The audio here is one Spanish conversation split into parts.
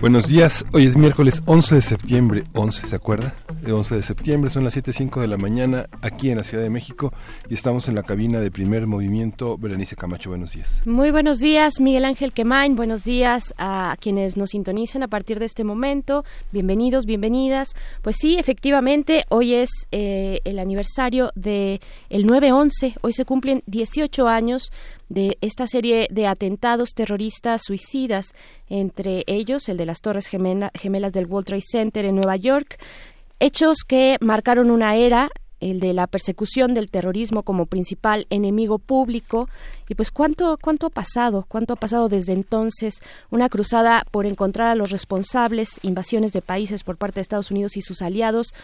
Buenos días, hoy es miércoles 11 de septiembre, 11, ¿se acuerda? De 11 de septiembre, son las 7.05 de la mañana aquí en la Ciudad de México y estamos en la cabina de primer movimiento. Berenice Camacho, buenos días. Muy buenos días, Miguel Ángel Quemain, buenos días a quienes nos sintonizan a partir de este momento. Bienvenidos, bienvenidas. Pues sí, efectivamente, hoy es eh, el aniversario de el 9-11, hoy se cumplen 18 años de esta serie de atentados terroristas suicidas, entre ellos el de las Torres Gemelas del World Trade Center en Nueva York, hechos que marcaron una era el de la persecución del terrorismo como principal enemigo público. Y pues cuánto cuánto ha pasado cuánto ha pasado desde entonces una cruzada por encontrar a los responsables invasiones de países por parte de Estados Unidos y sus aliados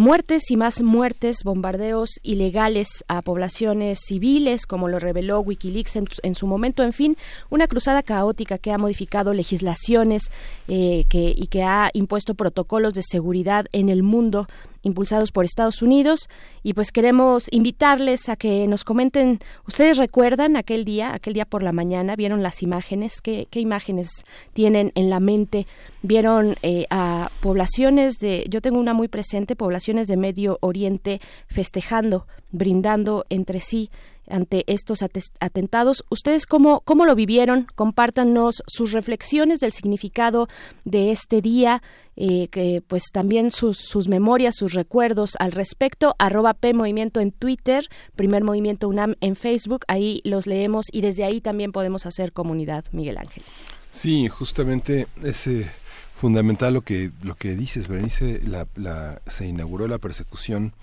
Muertes y más muertes, bombardeos ilegales a poblaciones civiles, como lo reveló Wikileaks en, su momento, en fin, una cruzada caótica que ha modificado legislaciones eh, y que ha impuesto protocolos de seguridad en el mundo impulsados por Estados Unidos. Y pues queremos invitarles a que nos comenten, ustedes recuerdan aquel día, aquel día por la mañana, vieron las imágenes, qué, qué imágenes tienen en la mente, vieron eh, a poblaciones de, yo tengo una muy presente, poblaciones de Medio Oriente festejando, brindando entre sí ante estos atentados. ¿Ustedes cómo, cómo lo vivieron? Compártanos sus reflexiones del significado de este día, eh, que pues también sus, sus memorias, sus recuerdos al respecto. Arroba P Movimiento en Twitter, Primer Movimiento UNAM en Facebook, ahí los leemos y desde ahí también podemos hacer comunidad, Miguel Ángel. Sí, justamente ese fundamental lo que lo que dices, Berenice, la, la, se inauguró la persecución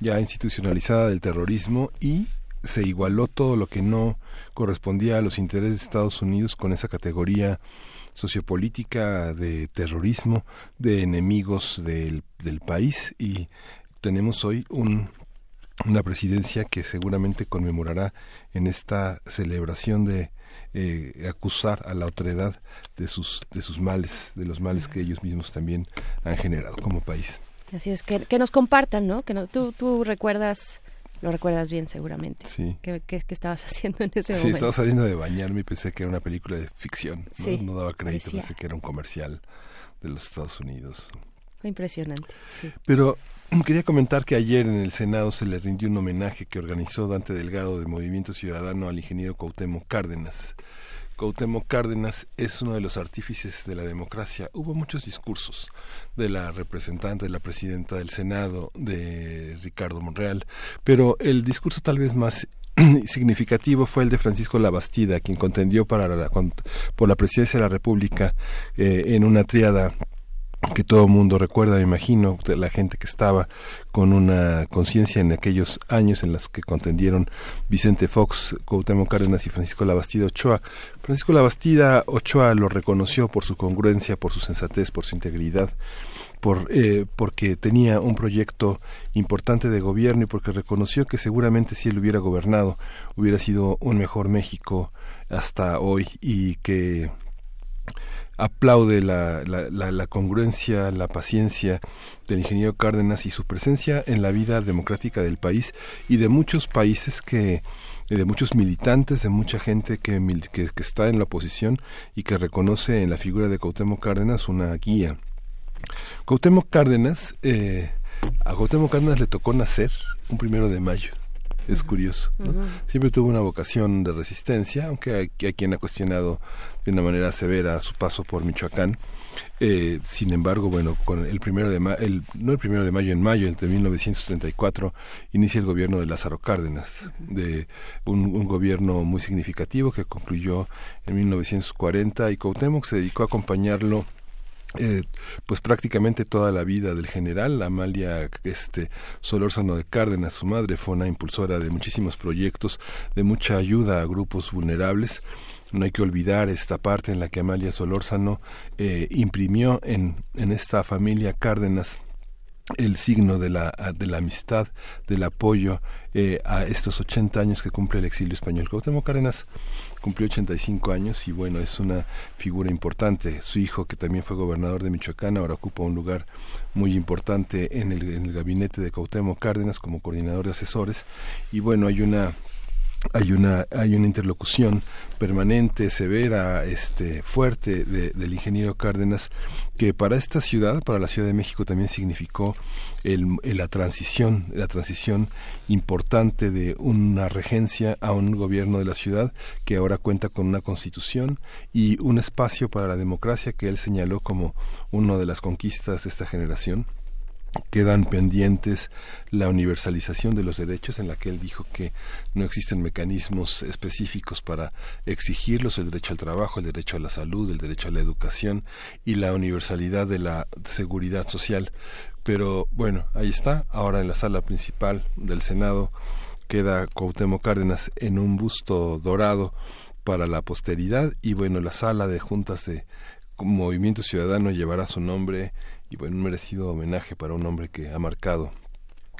ya institucionalizada del terrorismo y se igualó todo lo que no correspondía a los intereses de Estados Unidos con esa categoría sociopolítica de terrorismo, de enemigos del, del país y tenemos hoy un, una presidencia que seguramente conmemorará en esta celebración de eh, acusar a la otredad de sus de sus males, de los males que ellos mismos también han generado como país. Así es que, que nos compartan, ¿no? Que no, tú tú recuerdas lo recuerdas bien seguramente. Sí. ¿Qué, estabas haciendo en ese momento? Sí, estaba saliendo de bañarme y pensé que era una película de ficción. No, daba crédito, pensé que era un comercial de los Estados Unidos. Fue impresionante, sí. Pero quería comentar que ayer en el Senado se le rindió un homenaje que organizó Dante Delgado de Movimiento Ciudadano al ingeniero Cuauhtémoc Cárdenas Cuauhtémoc Cárdenas es uno de los artífices de la democracia. Hubo muchos discursos de la representante, de la presidenta del Senado, de Ricardo Monreal, pero el discurso tal vez más significativo fue el de Francisco Labastida, quien contendió para por la presidencia de la República eh, en una triada que todo el mundo recuerda, me imagino, la gente que estaba con una conciencia en aquellos años en los que contendieron Vicente Fox, Cuauhtémoc Cárdenas y Francisco Labastida Ochoa. Francisco Labastida Ochoa lo reconoció por su congruencia, por su sensatez, por su integridad, por, eh, porque tenía un proyecto importante de gobierno y porque reconoció que seguramente si él hubiera gobernado hubiera sido un mejor México hasta hoy y que aplaude la, la, la, congruencia, la paciencia del ingeniero Cárdenas y su presencia en la vida democrática del país y de muchos países que de muchos militantes, de mucha gente que, que, está en la oposición y que reconoce en la figura de Cuauhtémoc Cárdenas una guía. Cuauhtémoc Cárdenas, eh, a Cuauhtémoc Cárdenas le tocó nacer un primero de mayo es curioso. Siempre tuvo una vocación de resistencia, aunque hay, quien ha cuestionado de una manera severa su paso por Michoacán. Eh, sin embargo, bueno, con el primero de el, no el primero de mayo, en mayo de 1934 inicia el gobierno de Lázaro Cárdenas, de un, un, gobierno muy significativo que concluyó en 1940 y Cuauhtémoc se dedicó a acompañarlo eh, pues prácticamente toda la vida del general. Amalia este Solórzano de Cárdenas su madre fue una impulsora de muchísimos proyectos de mucha ayuda a grupos vulnerables no hay que olvidar esta parte en la que Amalia Solórzano eh, imprimió en, en esta familia Cárdenas el signo de la, de la amistad, del apoyo eh, a estos 80 años que cumple el exilio español. Cuauhtémoc Cárdenas cumplió 85 años y bueno, es una figura importante. Su hijo, que también fue gobernador de Michoacán, ahora ocupa un lugar muy importante en el, en el gabinete de Cuauhtémoc Cárdenas como coordinador de asesores y bueno, hay una hay una hay una interlocución permanente severa este fuerte del ingeniero Cárdenas que para esta ciudad para la Ciudad de México también significó el, la transición la transición importante de una regencia a un gobierno de la ciudad que ahora cuenta con una constitución y un espacio para la democracia que él señaló como una de las conquistas de esta generación quedan pendientes la universalización de los derechos en la que él dijo que no existen mecanismos específicos para exigirlos el derecho al trabajo, el derecho a la salud, el derecho a la educación y la universalidad de la seguridad social. Pero bueno, ahí está, ahora en la sala principal del Senado queda Cuauhtémoc Cárdenas en un busto dorado para la posteridad y bueno, la sala de juntas de Movimiento Ciudadano llevará su nombre y bueno, un merecido homenaje para un hombre que ha marcado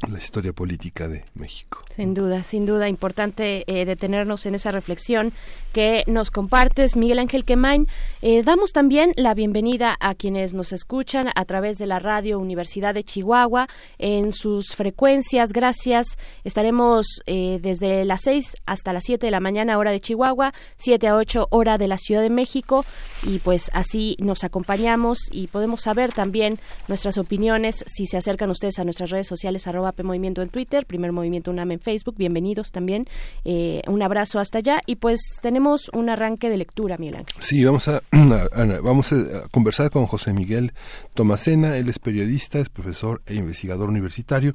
la historia política de México. Sin duda, sin duda, importante eh, detenernos en esa reflexión que nos compartes, Miguel Ángel Quemain. Eh, damos también la bienvenida a quienes nos escuchan a través de la radio Universidad de Chihuahua en sus frecuencias. Gracias. Estaremos eh, desde las 6 hasta las 7 de la mañana, hora de Chihuahua, 7 a 8 hora de la Ciudad de México. Y pues así nos acompañamos y podemos saber también nuestras opiniones si se acercan ustedes a nuestras redes sociales, Movimiento en Twitter, Primer Movimiento UNAM en Facebook. Bienvenidos también. Eh, un abrazo hasta allá y pues tenemos un arranque de lectura, Miguel Ángel. Sí, vamos a, vamos a conversar con José Miguel Tomasena. Él es periodista, es profesor e investigador universitario.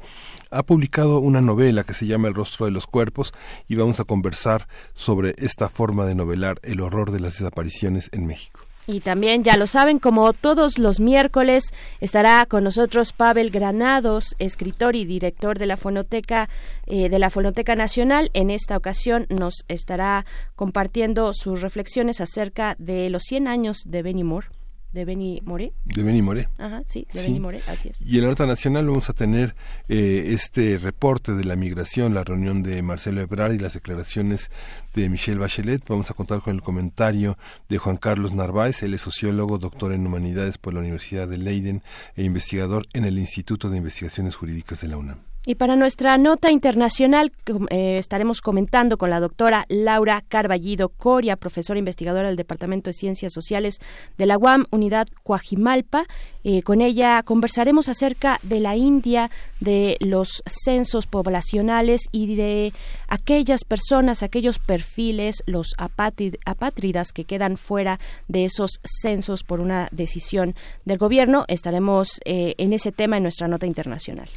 Ha publicado una novela que se llama El rostro de los cuerpos y vamos a conversar sobre esta forma de novelar el horror de las desapariciones en México. Y también, ya lo saben, como todos los miércoles, estará con nosotros Pavel Granados, escritor y director de la Fonoteca, eh, de la Fonoteca Nacional. En esta ocasión nos estará compartiendo sus reflexiones acerca de los 100 años de Benny Moore de Beni More. De Beni More. Ajá, sí, de More, así es. Y en la nota nacional vamos a tener eh, este reporte de la migración, la reunión de Marcelo Ebrard y las declaraciones de Michelle Bachelet. Vamos a contar con el comentario de Juan Carlos Narváez, él es sociólogo, doctor en humanidades por la Universidad de Leiden e investigador en el Instituto de Investigaciones Jurídicas de la UNAM. Y para nuestra nota internacional eh, estaremos comentando con la doctora Laura Carballido Coria, profesora investigadora del Departamento de Ciencias Sociales de la UAM, Unidad Coajimalpa. Eh, con ella conversaremos acerca de la India, de los censos poblacionales y de aquellas personas, aquellos perfiles, los apátridas que quedan fuera de esos censos por una decisión del gobierno. Estaremos eh, en ese tema en nuestra nota internacional.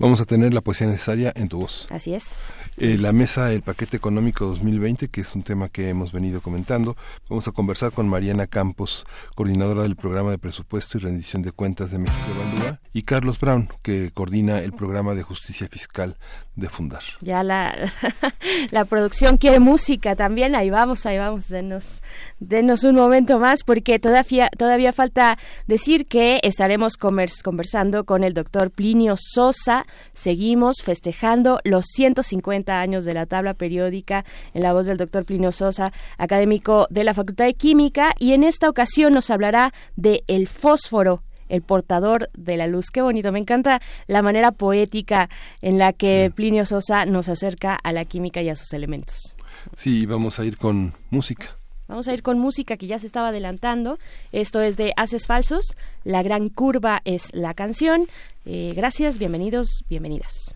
Vamos a tener la poesía necesaria en tu voz. Así es. Eh, la mesa del paquete económico 2020, que es un tema que hemos venido comentando. Vamos a conversar con Mariana Campos, coordinadora del programa de presupuesto y rendición de cuentas de México Evalúa, y Carlos Brown, que coordina el programa de justicia fiscal de Fundar. Ya la, la producción quiere música también, ahí vamos, ahí vamos, denos, denos un momento más, porque todavía, todavía falta decir que estaremos conversando con el doctor Plinio Sosa, seguimos festejando los 150 años de la tabla periódica en la voz del doctor Plinio Sosa, académico de la Facultad de Química, y en esta ocasión nos hablará de el fósforo el portador de la luz. Qué bonito, me encanta la manera poética en la que Plinio Sosa nos acerca a la química y a sus elementos. Sí, vamos a ir con música. Vamos a ir con música que ya se estaba adelantando. Esto es de Haces Falsos. La gran curva es la canción. Eh, gracias, bienvenidos, bienvenidas.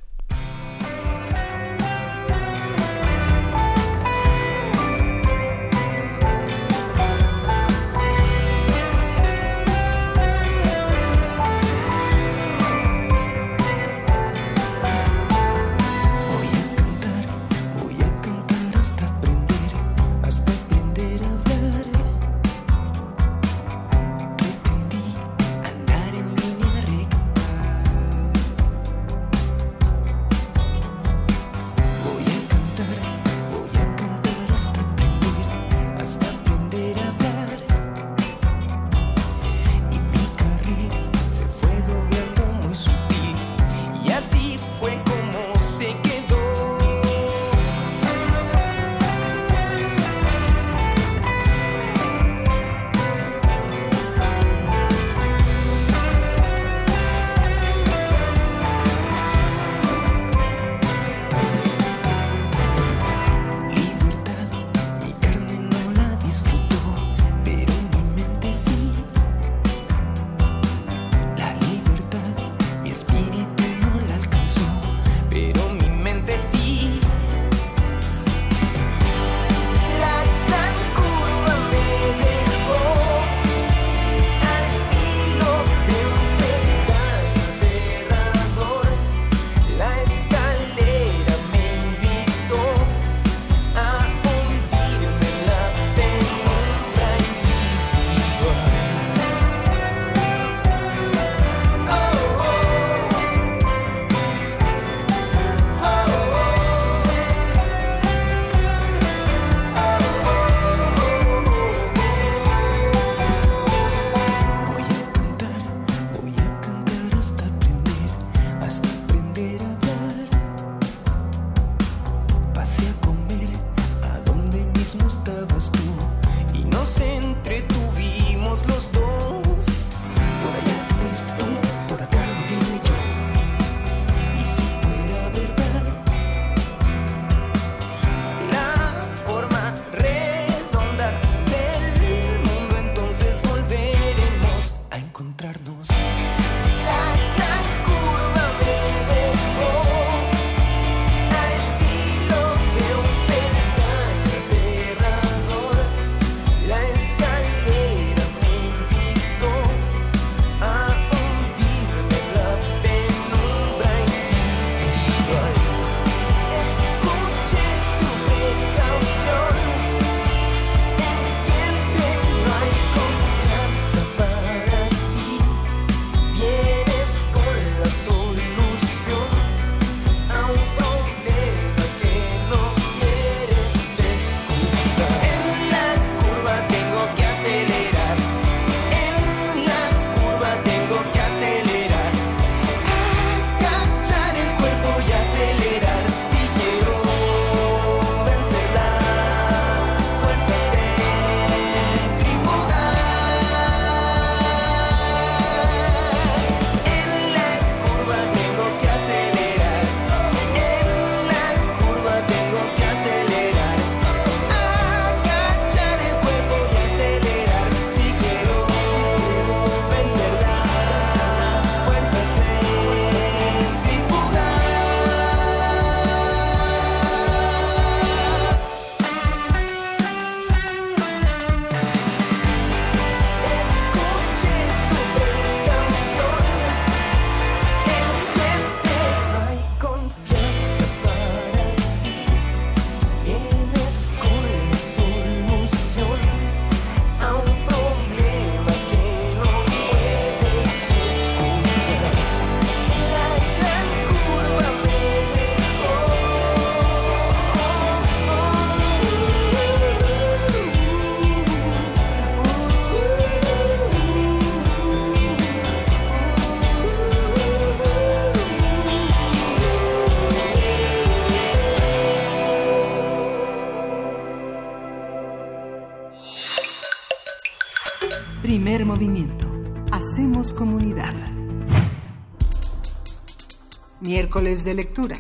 De lectura.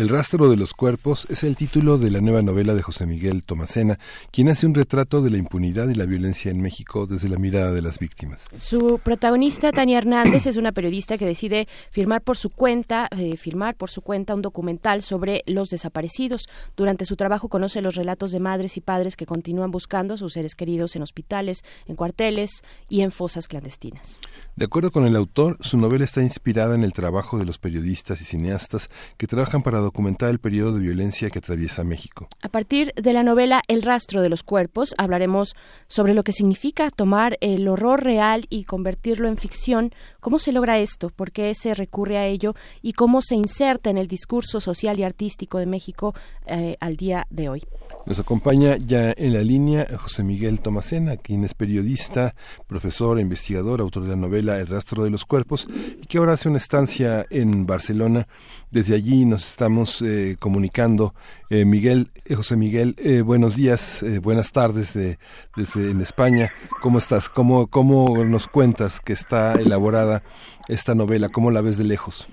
El rastro de los cuerpos es el título de la nueva novela de José Miguel Tomasena, quien hace un retrato de la impunidad y la violencia en México desde la mirada de las víctimas. Su protagonista, Tania Hernández, es una periodista que decide firmar por su cuenta, eh, firmar por su cuenta un documental sobre los desaparecidos. Durante su trabajo conoce los relatos de madres y padres que continúan buscando a sus seres queridos en hospitales, en cuarteles y en fosas clandestinas. De acuerdo con el autor, su novela está inspirada en el trabajo de los periodistas y cineastas que trabajan para documentar el periodo de violencia que atraviesa México. A partir de la novela El rastro de los cuerpos, hablaremos sobre lo que significa tomar el horror real y convertirlo en ficción, cómo se logra esto, por qué se recurre a ello y cómo se inserta en el discurso social y artístico de México eh, al día de hoy. Nos acompaña ya en la línea José Miguel Tomasena, quien es periodista, profesor investigador, autor de la novela El rastro de los cuerpos, y que ahora hace una estancia en Barcelona. Desde allí nos estamos eh, comunicando. Eh, Miguel, eh, José Miguel, buenos días, buenas tardes de, desde en España. ¿Cómo estás? ¿Cómo, ¿Cómo nos cuentas que está elaborada esta novela? ¿Cómo la ves de lejos?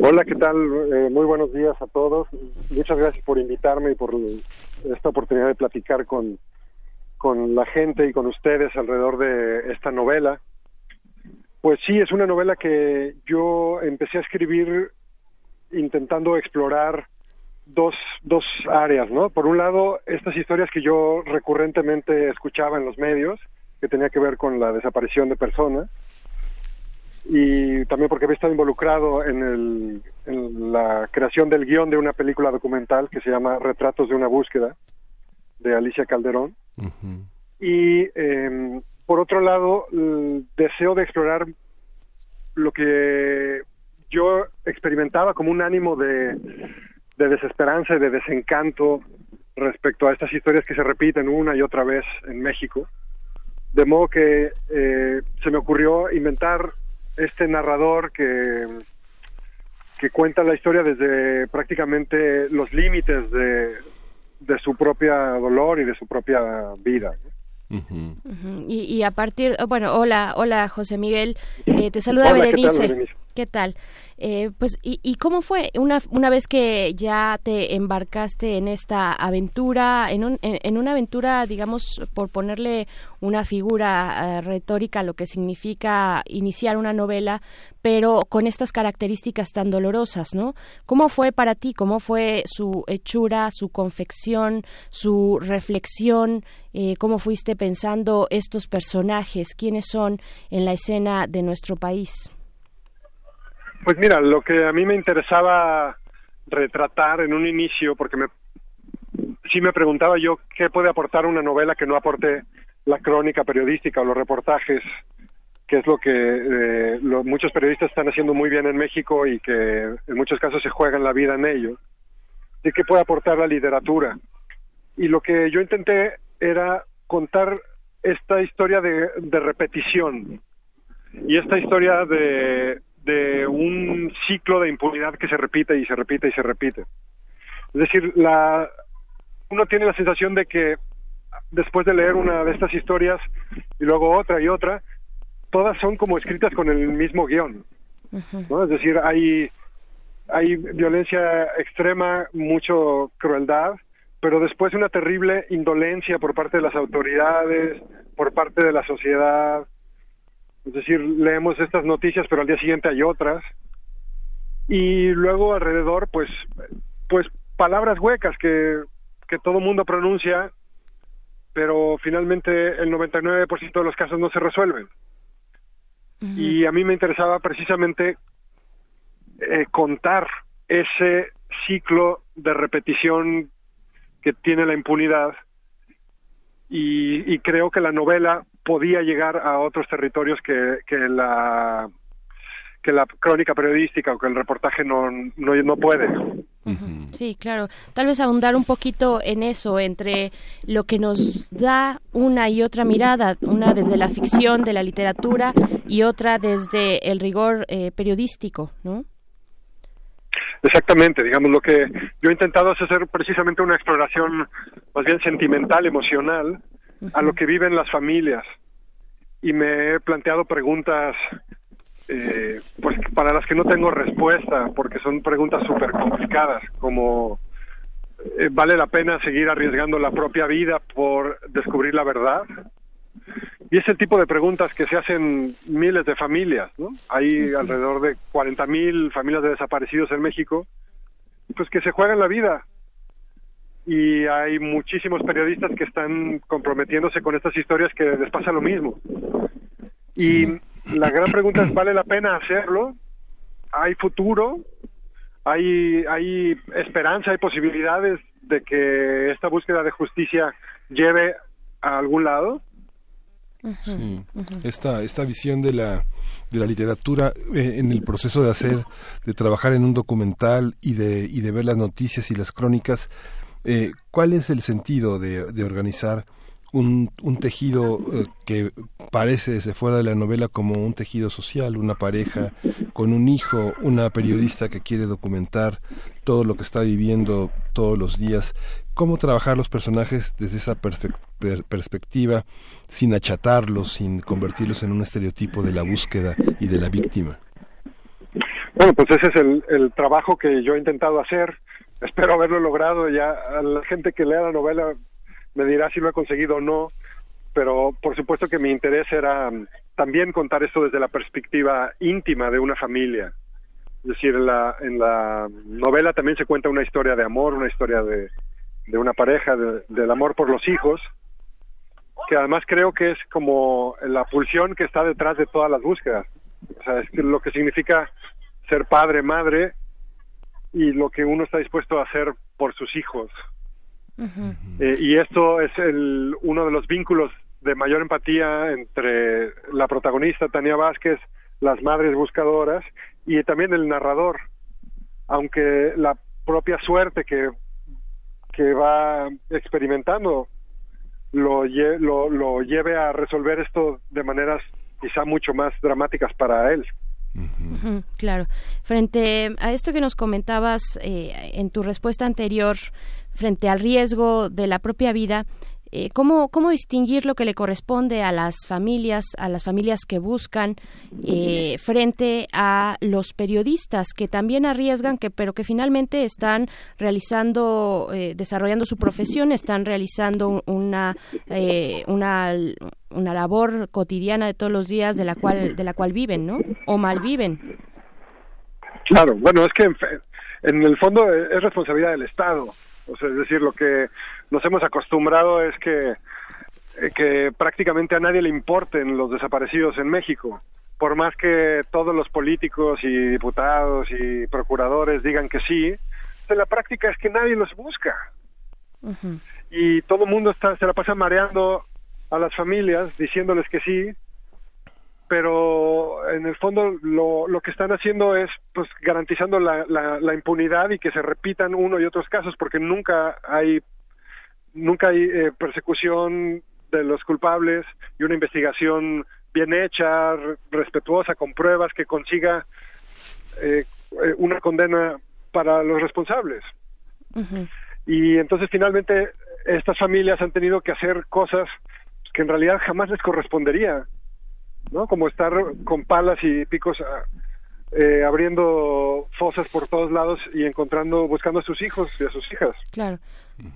Hola, ¿qué tal? Eh, muy buenos días a todos. Muchas gracias por invitarme y por esta oportunidad de platicar con, con la gente y con ustedes alrededor de esta novela. Pues sí, es una novela que yo empecé a escribir intentando explorar dos, dos áreas, ¿no? Por un lado, estas historias que yo recurrentemente escuchaba en los medios, que tenía que ver con la desaparición de personas, y también porque había estado involucrado en, el, en la creación del guion de una película documental que se llama Retratos de una búsqueda de Alicia Calderón. Y em, por otro lado, el deseo de explorar lo que yo experimentaba como un ánimo de, de desesperanza y de desencanto respecto a estas historias que se repiten una y otra vez en México. De modo que eh, se me ocurrió inventar este narrador que, que cuenta la historia desde prácticamente los límites de, de su propia dolor y de su propia vida. Y, y, a partir, bueno, hola, hola José Miguel, eh, te saluda Berenice. ¿Qué tal? Eh, pues, y, cómo fue una, una vez que ya te embarcaste en esta aventura, en, un, en, una aventura, digamos, por ponerle una figura eh, retórica, lo que significa iniciar una novela, pero con estas características tan dolorosas, ¿no? ¿Cómo fue para ti? ¿Cómo fue su hechura, su confección, su reflexión? Eh, ¿Cómo fuiste pensando estos personajes? ¿Quiénes son en la escena de nuestro país? Pues mira, lo que a mí me interesaba retratar en un inicio, porque me, sí me preguntaba yo qué puede aportar una novela que no aporte la crónica periodística o los reportajes, que es lo que eh, muchos periodistas están haciendo muy bien en México y que en muchos casos se juegan la vida en ello, y qué puede aportar la literatura. Y lo que yo intenté era contar esta historia de repetición y esta historia de, de un ciclo de impunidad que se repite y se repite y se repite. Es decir, la, uno tiene la sensación de que después de leer una de estas historias y luego otra y otra, todas son como escritas con el mismo guion. ¿no? Es decir, hay, hay violencia extrema, mucho crueldad, pero después una terrible indolencia por parte de las autoridades, por parte de la sociedad, es decir, leemos estas noticias, pero al día siguiente hay otras. Y luego alrededor, pues, pues palabras huecas que, que todo mundo pronuncia, pero finalmente el 99% de los casos no se resuelven. Y a mí me interesaba precisamente eh, contar ese ciclo de repetición que tiene la impunidad y, y, creo que la novela podía llegar a otros territorios que, que la que la crónica periodística o que el reportaje no, no, no puede. Sí, claro. Tal vez ahondar un poquito en eso, entre lo que nos da una y otra mirada, una desde la ficción, de la literatura, y otra desde el rigor eh, periodístico, ¿no? Exactamente, digamos, lo que yo he intentado es hacer precisamente una exploración más bien sentimental, emocional, a lo que viven las familias. Y me he planteado preguntas eh, pues para las que no tengo respuesta, porque son preguntas súper complicadas, como eh, ¿vale la pena seguir arriesgando la propia vida por descubrir la verdad? Y es el tipo de preguntas que se hacen miles de familias, ¿no? Hay alrededor de 40.000 familias de desaparecidos en México, pues que se juegan la vida. Y hay muchísimos periodistas que están comprometiéndose con estas historias que les pasa lo mismo. Y la gran pregunta es, ¿vale la pena hacerlo? ¿Hay futuro? ¿Hay, hay esperanza, hay posibilidades de que esta búsqueda de justicia lleve a algún lado? Sí. Esta, esta visión de la, de la literatura eh, en el proceso de hacer, de trabajar en un documental y de, y de ver las noticias y las crónicas, eh, ¿cuál es el sentido de, organizar un, un tejido eh, que parece desde fuera de la novela como un tejido social, una pareja con un hijo, una periodista que quiere documentar todo lo que está viviendo todos los días, cómo trabajar los personajes desde esa perspectiva sin achatarlos, sin convertirlos en un estereotipo de la búsqueda y de la víctima. Bueno, pues ese es el, el trabajo que yo he intentado hacer. Espero haberlo logrado. Ya la gente que lea la novela me dirá si lo he conseguido o no, pero por supuesto que mi interés era mm, también contar esto desde la perspectiva íntima de una familia. Es decir, en la, en la novela también se cuenta una historia de amor, una historia de, de una pareja, del amor por los hijos, que además creo que es como la pulsión que está detrás de todas las búsquedas. O sea, es lo que significa ser padre, madre y lo que uno está dispuesto a hacer por sus hijos. Eh, y esto es el, uno de los vínculos de mayor empatía entre la protagonista, Tania Vázquez, las madres buscadoras y también el narrador, aunque la propia suerte que, que va experimentando lo, lo, lo lleve a resolver esto de maneras quizá mucho más dramáticas para él. Claro. Frente a esto que nos comentabas eh, en tu respuesta anterior, frente al riesgo de la propia vida, eh, ¿cómo, ¿cómo distinguir lo que le corresponde a las familias, a las familias que buscan eh, frente a los periodistas que también arriesgan, que pero que finalmente están realizando, desarrollando su profesión, están realizando una, una una labor cotidiana de todos los días de la cual de la cual viven, ¿no? O mal viven. Claro, bueno, es que en, el fondo es responsabilidad del Estado. O sea, es decir, lo que nos hemos acostumbrado es que eh, que prácticamente a nadie le importen los desaparecidos en México. Por más que todos los políticos y diputados y procuradores digan que sí, en la práctica es que nadie los busca. Y todo el mundo está, se la pasa mareando a las familias diciéndoles que sí, pero en el fondo lo, lo que están haciendo es pues garantizando la, la, impunidad y que se repitan uno y otros casos porque nunca hay nunca hay eh, persecución de los culpables y una investigación bien hecha, respetuosa, con pruebas que consiga eh, eh, una condena para los responsables. Y entonces finalmente estas familias han tenido que hacer cosas que en realidad jamás les correspondería, ¿no? Como estar con palas y picos ah, eh, abriendo fosas por todos lados y encontrando, buscando a sus hijos y a sus hijas. Claro.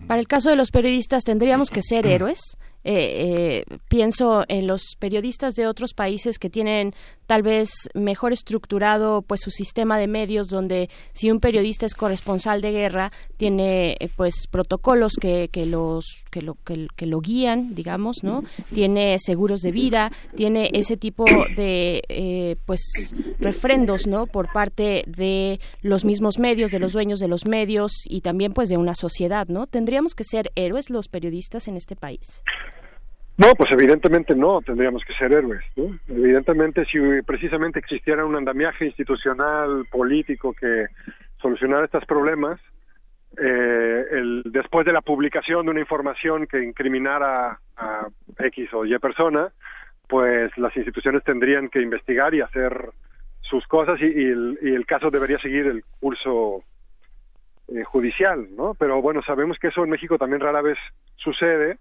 Para el caso de los periodistas, ¿tendríamos que ser héroes? Eh, eh, pienso en los periodistas de otros países que tienen tal vez mejor estructurado pues su sistema de medios donde si un periodista es corresponsal de guerra tiene eh, pues protocolos que, que los que lo que, lo guían digamos no tiene seguros de vida tiene ese tipo de pues refrendos no por parte de los mismos medios de los dueños de los medios y también pues de una sociedad no tendríamos que ser héroes los periodistas en este país no, pues evidentemente no, tendríamos que ser héroes. ¿no? Evidentemente, si precisamente existiera un andamiaje institucional, político que solucionara estos problemas, eh, el, después de la publicación de una información que incriminara a X o Y persona, pues las instituciones tendrían que investigar y hacer sus cosas y, el, caso debería seguir el curso eh, judicial, ¿no? Pero bueno, sabemos que eso en México también rara vez sucede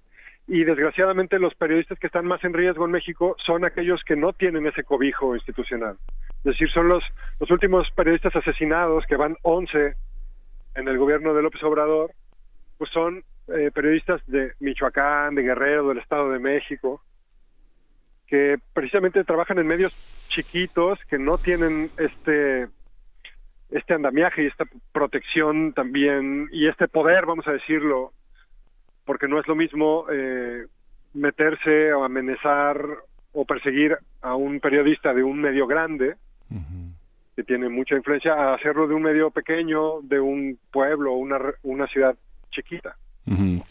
y desgraciadamente los periodistas que están más en riesgo en México son aquellos que no tienen ese cobijo institucional. Es decir, son los, los últimos periodistas asesinados, que van 11 en el gobierno de López Obrador, pues son eh, periodistas de Michoacán, de Guerrero, del Estado de México, que precisamente trabajan en medios chiquitos que no tienen este este andamiaje y esta protección también y este poder, vamos a decirlo, porque no es lo mismo eh, meterse o amenazar o perseguir a un periodista de un medio grande que tiene mucha influencia a hacerlo de un medio pequeño, de un pueblo, una una ciudad chiquita.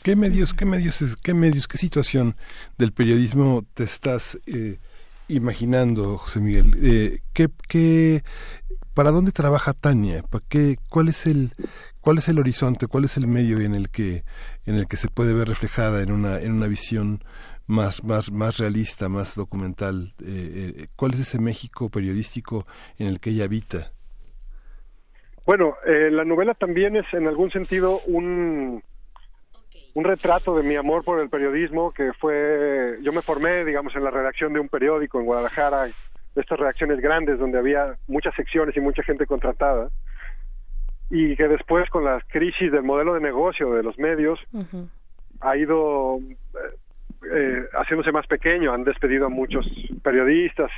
¿Qué medios, qué medios, qué medios, qué situación del periodismo te estás eh, imaginando, José Miguel? Eh, ¿qué, qué, ¿Para dónde trabaja Tania? ¿Para qué, ¿Cuál es el ¿Cuál es el horizonte? ¿Cuál es el medio en el que en el que se puede ver reflejada en una en una visión más más más realista, más documental? Eh, eh, ¿Cuál es ese México periodístico en el que ella habita? Bueno, eh, la novela también es en algún sentido un un retrato de mi amor por el periodismo que fue yo me formé digamos en la redacción de un periódico en Guadalajara de estas redacciones grandes donde había muchas secciones y mucha gente contratada y que después con la crisis del modelo de negocio de los medios ha ido eh, eh, haciéndose más pequeño, han despedido a muchos periodistas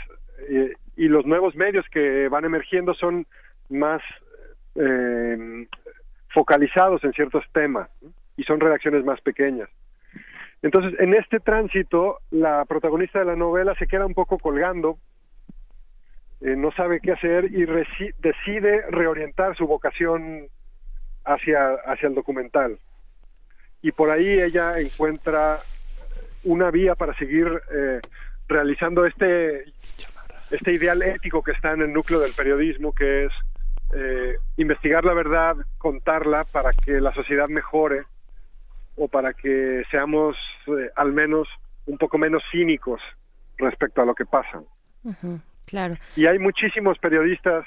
y los nuevos medios que van emergiendo son más eh, focalizados en ciertos temas y son redacciones más pequeñas. Entonces, en este tránsito, la protagonista de la novela se queda un poco colgando eh, no sabe qué hacer y decide reorientar su vocación hacia, hacia el documental. Y por ahí ella encuentra una vía para seguir eh, realizando este, este ideal ético que está en el núcleo del periodismo, que es eh, investigar la verdad, contarla para que la sociedad mejore o para que seamos al menos un poco menos cínicos respecto a lo que pasa. Y hay muchísimos periodistas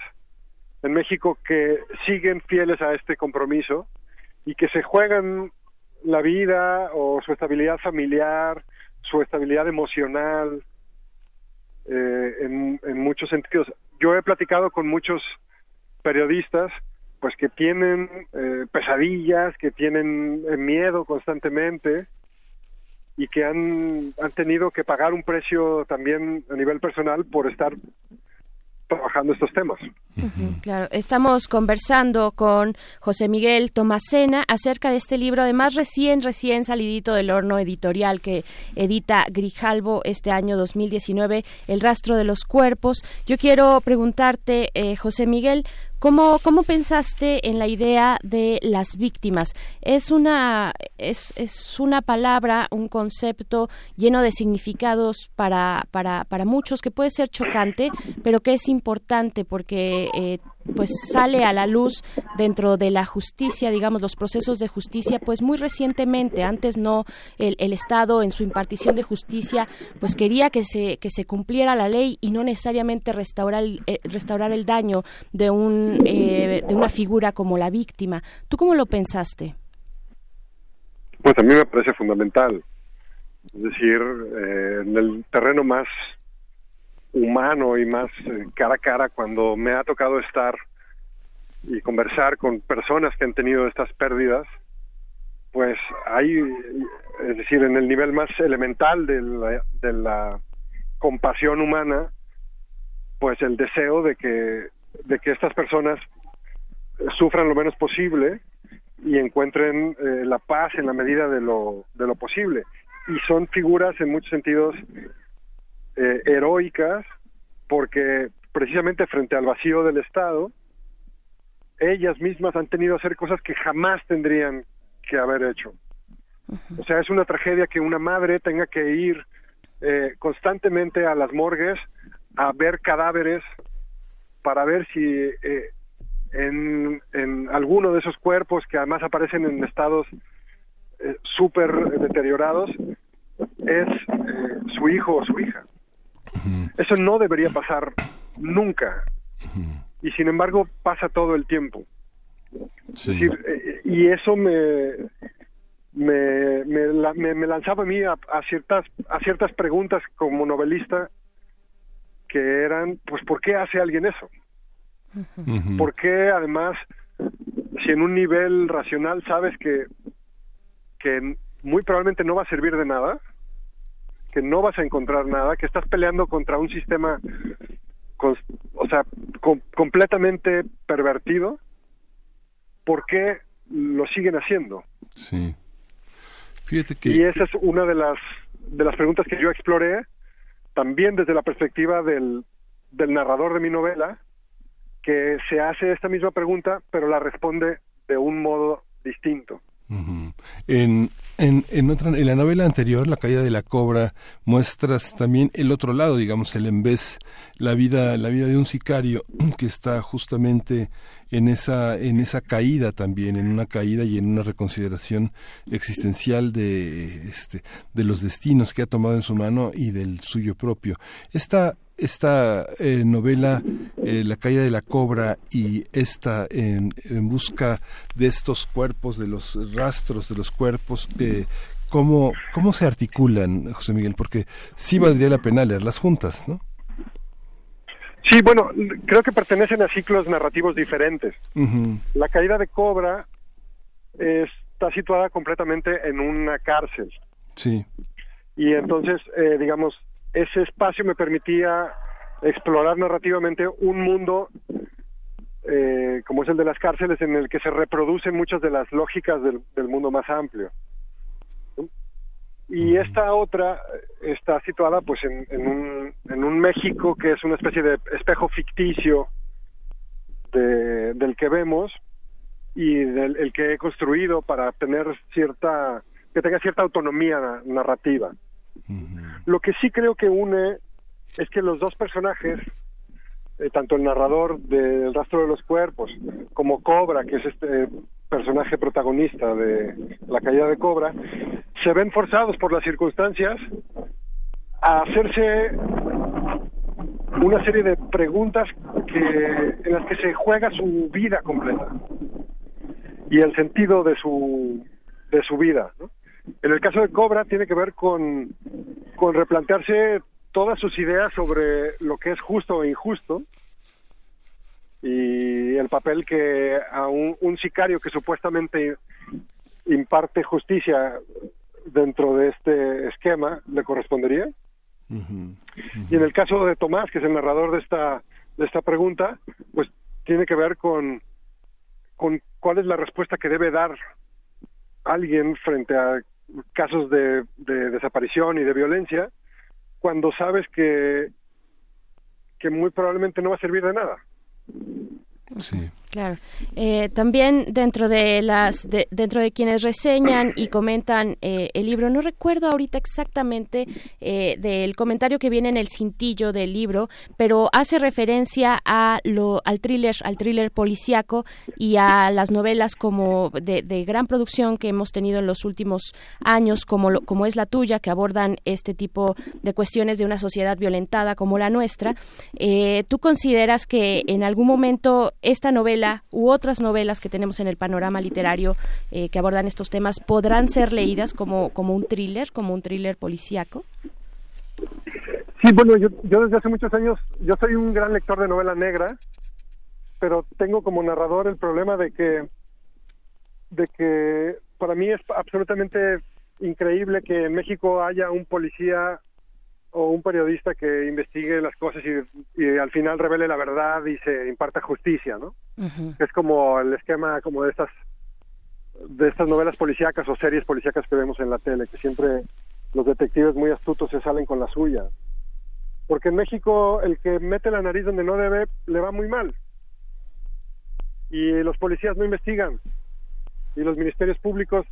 en México que siguen fieles a este compromiso y que se juegan la vida o su estabilidad familiar, su estabilidad emocional, eh, en, en muchos sentidos. Yo he platicado con muchos periodistas pues que tienen eh, pesadillas, que tienen miedo constantemente y que han, han tenido que pagar un precio también a nivel personal por estar trabajando estos temas. claro, estamos conversando con José Miguel Tomasena acerca de este libro, además recién, recién salidito del horno editorial que edita Grijalvo este año 2019, El rastro de los cuerpos. Yo quiero preguntarte, eh, José Miguel, ¿Cómo, ¿Cómo pensaste en la idea de las víctimas? Es una, es, es una palabra, un concepto lleno de significados para, para, para muchos que puede ser chocante, pero que es importante porque eh, pues sale a la luz dentro de la justicia, digamos, los procesos de justicia, pues muy recientemente, antes no, el, el, Estado en su impartición de justicia, pues quería que se, que se cumpliera la ley y no necesariamente restaurar, eh, restaurar el daño de, un, eh, de una figura como la víctima. ¿Tú cómo lo pensaste? Pues a mí me parece fundamental. Es decir, eh, en el terreno más humano y más eh, cara a cara cuando me ha tocado estar y conversar con personas que han tenido estas pérdidas, pues hay, es decir, en el nivel más elemental de la, de la compasión humana, pues el deseo de que, de que estas personas sufran lo menos posible y encuentren eh, la paz en la medida de lo, de lo posible. Y son figuras en muchos sentidos eh, heroicas porque precisamente frente al vacío del Estado, ellas mismas han tenido que hacer cosas que jamás tendrían que haber hecho. O sea, es una tragedia que una madre tenga que ir eh, constantemente a las morgues a ver cadáveres para ver si eh, en, en alguno de esos cuerpos que además aparecen en estados eh, súper deteriorados es eh, su hijo o su hija. Eso no debería pasar nunca. Y sin embargo pasa todo el tiempo. Eh, y eso me me, me, lanzaba a mí a, ciertas a ciertas preguntas como novelista que eran pues ¿por qué hace alguien eso? ¿Por qué además si en un nivel racional sabes que que muy probablemente no va a servir de nada, que no vas a encontrar nada, que estás peleando contra un sistema, o sea, completamente pervertido, ¿por qué lo siguen haciendo? Sí. Fíjate que... Y esa es una de las, de las preguntas que yo exploré, también desde la perspectiva del, del narrador de mi novela, que se hace esta misma pregunta, pero la responde de un modo distinto. en, en, en, otra, en la novela anterior, La caída de la cobra, muestras también el otro lado, digamos, el vez, la vida, la vida de un sicario que está justamente en esa, en esa caída también, en una caída y en una reconsideración existencial de, este, de los destinos que ha tomado en su mano y del suyo propio. Esta, esta eh, novela, eh, La caída de la cobra y esta en, en, busca de estos cuerpos, de los rastros de los cuerpos, eh, ¿cómo, ¿cómo se articulan, José Miguel? Porque sí valdría la pena leerlas juntas, ¿no? Sí, bueno, creo que pertenecen a ciclos narrativos diferentes. La caída de Cobra está situada completamente en una cárcel. Sí. Y entonces, eh, digamos, ese espacio me permitía explorar narrativamente un mundo eh, como es el de las cárceles en el que se reproducen muchas de las lógicas del, del mundo más amplio. Y esta otra está situada pues en, en, un, en un México que es una especie de espejo ficticio de, del que vemos y del el que he construido para tener cierta que tenga cierta autonomía narrativa. Lo que sí creo que une es que los dos personajes, eh, tanto el narrador del rastro de los cuerpos como Cobra, que es este personaje protagonista de la caída de Cobra, se ven forzados por las circunstancias a hacerse una serie de preguntas que en las que se juega su vida completa y el sentido de su de su vida. En el caso de Cobra tiene que ver con, con replantearse todas sus ideas sobre lo que es justo o injusto y el papel que a un, sicario que supuestamente imparte justicia dentro de este esquema le correspondería. Y en el caso de Tomás, que es el narrador de esta, de esta pregunta, pues tiene que ver con, con cuál es la respuesta que debe dar alguien frente a casos de, de desaparición y de violencia cuando sabes que, que muy probablemente no va a servir de nada. Sí. Claro. Eh, también dentro de las dentro de quienes reseñan y comentan eh, el libro, no recuerdo ahorita exactamente eh, del comentario que viene en el cintillo del libro, pero hace referencia a lo al thriller al thriller policíaco y a las novelas como de, gran producción que hemos tenido en los últimos años, como como es la tuya, que abordan este tipo de cuestiones de una sociedad violentada como la nuestra. ¿Tú consideras que en algún momento esta novela u otras novelas que tenemos en el panorama literario eh, que abordan estos temas podrán ser leídas como, como un thriller, como un thriller policíaco? Sí, bueno, yo, yo desde hace muchos años, yo soy un gran lector de novela negra, pero tengo como narrador el problema de que, de que para mí es absolutamente increíble que en México haya un policía o un periodista que investigue las cosas y, al final revele la verdad y se imparta justicia, ¿no? Es como el esquema como de estas de estas novelas policíacas o series policíacas que vemos en la tele, que siempre los detectives muy astutos se salen con la suya. Porque en México el que mete la nariz donde no debe le va muy mal. Y los policías no investigan. Y los ministerios públicos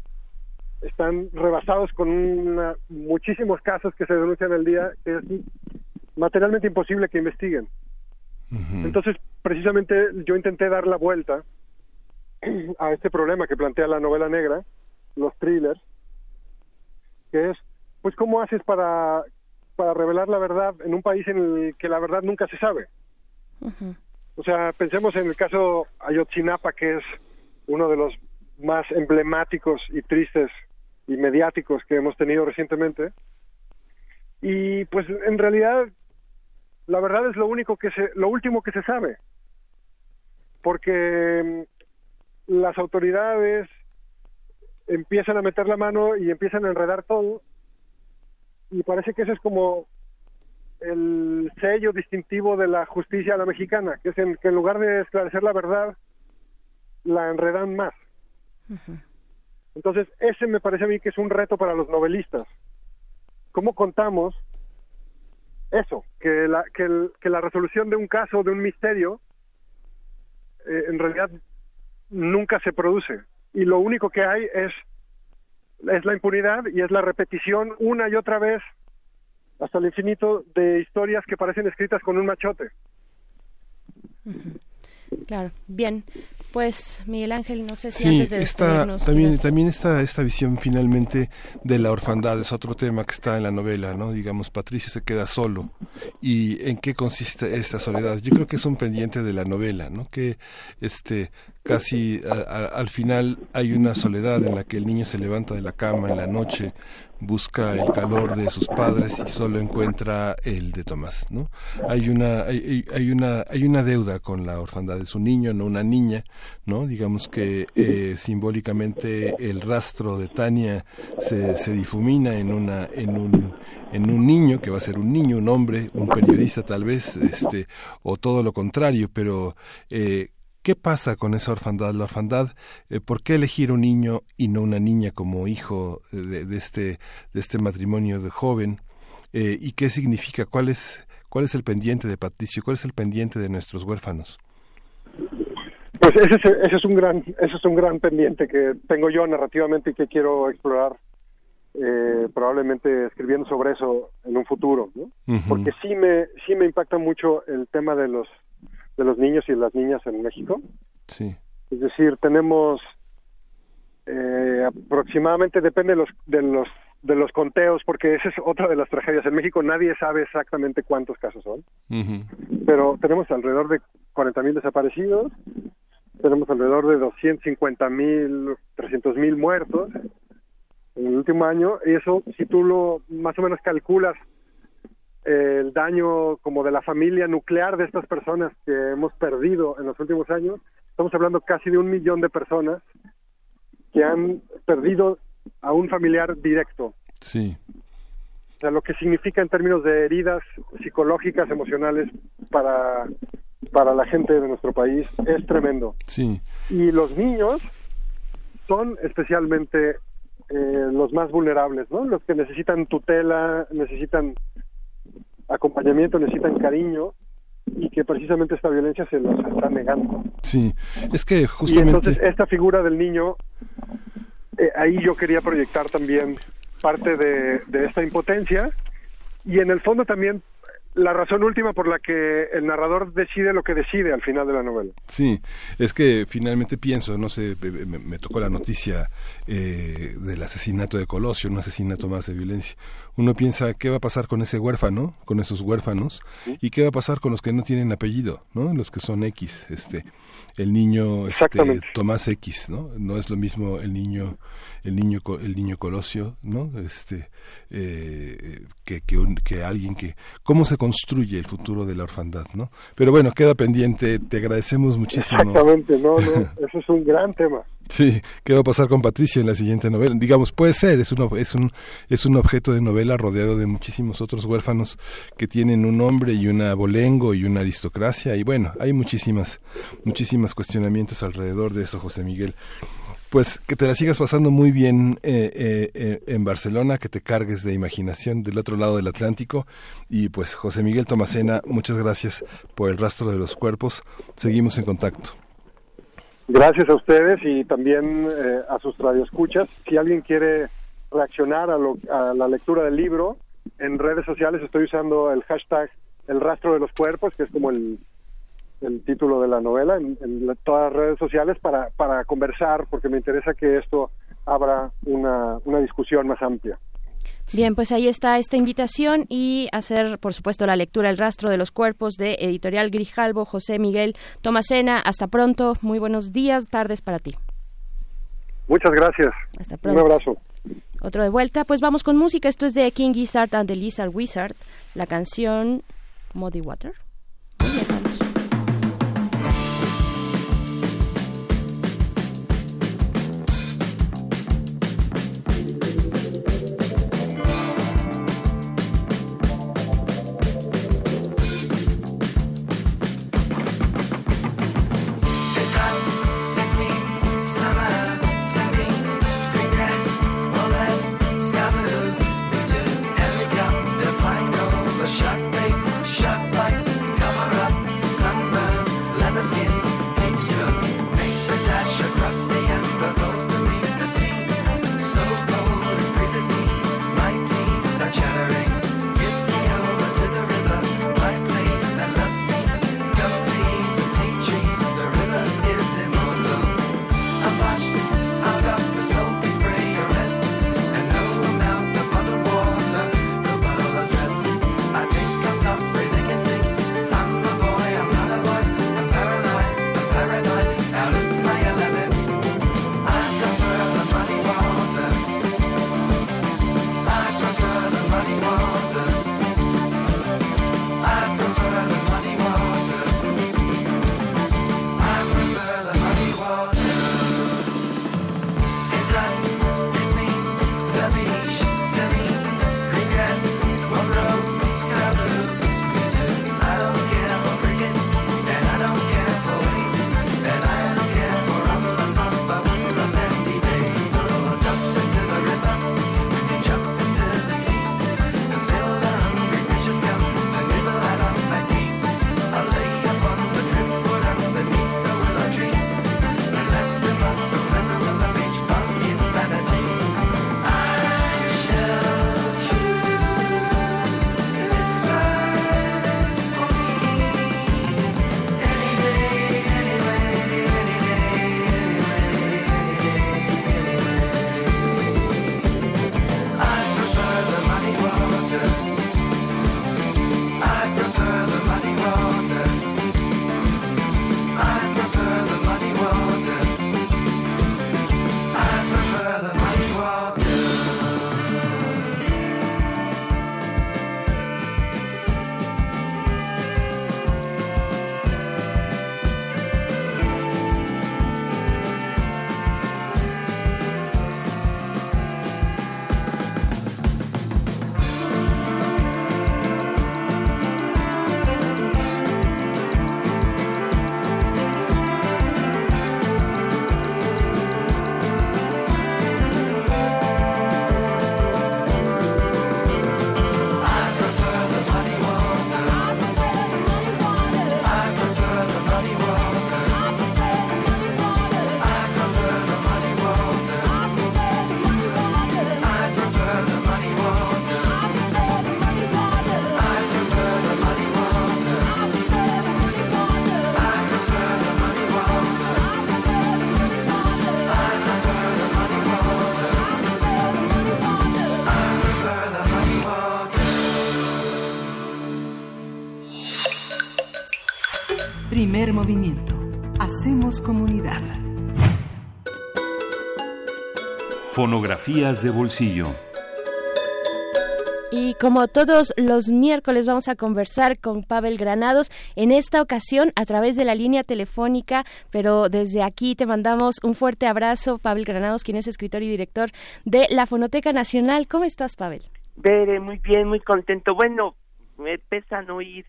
están rebasados con muchísimos casos que se denuncian al día que es materialmente imposible que investiguen. Entonces, precisamente yo intenté dar la vuelta a este problema que plantea la novela negra, los thrillers, que es, pues, ¿cómo haces para, para revelar la verdad en un país en el que la verdad nunca se sabe? O sea, pensemos en el caso Ayotzinapa, que es uno de los más emblemáticos y tristes y mediáticos que hemos tenido recientemente. Y pues en realidad la verdad es lo único que se lo último que se sabe. Porque mm, las autoridades empiezan a meter la mano y empiezan a enredar todo y parece que ese es como el sello distintivo de la justicia a la mexicana, que es en, que en lugar de esclarecer la verdad, la enredan más. Entonces, ese me parece a mí que es un reto para los novelistas. ¿Cómo contamos eso? Que la, que, la resolución de un caso, de un misterio, eh, en realidad nunca se produce. Y lo único que hay es, es la impunidad y es la repetición una y otra vez hasta el infinito de historias que parecen escritas con un machote. Claro, bien. Pues Miguel Ángel, no sé si antes de está, también también está esta visión finalmente de la orfandad es otro tema que está en la novela, ¿no? Digamos, Patricio se queda solo y en qué consiste esta soledad. Yo creo que es un pendiente de la novela, ¿no? Que este casi al final hay una soledad en la que el niño se levanta de la cama en la noche busca el calor de sus padres y solo encuentra el de Tomás, ¿no? Hay una hay, hay una hay una deuda con la orfandad es un niño, no una niña, ¿no? Digamos que eh, simbólicamente el rastro de Tania se, se difumina en una en un en un niño que va a ser un niño, un hombre, un periodista tal vez, este o todo lo contrario, pero eh, ¿Qué pasa con esa orfandad? La orfandad, eh, ¿por qué elegir un niño y no una niña como hijo de, este, de este matrimonio de joven? Eh, ¿Y qué significa? ¿Cuál es, ¿Cuál es el pendiente de Patricio? ¿Cuál es el pendiente de nuestros huérfanos? Pues ese es, ese es un gran ese es un gran pendiente que tengo yo narrativamente y que quiero explorar eh, probablemente escribiendo sobre eso en un futuro, ¿no? Porque sí me sí me impacta mucho el tema de los de los niños y las niñas en México. Sí. Es decir, tenemos eh, aproximadamente, depende de los, de los de los conteos, porque esa es otra de las tragedias. En México nadie sabe exactamente cuántos casos son, pero tenemos alrededor de 40.000 desaparecidos, tenemos alrededor de 250.000, 300.000 muertos, en el último año. Y eso, si tú lo más o menos calculas el daño como de la familia nuclear de estas personas que hemos perdido en los últimos años, estamos hablando casi de un millón de personas que han perdido a un familiar directo. Sí. O sea, lo que significa en términos de heridas psicológicas, emocionales para, para la gente de nuestro país es tremendo. Sí. Y los niños son especialmente eh, los más vulnerables, ¿no? Los que necesitan tutela, necesitan acompañamiento, necesitan cariño y que precisamente esta violencia se los está negando. Sí, es que justamente... Y entonces esta figura del niño, eh, ahí yo quería proyectar también parte de, de esta impotencia y en el fondo también la razón última por la que el narrador decide lo que decide al final de la novela. Sí, es que finalmente pienso, no sé, me, tocó la noticia eh, del asesinato de Colosio, un asesinato más de violencia. Uno piensa, ¿qué va a pasar con ese huérfano, con esos huérfanos? ¿Y qué va a pasar con los que no tienen apellido, ¿no? Los que son X, este, el niño este, Tomás X, ¿no? No es lo mismo el niño el niño el niño Colosio, ¿no? Este eh, que que, que alguien que cómo se construye el futuro de la orfandad, ¿no? Pero bueno, queda pendiente, te agradecemos muchísimo. Exactamente, no, no, eso es un gran tema. Sí, ¿qué va a pasar con Patricia en la siguiente novela? Digamos, puede ser, es un, es un, es un objeto de novela rodeado de muchísimos otros huérfanos que tienen un nombre y una abolengo y una aristocracia y bueno, hay muchísimas, muchísimas cuestionamientos alrededor de eso, José Miguel. Pues que te la sigas pasando muy bien eh, eh, eh, en Barcelona, que te cargues de imaginación del otro lado del Atlántico. Y pues José Miguel Tomacena, muchas gracias por el rastro de los cuerpos. Seguimos en contacto. Gracias a ustedes y también eh, a sus radioescuchas. Si alguien quiere reaccionar a, la lectura del libro, en redes sociales estoy usando el hashtag El rastro de los cuerpos, que es como el, título de la novela, en, todas las redes sociales para, para conversar, porque me interesa que esto abra una, una discusión más amplia. Bien, pues ahí está esta invitación y hacer, por supuesto, la lectura El rastro de los cuerpos de Editorial Grijalbo, José Miguel Tomasena. Hasta pronto, muy buenos días, tardes para ti. Muchas gracias. Hasta pronto. Un abrazo. Otro de vuelta, pues vamos con música. Esto es de King Gizzard and the Lizard Wizard, la canción Muddy Water. Fonografías de bolsillo. Y como todos los miércoles vamos a conversar con Pavel Granados, en esta ocasión a través de la línea telefónica, pero desde aquí te mandamos un fuerte abrazo, Pavel Granados, quien es escritor y director de la Fonoteca Nacional. ¿Cómo estás, Pavel? Bere, muy bien, muy contento. Bueno, me pesa no ir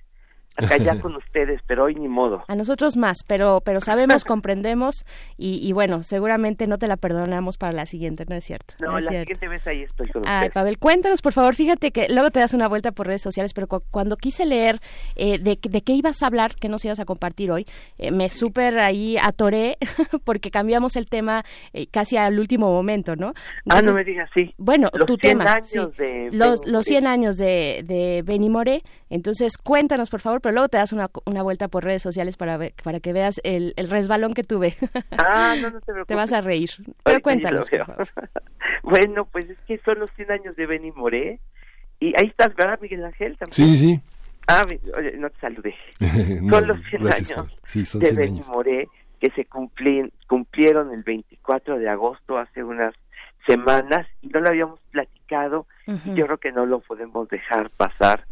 acá ya con ustedes, pero hoy ni modo. A nosotros más, pero pero sabemos, comprendemos y, bueno, seguramente no te la perdonamos para la siguiente, ¿no es cierto? No, la siguiente vez ahí estoy con Ay, Pavel, cuéntanos, por favor, fíjate que luego te das una vuelta por redes sociales, pero cuando quise leer eh, de, de, qué ibas a hablar, que nos ibas a compartir hoy, eh, me súper ahí atoré porque cambiamos el tema eh, casi al último momento, ¿no? ah, no me digas, sí. Bueno, los tu 100 tema. Años de los, los 100 años de, de Benny More, entonces cuéntanos, por favor, pero luego te das una, una vuelta por redes sociales para, para que veas el, el resbalón que tuve. Ah, no, no te preocupes. Te vas a reír. Pero cuéntanos, por favor. bueno, pues es que son los 100 años de Benny Moré. Y ahí estás, ¿verdad, Miguel Ángel? ¿También? Sí, sí. Ah, oye, no te saludé. no, son los 100 años sí, son de 100 Benny años. Moré que se cumplían, cumplieron el 24 de agosto, hace unas semanas, y no lo habíamos platicado. Ujú. y yo creo que no lo podemos dejar pasar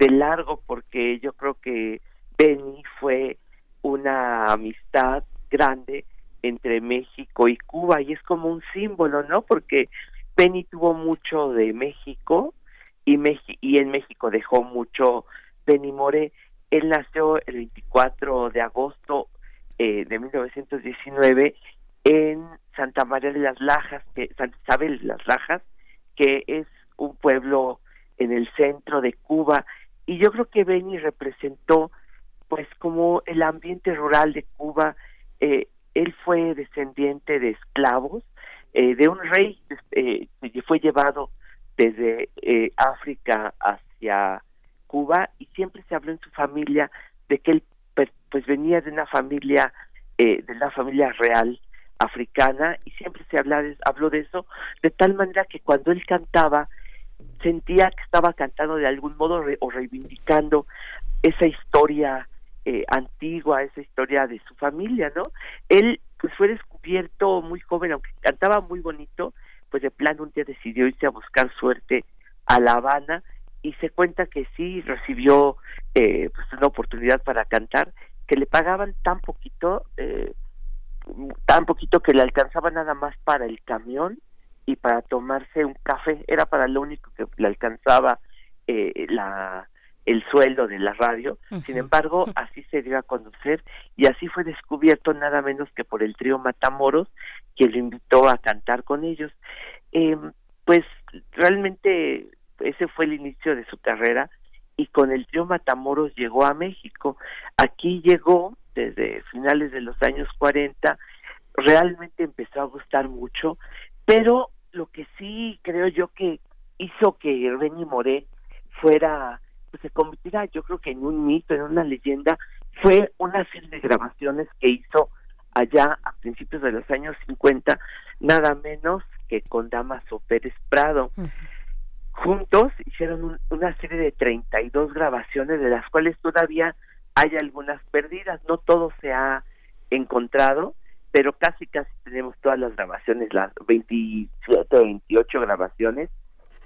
de largo porque yo creo que Benny fue una amistad grande entre México y Cuba y es como un símbolo, ¿no? Porque Benny tuvo mucho de México y, Meji- y en México dejó mucho Benny More. Él nació el 24 de agosto eh, de 1919 en Santa María de las Lajas, que, Santa Isabel de las Lajas, que es un pueblo en el centro de Cuba y yo creo que Benny representó pues como el ambiente rural de Cuba eh, él fue descendiente de esclavos eh, de un rey eh, que fue llevado desde eh, África hacia Cuba y siempre se habló en su familia de que él pues venía de una familia eh, de la familia real africana y siempre se habla de- habló de eso de tal manera que cuando él cantaba sentía que estaba cantando de algún modo re- o reivindicando esa historia eh, antigua, esa historia de su familia, ¿no? Él pues fue descubierto muy joven, aunque cantaba muy bonito, pues de plano un día decidió irse a buscar suerte a La Habana y se cuenta que sí recibió eh, pues una oportunidad para cantar, que le pagaban tan poquito, eh, tan poquito que le alcanzaba nada más para el camión y para tomarse un café, era para lo único que le alcanzaba eh, la el sueldo de la radio. Sin embargo, así se dio a conocer y así fue descubierto nada menos que por el trío Matamoros, que lo invitó a cantar con ellos. Eh, pues realmente ese fue el inicio de su carrera y con el trío Matamoros llegó a México. Aquí llegó desde finales de los años 40, realmente empezó a gustar mucho, pero lo que sí creo yo que hizo que Benny Moré fuera pues se convirtiera yo creo que en un mito, en una leyenda, fue una serie de grabaciones que hizo allá a principios de los años 50, nada menos que con Damaso Pérez Prado. Juntos hicieron un- una serie de 32 grabaciones, de las cuales todavía hay algunas perdidas, no todo se ha encontrado, pero casi casi tenemos todas las grabaciones, las 27 o 28 grabaciones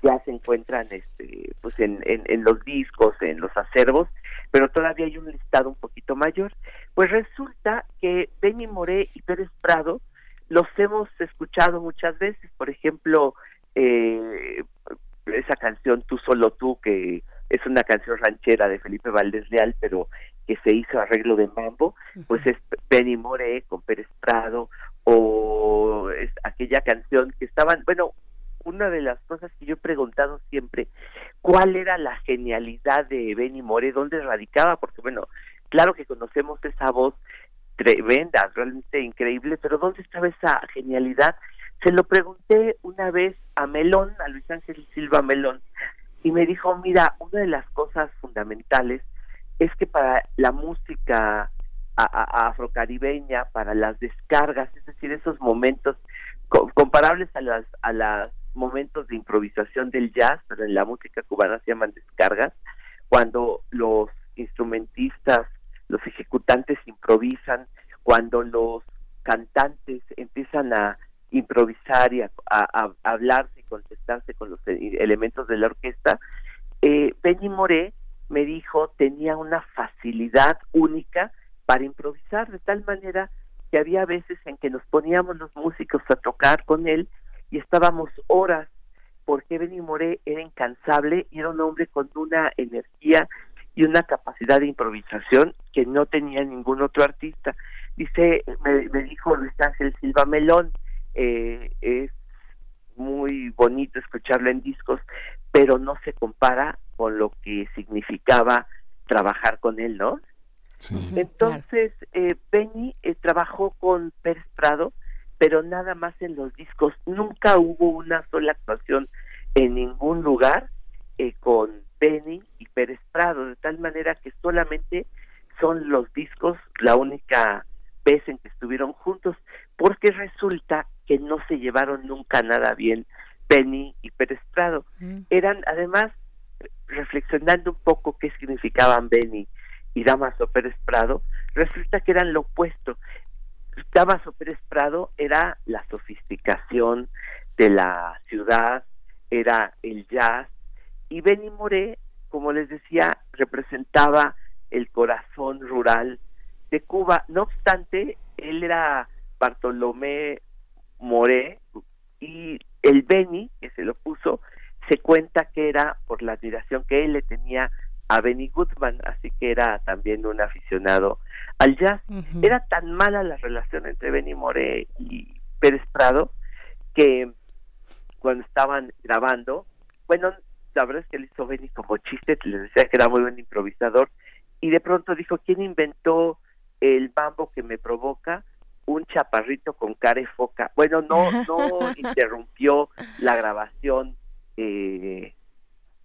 ya se encuentran este pues en, en, en los discos, en los acervos, pero todavía hay un listado un poquito mayor. Pues resulta que Benny Moré y Pérez Prado los hemos escuchado muchas veces, por ejemplo, eh, esa canción Tú solo tú, que es una canción ranchera de Felipe Valdés Leal, pero que se hizo arreglo de mambo, pues es Benny Moré con Pérez Prado, o es aquella canción que estaban, bueno, una de las cosas que yo he preguntado siempre, ¿cuál era la genialidad de Benny Moré? ¿Dónde radicaba? Porque bueno, claro que conocemos esa voz tremenda, realmente increíble, pero ¿dónde estaba esa genialidad? Se lo pregunté una vez a Melón, a Luis Ángel Silva Melón, y me dijo, mira, una de las cosas fundamentales es que para la música afrocaribeña, para las descargas, es decir, esos momentos co- comparables a las a los momentos de improvisación del jazz, pero en la música cubana se llaman descargas, cuando los instrumentistas, los ejecutantes improvisan, cuando los cantantes empiezan a improvisar y a, hablarse y contestarse con los elementos de la orquesta, eh, Benny Moré me dijo tenía una facilidad única para improvisar de tal manera que había veces en que nos poníamos los músicos a tocar con él y estábamos horas porque Benny Moré era incansable y era un hombre con una energía y una capacidad de improvisación que no tenía ningún otro artista. Dice, me, dijo Luis Ángel Silva Melón, eh, es muy bonito escucharlo en discos, pero no se compara con lo que significaba trabajar con él, ¿no? Entonces, eh, Benny eh, trabajó con Pérez Prado, pero nada más en los discos. Nunca hubo una sola actuación en ningún lugar eh, con Benny y Pérez Prado, de tal manera que solamente son los discos la única vez en que estuvieron juntos, porque resulta que no se llevaron nunca nada bien Benny y Pérez Prado. Mm. Eran además, reflexionando un poco qué significaban Benny y Damaso Pérez Prado, resulta que eran lo opuesto. Damaso Pérez Prado era la sofisticación de la ciudad, era el jazz, y Benny Moré, como les decía, representaba el corazón rural de Cuba. No obstante, él era Bartolomé Moré y el Benny, que se lo puso, se cuenta que era por la admiración que él le tenía a Benny Goodman, así que era también un aficionado al jazz. Era tan mala la relación entre Benny Moré y Pérez Prado que cuando estaban grabando, bueno, la verdad es que él hizo Benny como chiste, les decía que era muy buen improvisador, y de pronto dijo, ¿quién inventó el bambo que me provoca? Un chaparrito con cara de foca. Bueno, no, no interrumpió la grabación eh,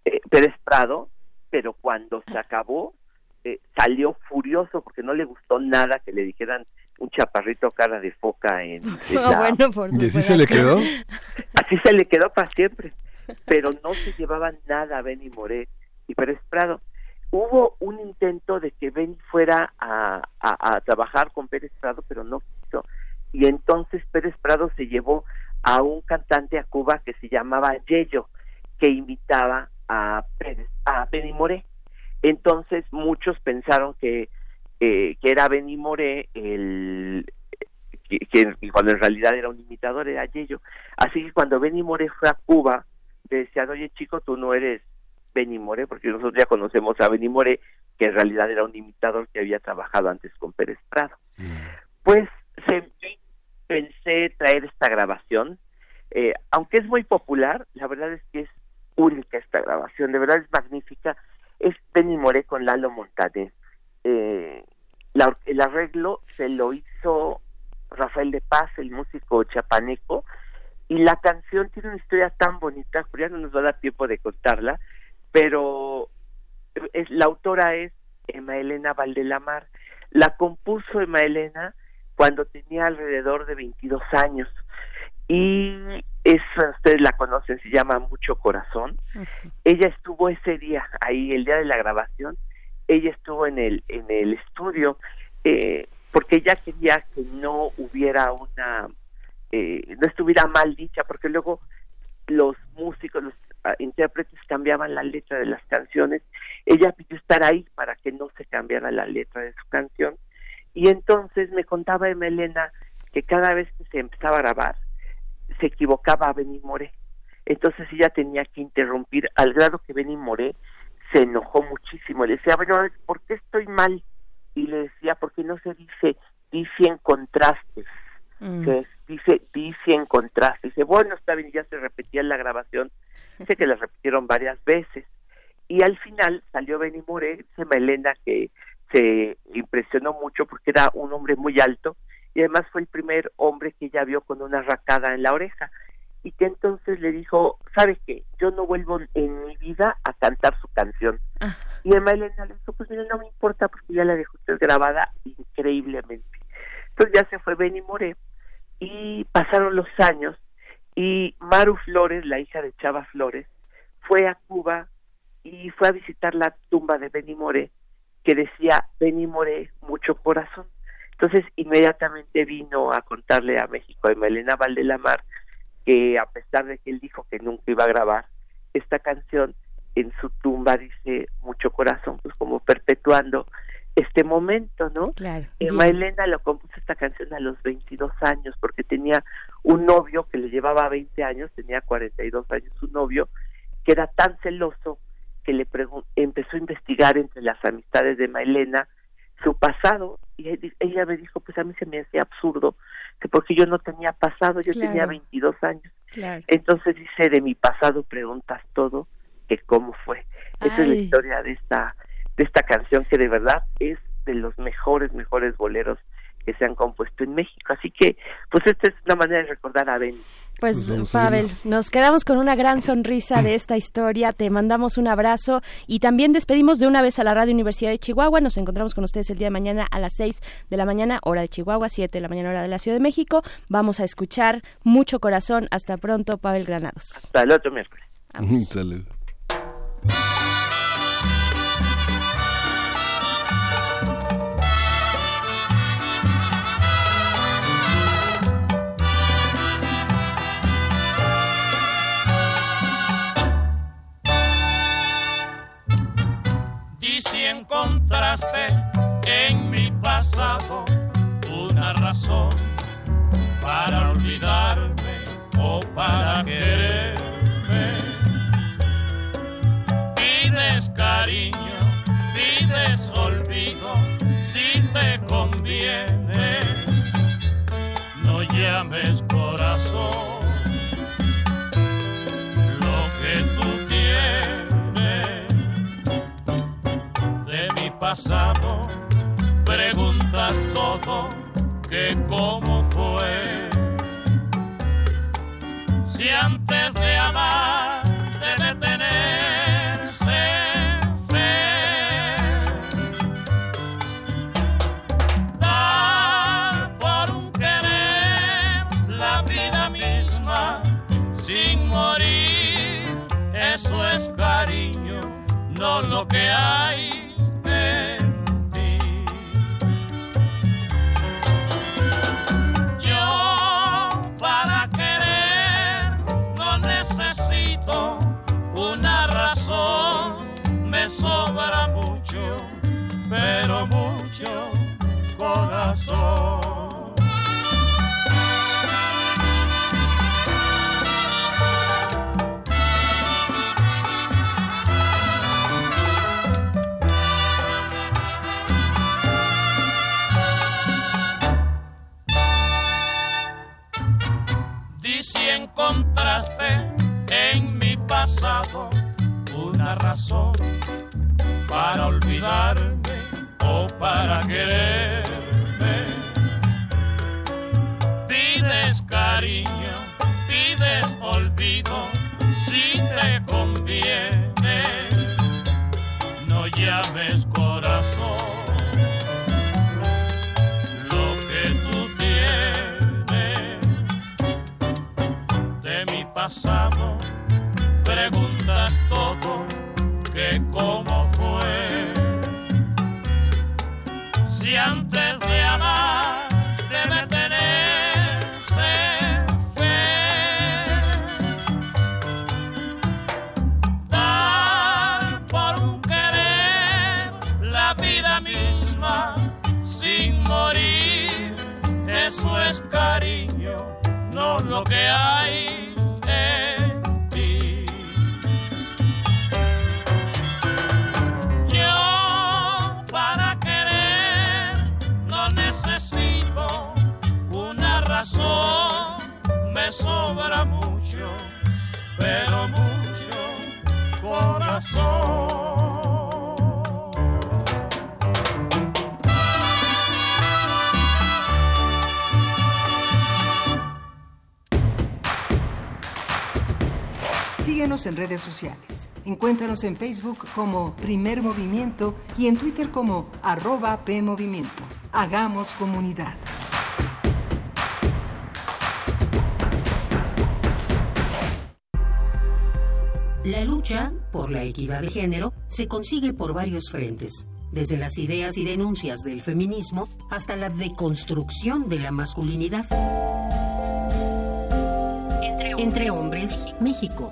eh, Pérez Prado, pero cuando se acabó eh, salió furioso porque no le gustó nada que le dijeran un chaparrito cara de foca en, ¿Y así se le quedó? Así se le quedó para siempre, pero no se llevaban nada a Benny Moré y Pérez Prado. Hubo un intento de que Benny fuera a, a, trabajar con Pérez Prado, pero no quiso. Y entonces Pérez Prado se llevó a un cantante a Cuba que se llamaba Yello, que invitaba a Pérez, a Benny Moré. Entonces muchos pensaron que, eh, que era Benny Moré el que, cuando en realidad era un imitador era Yello. Así que cuando Benny Moré fue a Cuba, le decían, oye chico, tú no eres Benny Moré, porque nosotros ya conocemos a Benny Moré, que en realidad era un imitador que había trabajado antes con Pérez Prado. Mm. Pues se, pensé traer esta grabación, eh, aunque es muy popular, la verdad es que es única esta grabación, de verdad es magnífica, es Benny Moré con Lalo Montaner. Eh, el arreglo se lo hizo Rafael de Paz, el músico chapaneco, y la canción tiene una historia tan bonita, ya no nos va a dar tiempo de contarla, pero la autora es Emma Elena Valdelamar. La compuso Emma Elena cuando tenía alrededor de 22 años y eso ustedes la conocen, se llama Mucho Corazón. Ella estuvo ese día ahí, el día de la grabación, ella estuvo en el en el estudio eh, porque ella quería que no hubiera una eh, no estuviera mal dicha porque luego los músicos los ah, intérpretes cambiaban la letra de las canciones. Ella pidió estar ahí para que no se cambiara la letra de su canción. Y entonces me contaba Elena que cada vez que se empezaba a grabar se equivocaba a Benny Moré. Entonces ella tenía que interrumpir al grado que Benny Moré se enojó muchísimo. Le decía, bueno, ¿por qué estoy mal? Y le decía, porque no se dice dice en contrastes, mm. que dice dice en contrastes. Dice, bueno, está bien, ya se repetía en la grabación. Dice que la repitieron varias veces. Y al final salió Benny Moré, dice Melena que se impresionó mucho porque era un hombre muy alto y además fue el primer hombre que ella vio con una racada en la oreja y que entonces le dijo, ¿sabes qué? Yo no vuelvo en mi vida a cantar su canción. Ah. Y Emma Elena le dijo, pues mira, no me importa porque ya la dejó usted grabada increíblemente. Entonces ya se fue Benny Moré y pasaron los años y Maru Flores, la hija de Chava Flores, fue a Cuba y fue a visitar la tumba de Benny Moré que decía Benny Moré, mucho corazón. Entonces inmediatamente vino a contarle a México, a Melena Valdelamar, que a pesar de que él dijo que nunca iba a grabar esta canción, en su tumba dice mucho corazón, pues como perpetuando este momento, ¿no? Claro. Eh, Maelena lo compuso esta canción a los 22 años porque tenía un novio que le llevaba 20 años, tenía 42 años su novio, que era tan celoso que le empezó a investigar entre las amistades de Maelena su pasado y ella me dijo, pues a mí se me hacía absurdo que porque yo no tenía pasado, yo tenía 22 años. Entonces dice, de mi pasado preguntas todo, que cómo fue. Esa es la historia de esta de esta canción que de verdad es de los mejores, mejores boleros que se han compuesto en México. Así que, pues esta es una manera de recordar a Ben. Pues, pues Pavel, nos quedamos con una gran sonrisa de esta historia. Te mandamos un abrazo y también despedimos de una vez a la Radio Universidad de Chihuahua. Nos encontramos con ustedes el día de mañana a las 6 de la mañana, hora de Chihuahua, 7 de la mañana, hora de la Ciudad de México. Vamos a escuchar mucho corazón. Hasta pronto, Pavel Granados. Hasta el otro miércoles. Salud. En mi pasado una razón para olvidarme o para quererme. Pides cariño, pides olvido, si te conviene, no llames corazón pasado, preguntas todo que cómo fue. Si antes de amar debe tenerse fe, dar por un querer la vida misma sin morir, eso es cariño, no lo que hay redes sociales. Encuéntranos en Facebook como Primer Movimiento y en Twitter como arroba PMovimiento. Hagamos comunidad. La lucha por la equidad de género se consigue por varios frentes. desde las ideas y denuncias del feminismo hasta la deconstrucción de la masculinidad. Entre hombres, México,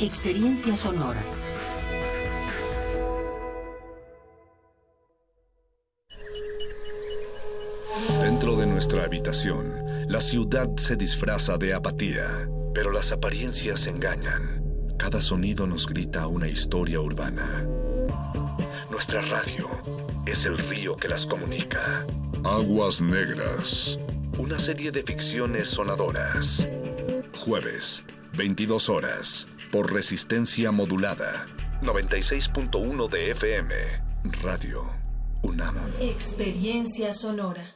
experiencia sonora. Dentro de nuestra habitación, la ciudad se disfraza de apatía, pero las apariencias engañan. Cada sonido nos grita una historia urbana. Nuestra radio es el río que las comunica. Aguas Negras. Una serie de ficciones sonadoras. Jueves, 22 horas, por resistencia modulada. 96.1 de FM. Radio UNAM. Experiencia sonora.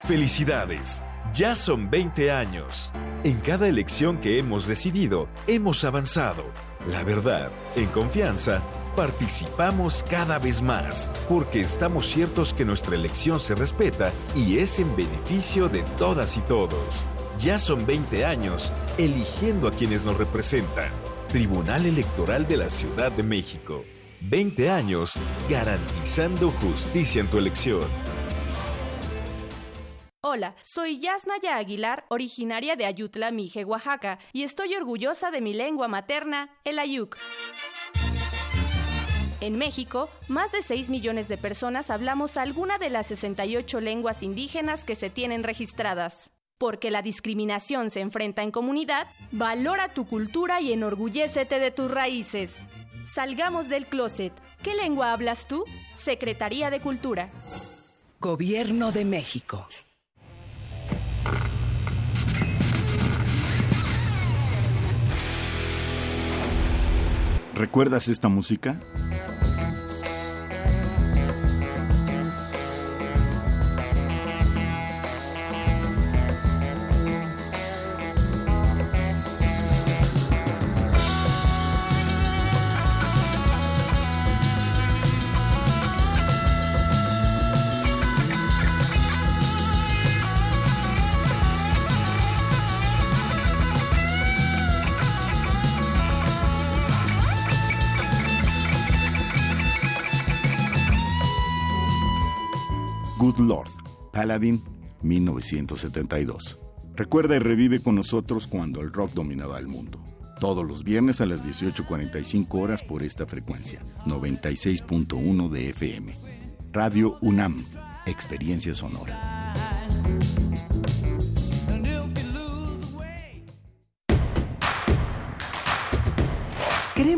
Felicidades. Ya son 20 años. En cada elección que hemos decidido, hemos avanzado. La verdad, en confianza, participamos cada vez más, porque estamos ciertos que nuestra elección se respeta y es en beneficio de todas y todos. Ya son 20 años eligiendo a quienes nos representan. Tribunal Electoral de la Ciudad de México. 20 años garantizando justicia en tu elección. Hola, soy Yasnaya Aguilar, originaria de Ayutla, Mije, Oaxaca, y estoy orgullosa de mi lengua materna, el ayuk. En México, más de 6 millones de personas hablamos alguna de las 68 lenguas indígenas que se tienen registradas. Porque la discriminación se enfrenta en comunidad, valora tu cultura y enorgullécete de tus raíces. Salgamos del closet. ¿Qué lengua hablas tú? Secretaría de Cultura. Gobierno de México. ¿Recuerdas esta música? Lord, Paladin, 1972. Recuerda y revive con nosotros cuando el rock dominaba el mundo. Todos los viernes a las 18.45 horas por esta frecuencia, 96.1 de FM. Radio UNAM, Experiencia Sonora.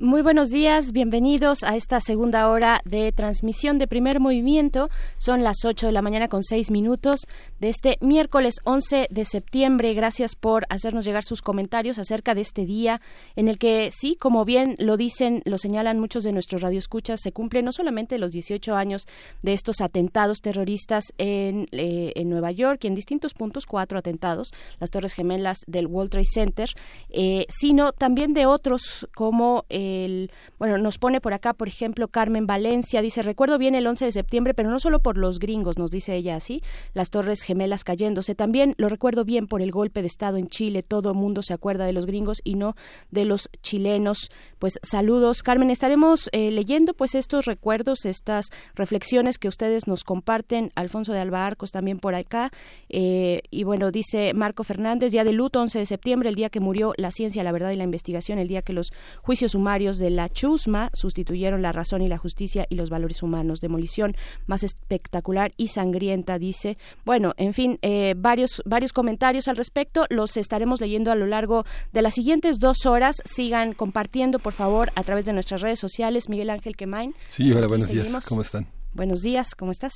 Muy buenos días, bienvenidos a esta segunda hora de transmisión de primer movimiento. Son las 8 de la mañana con 6 minutos de este miércoles 11 de septiembre. Gracias por hacernos llegar sus comentarios acerca de este día en el que, sí, como bien lo dicen, lo señalan muchos de nuestros radioescuchas, se cumplen no solamente los 18 años de estos atentados terroristas en, eh, en Nueva York y en distintos puntos, cuatro atentados, las Torres Gemelas del World Trade Center, eh, sino también de otros como. Eh, el, bueno, nos pone por acá, por ejemplo, Carmen Valencia, dice, recuerdo bien el 11 de septiembre, pero no solo por los gringos, nos dice ella así, las torres gemelas cayéndose, también lo recuerdo bien por el golpe de Estado en Chile, todo mundo se acuerda de los gringos y no de los chilenos. Pues saludos, Carmen, estaremos eh, leyendo pues estos recuerdos, estas reflexiones que ustedes nos comparten, Alfonso de Alba Arcos también por acá, eh, y bueno, dice Marco Fernández, día de luto, 11 de septiembre, el día que murió la ciencia, la verdad y la investigación, el día que los juicios sumarios de la chusma sustituyeron la razón y la justicia y los valores humanos. Demolición más espectacular y sangrienta, dice. Bueno, en fin, eh, varios, varios comentarios al respecto. Los estaremos leyendo a lo largo de las siguientes dos horas. Sigan compartiendo, por favor, a través de nuestras redes sociales. Miguel Ángel Quemain. Sí, hola, buenos días. ¿Cómo están? Buenos días, ¿cómo estás?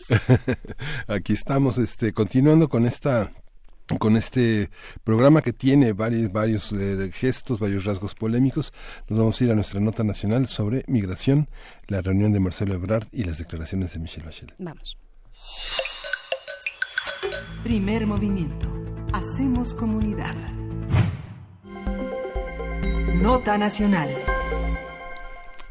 Aquí estamos, este, continuando con esta con este programa que tiene varios, varios eh, gestos, varios rasgos polémicos, nos vamos a ir a nuestra nota nacional sobre migración, la reunión de Marcelo Ebrard y las declaraciones de Michelle Bachelet. Vamos. Primer movimiento. Hacemos comunidad. Nota nacional.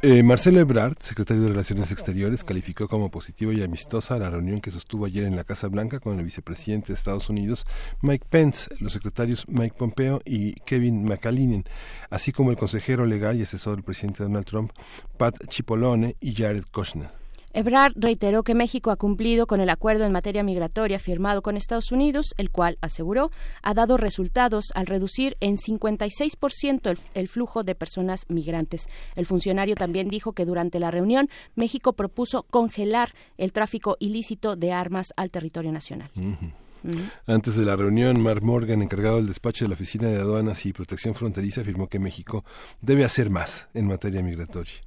Eh, Marcelo Ebrard, secretario de Relaciones Exteriores, calificó como positiva y amistosa la reunión que sostuvo ayer en la Casa Blanca con el vicepresidente de Estados Unidos, Mike Pence, los secretarios Mike Pompeo y Kevin McAleenan, así como el consejero legal y asesor del presidente Donald Trump, Pat Cipollone y Jared Kushner. Ebrard reiteró que México ha cumplido con el acuerdo en materia migratoria firmado con Estados Unidos, el cual, aseguró, ha dado resultados al reducir en 56% el, el flujo de personas migrantes. El funcionario también dijo que durante la reunión México propuso congelar el tráfico ilícito de armas al territorio nacional. Antes de la reunión, Mark Morgan, encargado del despacho de la Oficina de Aduanas y Protección Fronteriza, afirmó que México debe hacer más en materia migratoria.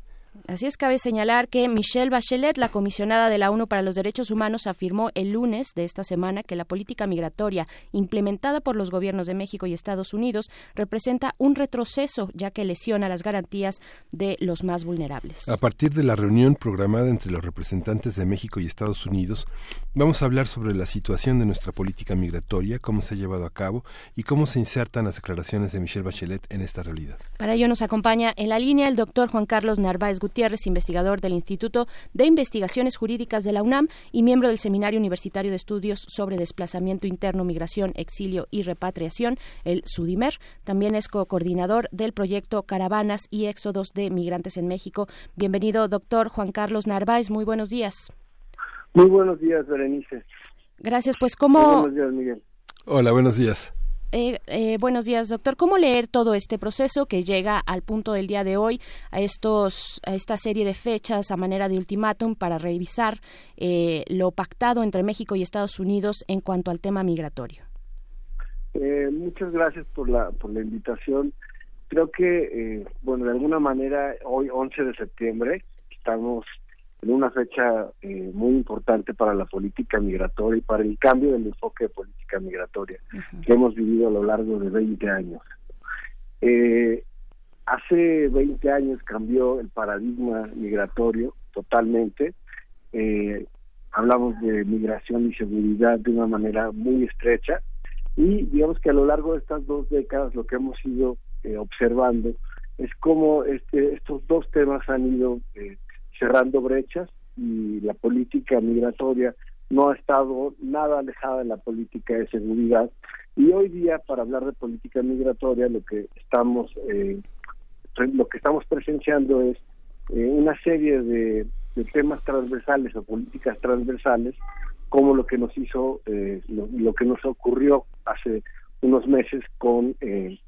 Así es, cabe señalar que Michelle Bachelet, la comisionada de la ONU para los Derechos Humanos, afirmó el lunes de esta semana que la política migratoria implementada por los gobiernos de México y Estados Unidos representa un retroceso, ya que lesiona las garantías de los más vulnerables. A partir de la reunión programada entre los representantes de México y Estados Unidos, vamos a hablar sobre la situación de nuestra política migratoria, cómo se ha llevado a cabo y cómo se insertan las declaraciones de Michelle Bachelet en esta realidad. Para ello nos acompaña en la línea el doctor Juan Carlos Narváez Gutiérrez, investigador del Instituto de Investigaciones Jurídicas de la UNAM y miembro del Seminario Universitario de Estudios sobre Desplazamiento Interno, Migración, Exilio y Repatriación, el SUDIMER. También es co-coordinador del proyecto Caravanas y Éxodos de Migrantes en México. Bienvenido, doctor Juan Carlos Narváez. Muy buenos días. Muy buenos días, Berenice. Gracias. Pues, ¿cómo...? Muy buenos días, Miguel. Hola, buenos días. Eh, eh, buenos días, doctor. ¿Cómo leer todo este proceso que llega al punto del día de hoy, a estos, a esta serie de fechas a manera de ultimátum para revisar eh, lo pactado entre México y Estados Unidos en cuanto al tema migratorio? Eh, muchas gracias por la por la invitación. Creo que, eh, bueno, de alguna manera, hoy 11 de septiembre, estamos en una fecha eh, muy importante para la política migratoria y para el cambio del enfoque de política migratoria que hemos vivido a lo largo de 20 años. Eh, hace 20 años cambió el paradigma migratorio totalmente. Eh, hablamos de migración y seguridad de una manera muy estrecha y digamos que a lo largo de estas dos décadas lo que hemos ido eh, observando es cómo este, estos dos temas han ido eh, cerrando brechas y la política migratoria no ha estado nada alejada de la política de seguridad. Y hoy día para hablar de política migratoria lo que estamos eh, lo que estamos presenciando es eh, una serie de, temas transversales o políticas transversales como lo que nos hizo eh, lo, lo, que nos ocurrió hace unos meses con eh,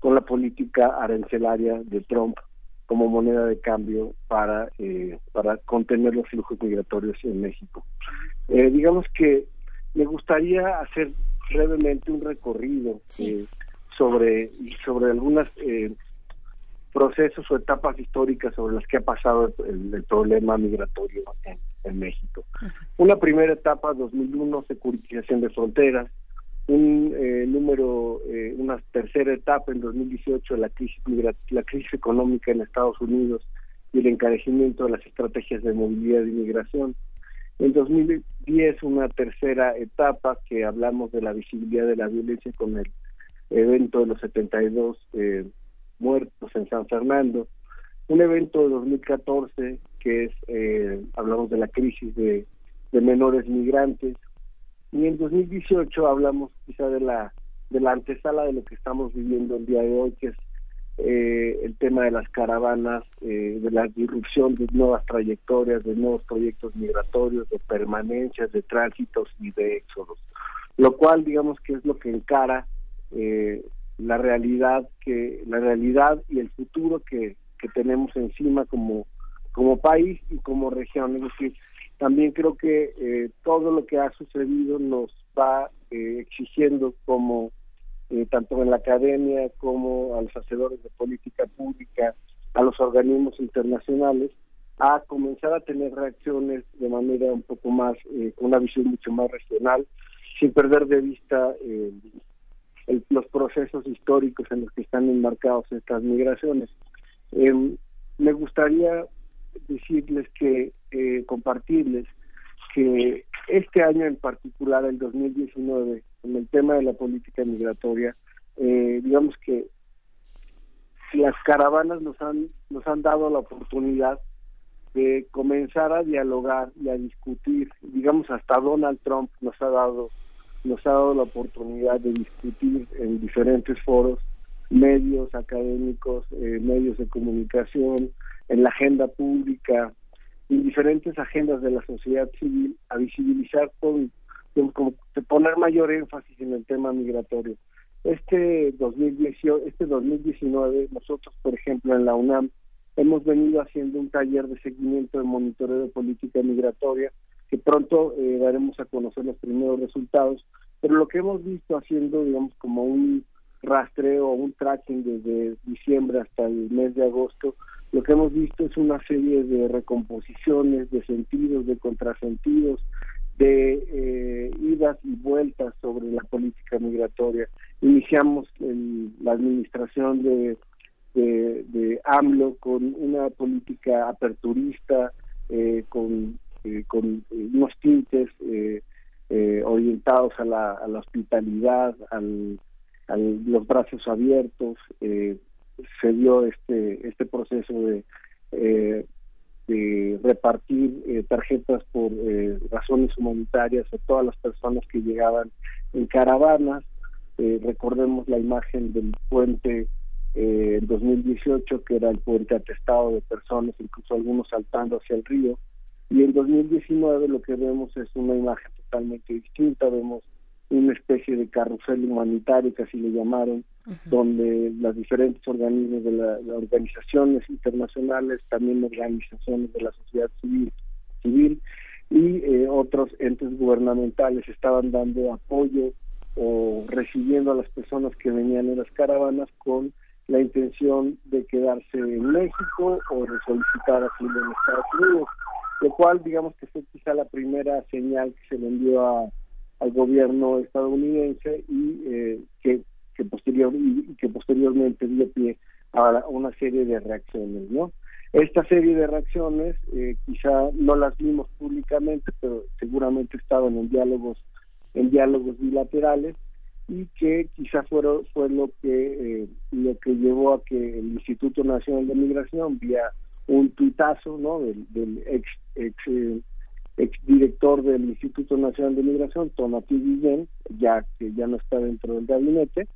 con la política arancelaria de Trump como moneda de cambio para eh, para contener los flujos migratorios en México. Eh, digamos que me gustaría hacer brevemente un recorrido sí. eh, sobre sobre algunas procesos o etapas históricas sobre las que ha pasado el, el problema migratorio en, en México. Uh -huh. Una primera etapa, 2001, securitización de fronteras, un eh, número, eh, una tercera etapa en 2018, la crisis, la crisis económica en Estados Unidos y el encarecimiento de las estrategias de movilidad y migración. En 2010, una tercera etapa que hablamos de la visibilidad de la violencia con el evento de los 72 eh, muertos en San Fernando. Un evento de 2014 que es, eh, hablamos de la crisis de, de menores migrantes, y en 2018 hablamos quizá de la de la antesala de lo que estamos viviendo el día de hoy que es eh, el tema de las caravanas eh, de la disrupción de nuevas trayectorias de nuevos proyectos migratorios de permanencias de tránsitos y de éxodos. Lo cual digamos que es lo que encara eh, la realidad que la realidad y el futuro que, que tenemos encima como como país y como región. Es decir también creo que eh, todo lo que ha sucedido nos va eh, exigiendo como eh, tanto en la academia como a los hacedores de política pública, a los organismos internacionales, a comenzar a tener reacciones de manera un poco más, con una visión mucho más regional, sin perder de vista eh, los procesos históricos en los que están enmarcados estas migraciones. Em, me gustaría decirles que, eh, compartirles que este año en particular, el 2019, en el tema de la política migratoria, digamos que las caravanas nos han nos han dado la oportunidad de comenzar a dialogar y a discutir, digamos hasta Donald Trump nos ha dado nos ha dado la oportunidad de discutir en diferentes foros, medios académicos, eh, medios de comunicación, en la agenda pública, en diferentes agendas de la sociedad civil, a visibilizar con, con, poner mayor énfasis en el tema migratorio. Este 2018, este 2019, nosotros, por ejemplo, en la UNAM, hemos venido haciendo un taller de seguimiento de monitoreo de política migratoria que pronto eh, daremos a conocer los primeros resultados, pero lo que hemos visto haciendo, digamos, como un rastreo, un tracking desde diciembre hasta el mes de agosto, lo que hemos visto es una serie de recomposiciones, de sentidos, de contrasentidos, de eh, idas y vueltas sobre la política migratoria. Iniciamos la administración de de, AMLO con una política aperturista, eh, con, eh, con unos tintes eh, orientados a la, a la hospitalidad, al, a los brazos abiertos. Se dio este, este proceso de, de repartir tarjetas por razones humanitarias a todas las personas que llegaban en caravanas. recordemos la imagen del puente eh, en 2018, que era el puente atestado de personas, incluso algunos saltando hacia el río. Y en 2019 lo que vemos es una imagen totalmente distinta, vemos una especie de carrusel humanitario, que así le llamaron, donde las diferentes organismos de las organizaciones internacionales, también organizaciones de la sociedad civil, civil y eh, otros entes gubernamentales estaban dando apoyo o recibiendo a las personas que venían en las caravanas con la intención de quedarse en México o de solicitar asilo en Estados Unidos, lo cual digamos que fue quizá la primera señal que se le envió a, al gobierno estadounidense y eh, que, que, posterior, y que posteriormente dio pie a una serie de reacciones, ¿no? Esta serie de reacciones eh, quizá no las vimos públicamente, pero seguramente estaban en diálogos en diálogos bilaterales y que quizá fue lo que eh, lo que llevó a que el Instituto Nacional de Migración vía un tuitazo ¿no? del, ex, ex, eh, ex director del Instituto Nacional de Migración, Tonati Guillén, ya que ya no está dentro del gabinete,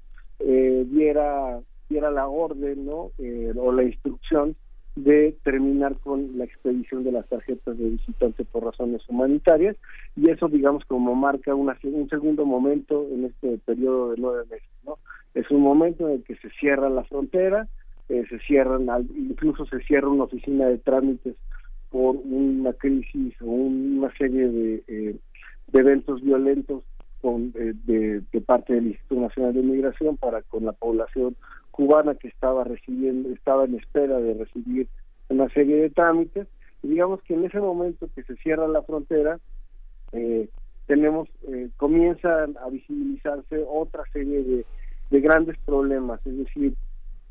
eh, diera, la orden ¿no? Eh, o la instrucción de terminar con la expedición de las tarjetas de visitante por razones humanitarias y eso digamos como marca una, un segundo momento en este periodo de nueve meses no es un momento en el que se cierra la frontera eh, se cierran incluso se cierra una oficina de trámites por una crisis o una serie de, eh, de eventos violentos con, eh, de, parte del Instituto Nacional de Migración para con la población cubana que estaba recibiendo, estaba en espera de recibir una serie de trámites, y digamos que en ese momento que se cierra la frontera, eh, tenemos, eh, comienzan a visibilizarse otra serie de, de grandes problemas, es decir,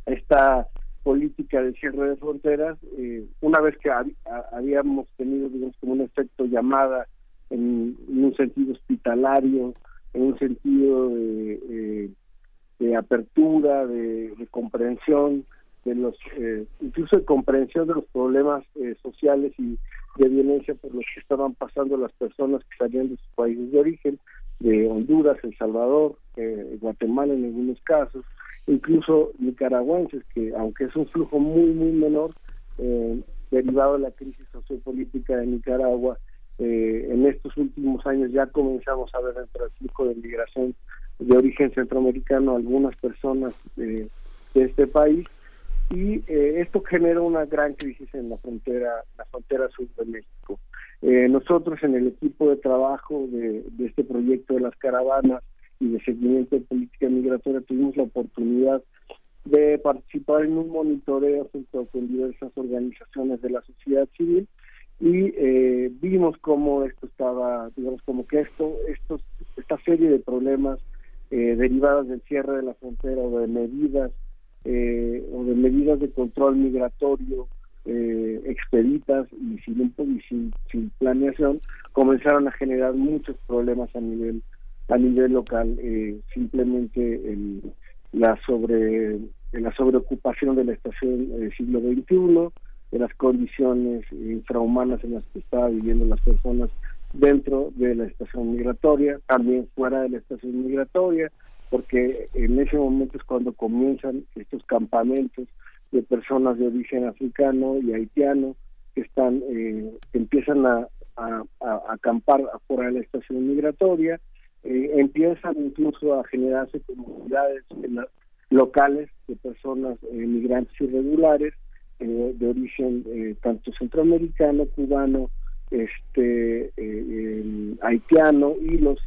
esta política de cierre de fronteras, eh, una vez que habíamos tenido, digamos, como un efecto llamada en, un sentido hospitalario, en un sentido de, eh, apertura, de, comprensión, de los eh, incluso de comprensión de los problemas eh, sociales y de violencia por los que estaban pasando las personas que salían de sus países de origen, de Honduras, El Salvador, eh, Guatemala en algunos casos, incluso nicaragüenses, que aunque es un flujo muy, muy menor, derivado de la crisis sociopolítica de Nicaragua, en estos últimos años ya comenzamos a ver dentro del de migración de origen centroamericano algunas personas de, este país. Y eh, esto genera una gran crisis en la frontera la frontera sur de México. Eh, nosotros en el equipo de trabajo de, este proyecto de las caravanas y de seguimiento de política migratoria tuvimos la oportunidad de participar en un monitoreo junto con diversas organizaciones de la sociedad civil y eh, vimos cómo esto estaba, digamos, como que esto, estos, esta serie de problemas eh, derivadas del cierre de la frontera o de medidas eh, o de medidas de control migratorio eh, expeditas y sin, y sin, sin planeación comenzaron a generar muchos problemas a nivel a nivel local eh, simplemente el, la sobre la sobreocupación de la estación del siglo XXI de las condiciones infrahumanas en las que estaban viviendo las personas dentro de la estación migratoria, también fuera de la estación migratoria, porque en ese momento es cuando comienzan estos campamentos de personas de origen africano y haitiano que están eh, empiezan a, acampar afuera de la estación migratoria, eh, empiezan incluso a generarse comunidades locales de personas eh, migrantes irregulares eh, de origen eh, tanto centroamericano, cubano, este haitiano y los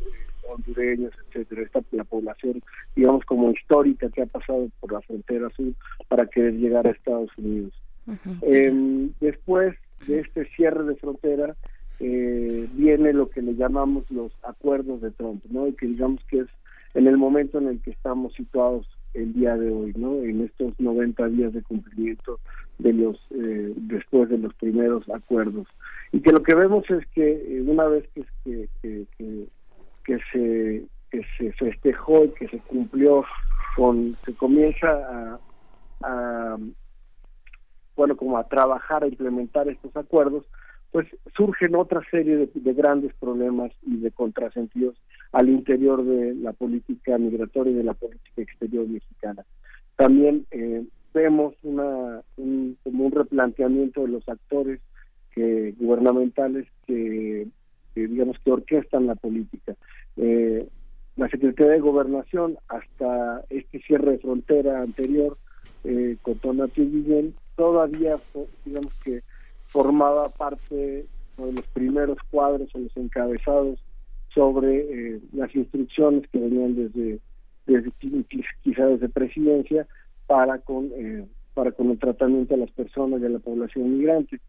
hondureños, etcétera, esta la población, digamos como histórica que ha pasado por la frontera sur para querer llegar a Estados Unidos. Em, después de este cierre de frontera eh, viene lo que le llamamos los acuerdos de Trump, ¿no? Y que digamos que es en el momento en el que estamos situados el día de hoy, ¿no? En estos 90 días de cumplimiento de los eh, después de los primeros acuerdos y que lo que vemos es que eh, una vez que, que, se que se festejó y que se cumplió con se comienza a, bueno como a trabajar a implementar estos acuerdos pues surgen otra serie de grandes problemas y de contrasentidos al interior de la política migratoria y de la política exterior mexicana. También eh, vemos una, un, como un replanteamiento de los actores gubernamentales que, digamos que orquestan la política. Eh, la Secretaría de Gobernación hasta este cierre de frontera anterior eh, con Tonati Guillén todavía digamos que formaba parte de los primeros cuadros o los encabezados sobre eh, las instrucciones que venían desde, desde quizá desde presidencia para con eh, para con el tratamiento de las personas de la población migrante.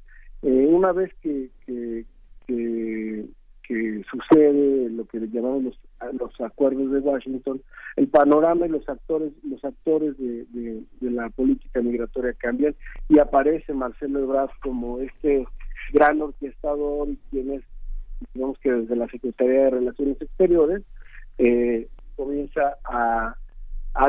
Eh, una vez que, que, que, sucede lo que llamamos los, los acuerdos de Washington, el panorama y los actores los actores de, de, la política migratoria cambian y aparece Marcelo Ebrard como este gran orquestador y quien es digamos que desde la Secretaría de Relaciones Exteriores, eh, comienza a,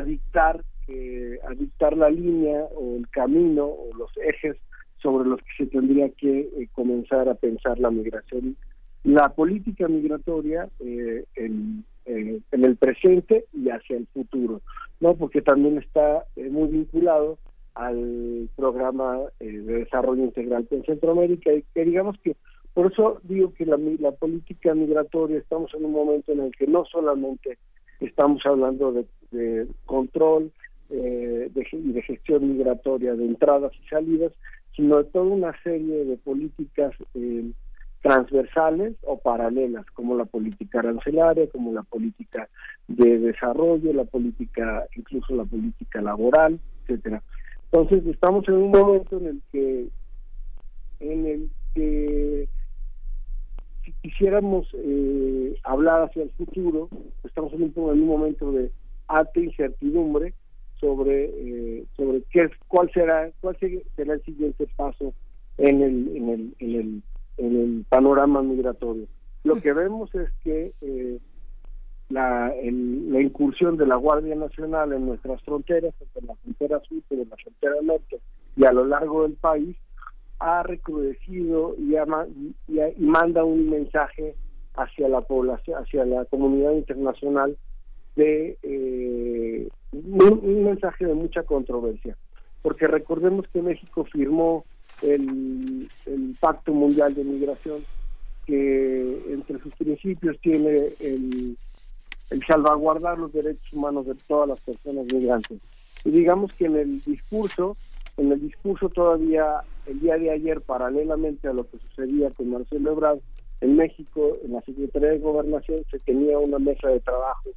dictar eh, a dictar la línea o el camino o los ejes sobre los que se tendría que eh, comenzar a pensar la migración, la política migratoria en, en, el presente y hacia el futuro, no porque también está muy vinculado al programa de desarrollo integral en Centroamérica y que digamos que por eso digo que la, la política migratoria estamos en un momento en el que no solamente estamos hablando de, control eh, de, y de gestión migratoria de entradas y salidas, sino de toda una serie de políticas eh, transversales o paralelas, como la política arancelaria, como la política de desarrollo, la política, incluso la política laboral, etcétera. Entonces estamos en un momento en el que en el que quisiéramos eh, hablar hacia el futuro, estamos en un, en un momento de alta incertidumbre sobre eh, sobre qué cuál será cuál será el siguiente paso en el en el en el, en el panorama migratorio. Lo que vemos es que eh, la, la incursión de la Guardia Nacional en nuestras fronteras, en la frontera sur, en la frontera norte y a lo largo del país, ha recrudecido y, y, manda un mensaje hacia la población, hacia la comunidad internacional de eh, un, mensaje de mucha controversia, porque recordemos que México firmó el, Pacto Mundial de Migración, que entre sus principios tiene el, el salvaguardar los derechos humanos de todas las personas migrantes. Y digamos que en el discurso en el discurso todavía el día de ayer, paralelamente a lo que sucedía con Marcelo Ebrard, en México, en la Secretaría de Gobernación, se tenía una mesa de trabajo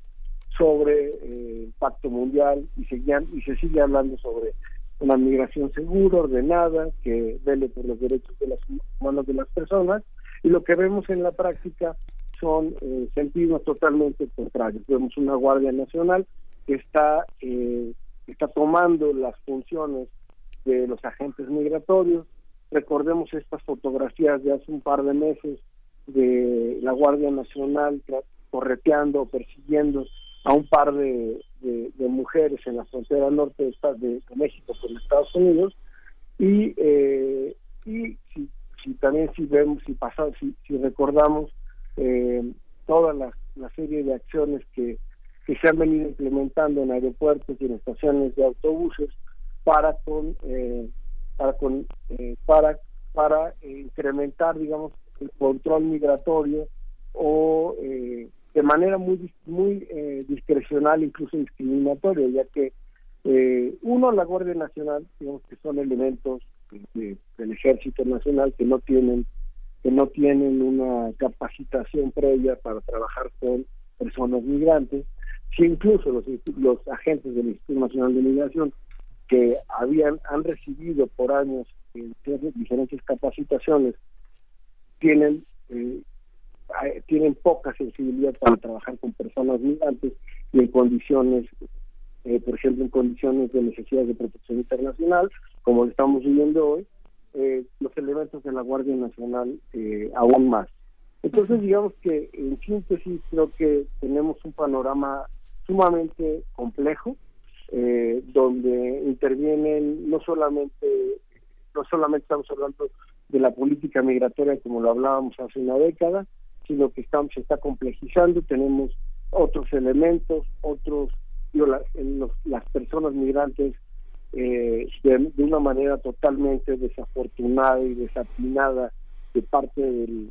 sobre eh, el pacto mundial y, seguían, y se sigue hablando sobre una migración segura, ordenada, que vele por los derechos de las humanos de las personas, y lo que vemos en la práctica son eh, sentidos totalmente contrarios. Vemos una Guardia Nacional que está, eh, está tomando las funciones de los agentes migratorios. Recordemos estas fotografías de hace un par de meses de la Guardia Nacional correteando, persiguiendo a un par de, mujeres en la frontera norte de, México con Estados Unidos y, eh, y si, también si vemos, si pasamos, si, si recordamos eh, toda la, serie de acciones que, que se han venido implementando en aeropuertos y en estaciones de autobuses para con eh, para con eh, para para incrementar digamos el control migratorio o eh, de manera muy muy eh, discrecional incluso discriminatoria ya que eh, uno la Guardia Nacional digamos que son elementos del Ejército Nacional que no tienen que no tienen una capacitación previa para trabajar con personas migrantes si incluso los los agentes del Instituto Nacional de Migración que habían han recibido por años diferentes capacitaciones tienen eh, tienen poca sensibilidad para trabajar con personas migrantes y en condiciones, eh, por ejemplo, en condiciones de necesidad de protección internacional, como estamos viviendo hoy, eh, los elementos de la Guardia Nacional eh, aún más. Entonces, digamos que en síntesis creo que tenemos un panorama sumamente complejo, donde intervienen no solamente, no solamente estamos hablando de la política migratoria como lo hablábamos hace una década, sino que estamos, se está complejizando, tenemos otros elementos, otros, las personas migrantes eh, de, una manera totalmente desafortunada y desatinada de parte de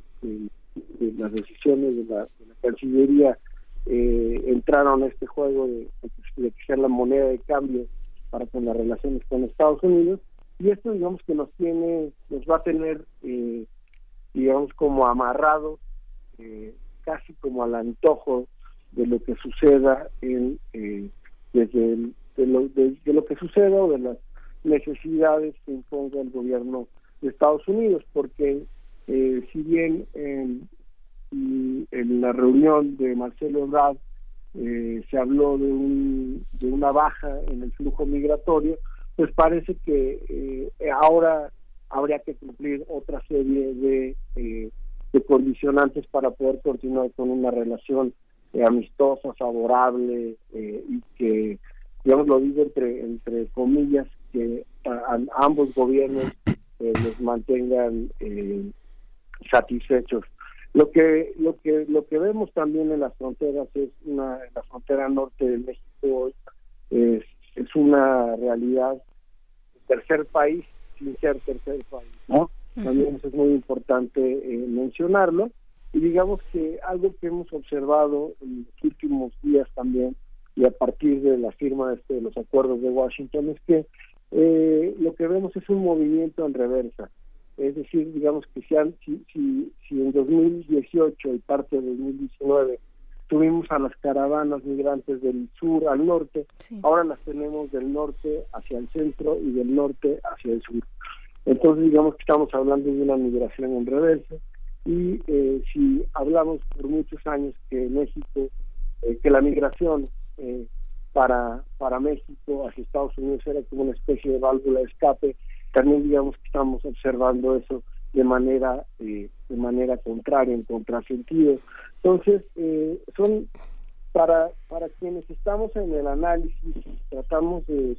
las decisiones de la, Cancillería eh, entraron a este juego de, de, que la moneda de cambio para con las relaciones con Estados Unidos. Y esto digamos que nos tiene nos va a tener eh, digamos como amarrados eh, casi como al antojo de lo que suceda en eh, desde de, lo, de, lo que suceda o de las necesidades que imponga el gobierno de Estados Unidos. Porque eh, si bien en, en la reunión de Marcelo Ebrard eh, se habló de, un, de una baja en el flujo migratorio, pues parece que eh, ahora habría que cumplir otra serie de, eh, de condicionantes para poder continuar con una relación eh, amistosa, favorable y que, digamos, lo digo entre, entre comillas, que ambos gobiernos los mantengan satisfechos. Lo que lo que lo que vemos también en las fronteras es una en la frontera norte de México es es una realidad tercer país sin ser tercer país, ¿no? También eso es muy importante eh, mencionarlo. Y digamos que algo que hemos observado en los últimos días también, y a partir de la firma de, este, los acuerdos de Washington, es que eh, lo que vemos es un movimiento en reversa. Es decir, digamos que si, si, si, en 2018 y parte de 2019 tuvimos a las caravanas migrantes del sur al norte, ahora las tenemos del norte hacia el centro y del norte hacia el sur. Entonces digamos que estamos hablando de una migración en reversa y eh, si hablamos por muchos años que México, eh, que la migración eh, para, para México hacia Estados Unidos era como una especie de válvula de escape, también digamos que estamos observando eso de manera de manera contraria, en contrasentido. Entonces, eh, son para, para quienes estamos en el análisis, tratamos de,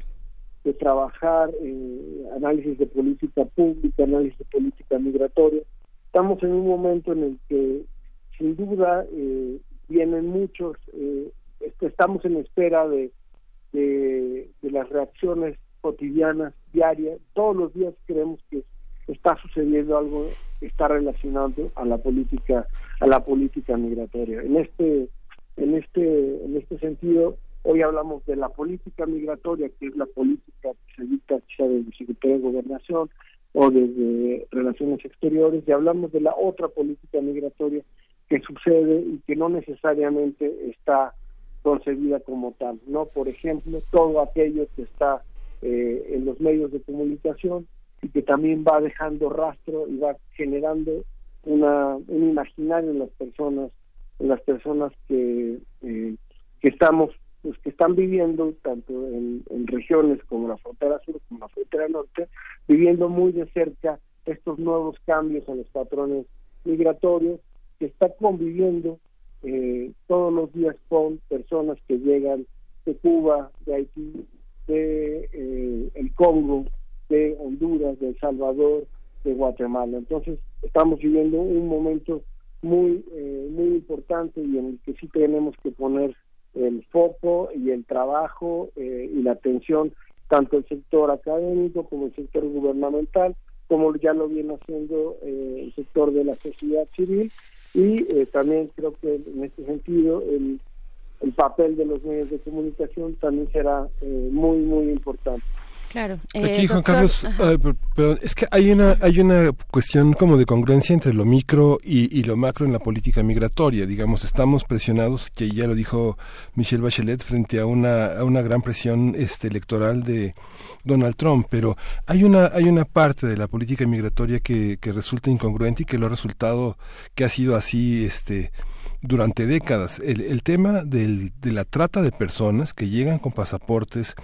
trabajar eh, análisis de política pública, análisis de política migratoria, estamos en un momento en el que sin duda eh, vienen muchos, eh, estamos en espera de, de las reacciones cotidianas, diarias, todos los días creemos que está sucediendo algo está relacionado a la política a la política migratoria en este en este en este sentido hoy hablamos de la política migratoria que es la política que se dicta quizá desde Secretaría de Gobernación o desde Relaciones Exteriores y hablamos de la otra política migratoria que sucede y que no necesariamente está concebida como tal, ¿no? Por ejemplo, todo aquello que está eh, en los medios de comunicación y que también va dejando rastro y va generando una, un imaginario en las personas, en las personas que, eh, que estamos, pues que están viviendo tanto en, regiones como la frontera sur como la frontera norte, viviendo muy de cerca estos nuevos cambios en los patrones migratorios, que está conviviendo eh, todos los días con personas que llegan de Cuba, de Haití, de eh, el Congo, de Honduras, de El Salvador, de Guatemala. Entonces estamos viviendo un momento muy eh, muy importante y en el que sí tenemos que poner el foco y el trabajo eh, y la atención tanto el sector académico como el sector gubernamental como ya lo viene haciendo eh, el sector de la sociedad civil y eh, también creo que en este sentido el, el papel de los medios de comunicación también será eh, muy muy importante Claro. Aquí, Juan Carlos, perdón, es que hay una, hay una cuestión como de congruencia entre lo micro y, y, lo macro en la política migratoria. Digamos, estamos presionados, que ya lo dijo Michelle Bachelet, frente a una, a una gran presión este, electoral de Donald Trump, pero hay una, hay una parte de la política migratoria que, que resulta incongruente y que lo ha resultado, que ha sido así, este, durante décadas. El, el tema del, de la trata de personas que llegan con pasaportes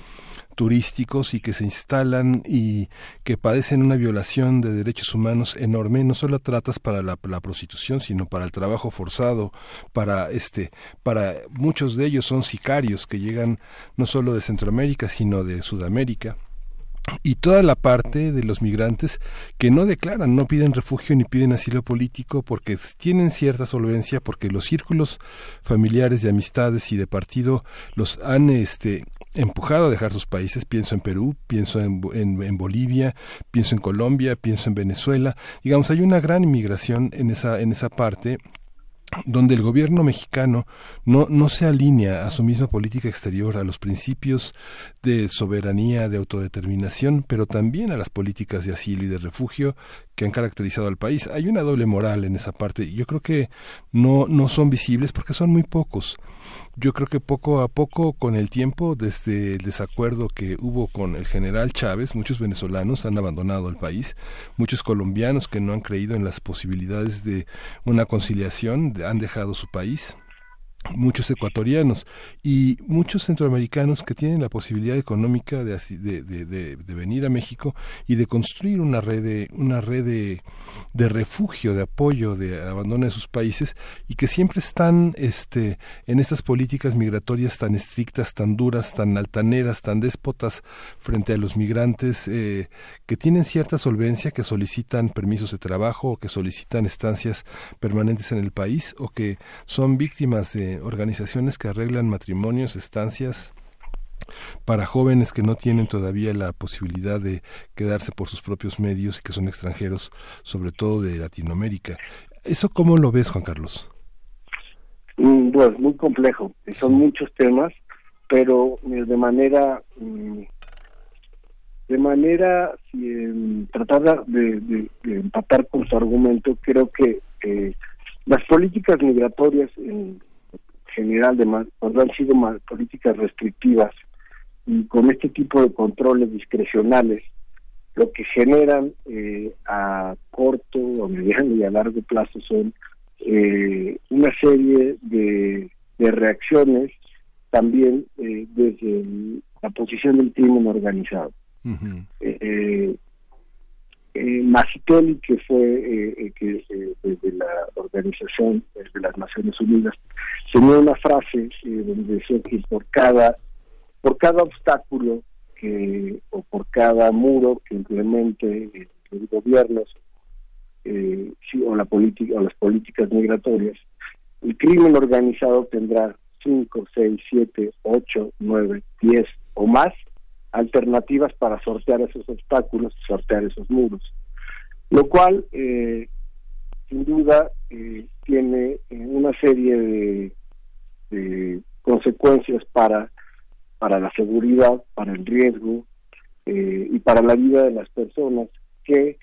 turísticos y que se instalan y que padecen una violación de derechos humanos enorme, no solo tratas para la, la, prostitución, sino para el trabajo forzado, para este, para muchos de ellos son sicarios que llegan no solo de Centroamérica, sino de Sudamérica y toda la parte de los migrantes que no declaran, no piden refugio ni piden asilo político porque tienen cierta solvencia, porque los círculos familiares de amistades y de partido los han este empujado a dejar sus países. Pienso en Perú, pienso en, en, en, Bolivia, pienso en Colombia, pienso en Venezuela. Digamos, hay una gran inmigración en esa, en esa parte donde el gobierno mexicano no, no se alinea a su misma política exterior, a los principios de soberanía, de autodeterminación, pero también a las políticas de asilo y de refugio que han caracterizado al país. Hay una doble moral en esa parte yo creo que no, no son visibles porque son muy pocos. Yo creo que poco a poco, con el tiempo, desde el desacuerdo que hubo con el general Chávez, muchos venezolanos han abandonado el país, muchos colombianos que no han creído en las posibilidades de una conciliación han dejado su país muchos ecuatorianos y muchos centroamericanos que tienen la posibilidad económica de, de, de, de venir a México y de construir una red de, una red de, refugio, de apoyo, de abandono de sus países y que siempre están este, en estas políticas migratorias tan estrictas, tan duras, tan altaneras, tan déspotas frente a los migrantes eh, que tienen cierta solvencia, que solicitan permisos de trabajo o que solicitan estancias permanentes en el país o que son víctimas de organizaciones que arreglan matrimonios, estancias para jóvenes que no tienen todavía la posibilidad de quedarse por sus propios medios y que son extranjeros, sobre todo de Latinoamérica. ¿Eso cómo lo ves, Juan Carlos? Pues muy complejo, son muchos temas, pero eh, de manera mm, de manera si, tratar de, de, de, empatar con su argumento, creo que eh, las políticas migratorias en, general de cuando han sido políticas restrictivas y con este tipo de controles discrecionales lo que generan eh, a corto, a mediano y a largo plazo son eh, una serie de, de reacciones también eh, desde el, la posición del crimen organizado. Uh -huh. Eh, eh, Macitoli, que fue eh, que eh, desde la organización de las Naciones Unidas, tenía una frase donde decía que por cada por cada obstáculo que o por cada muro que implemente los gobiernos sí, o la o las políticas migratorias, el crimen organizado tendrá 5, 6, 7, 8, 9, 10 o más alternativas para sortear esos obstáculos, sortear esos muros. Lo cual, eh, sin duda, eh, tiene eh, una serie de, consecuencias para, para la seguridad, para el riesgo eh, y para la vida de las personas que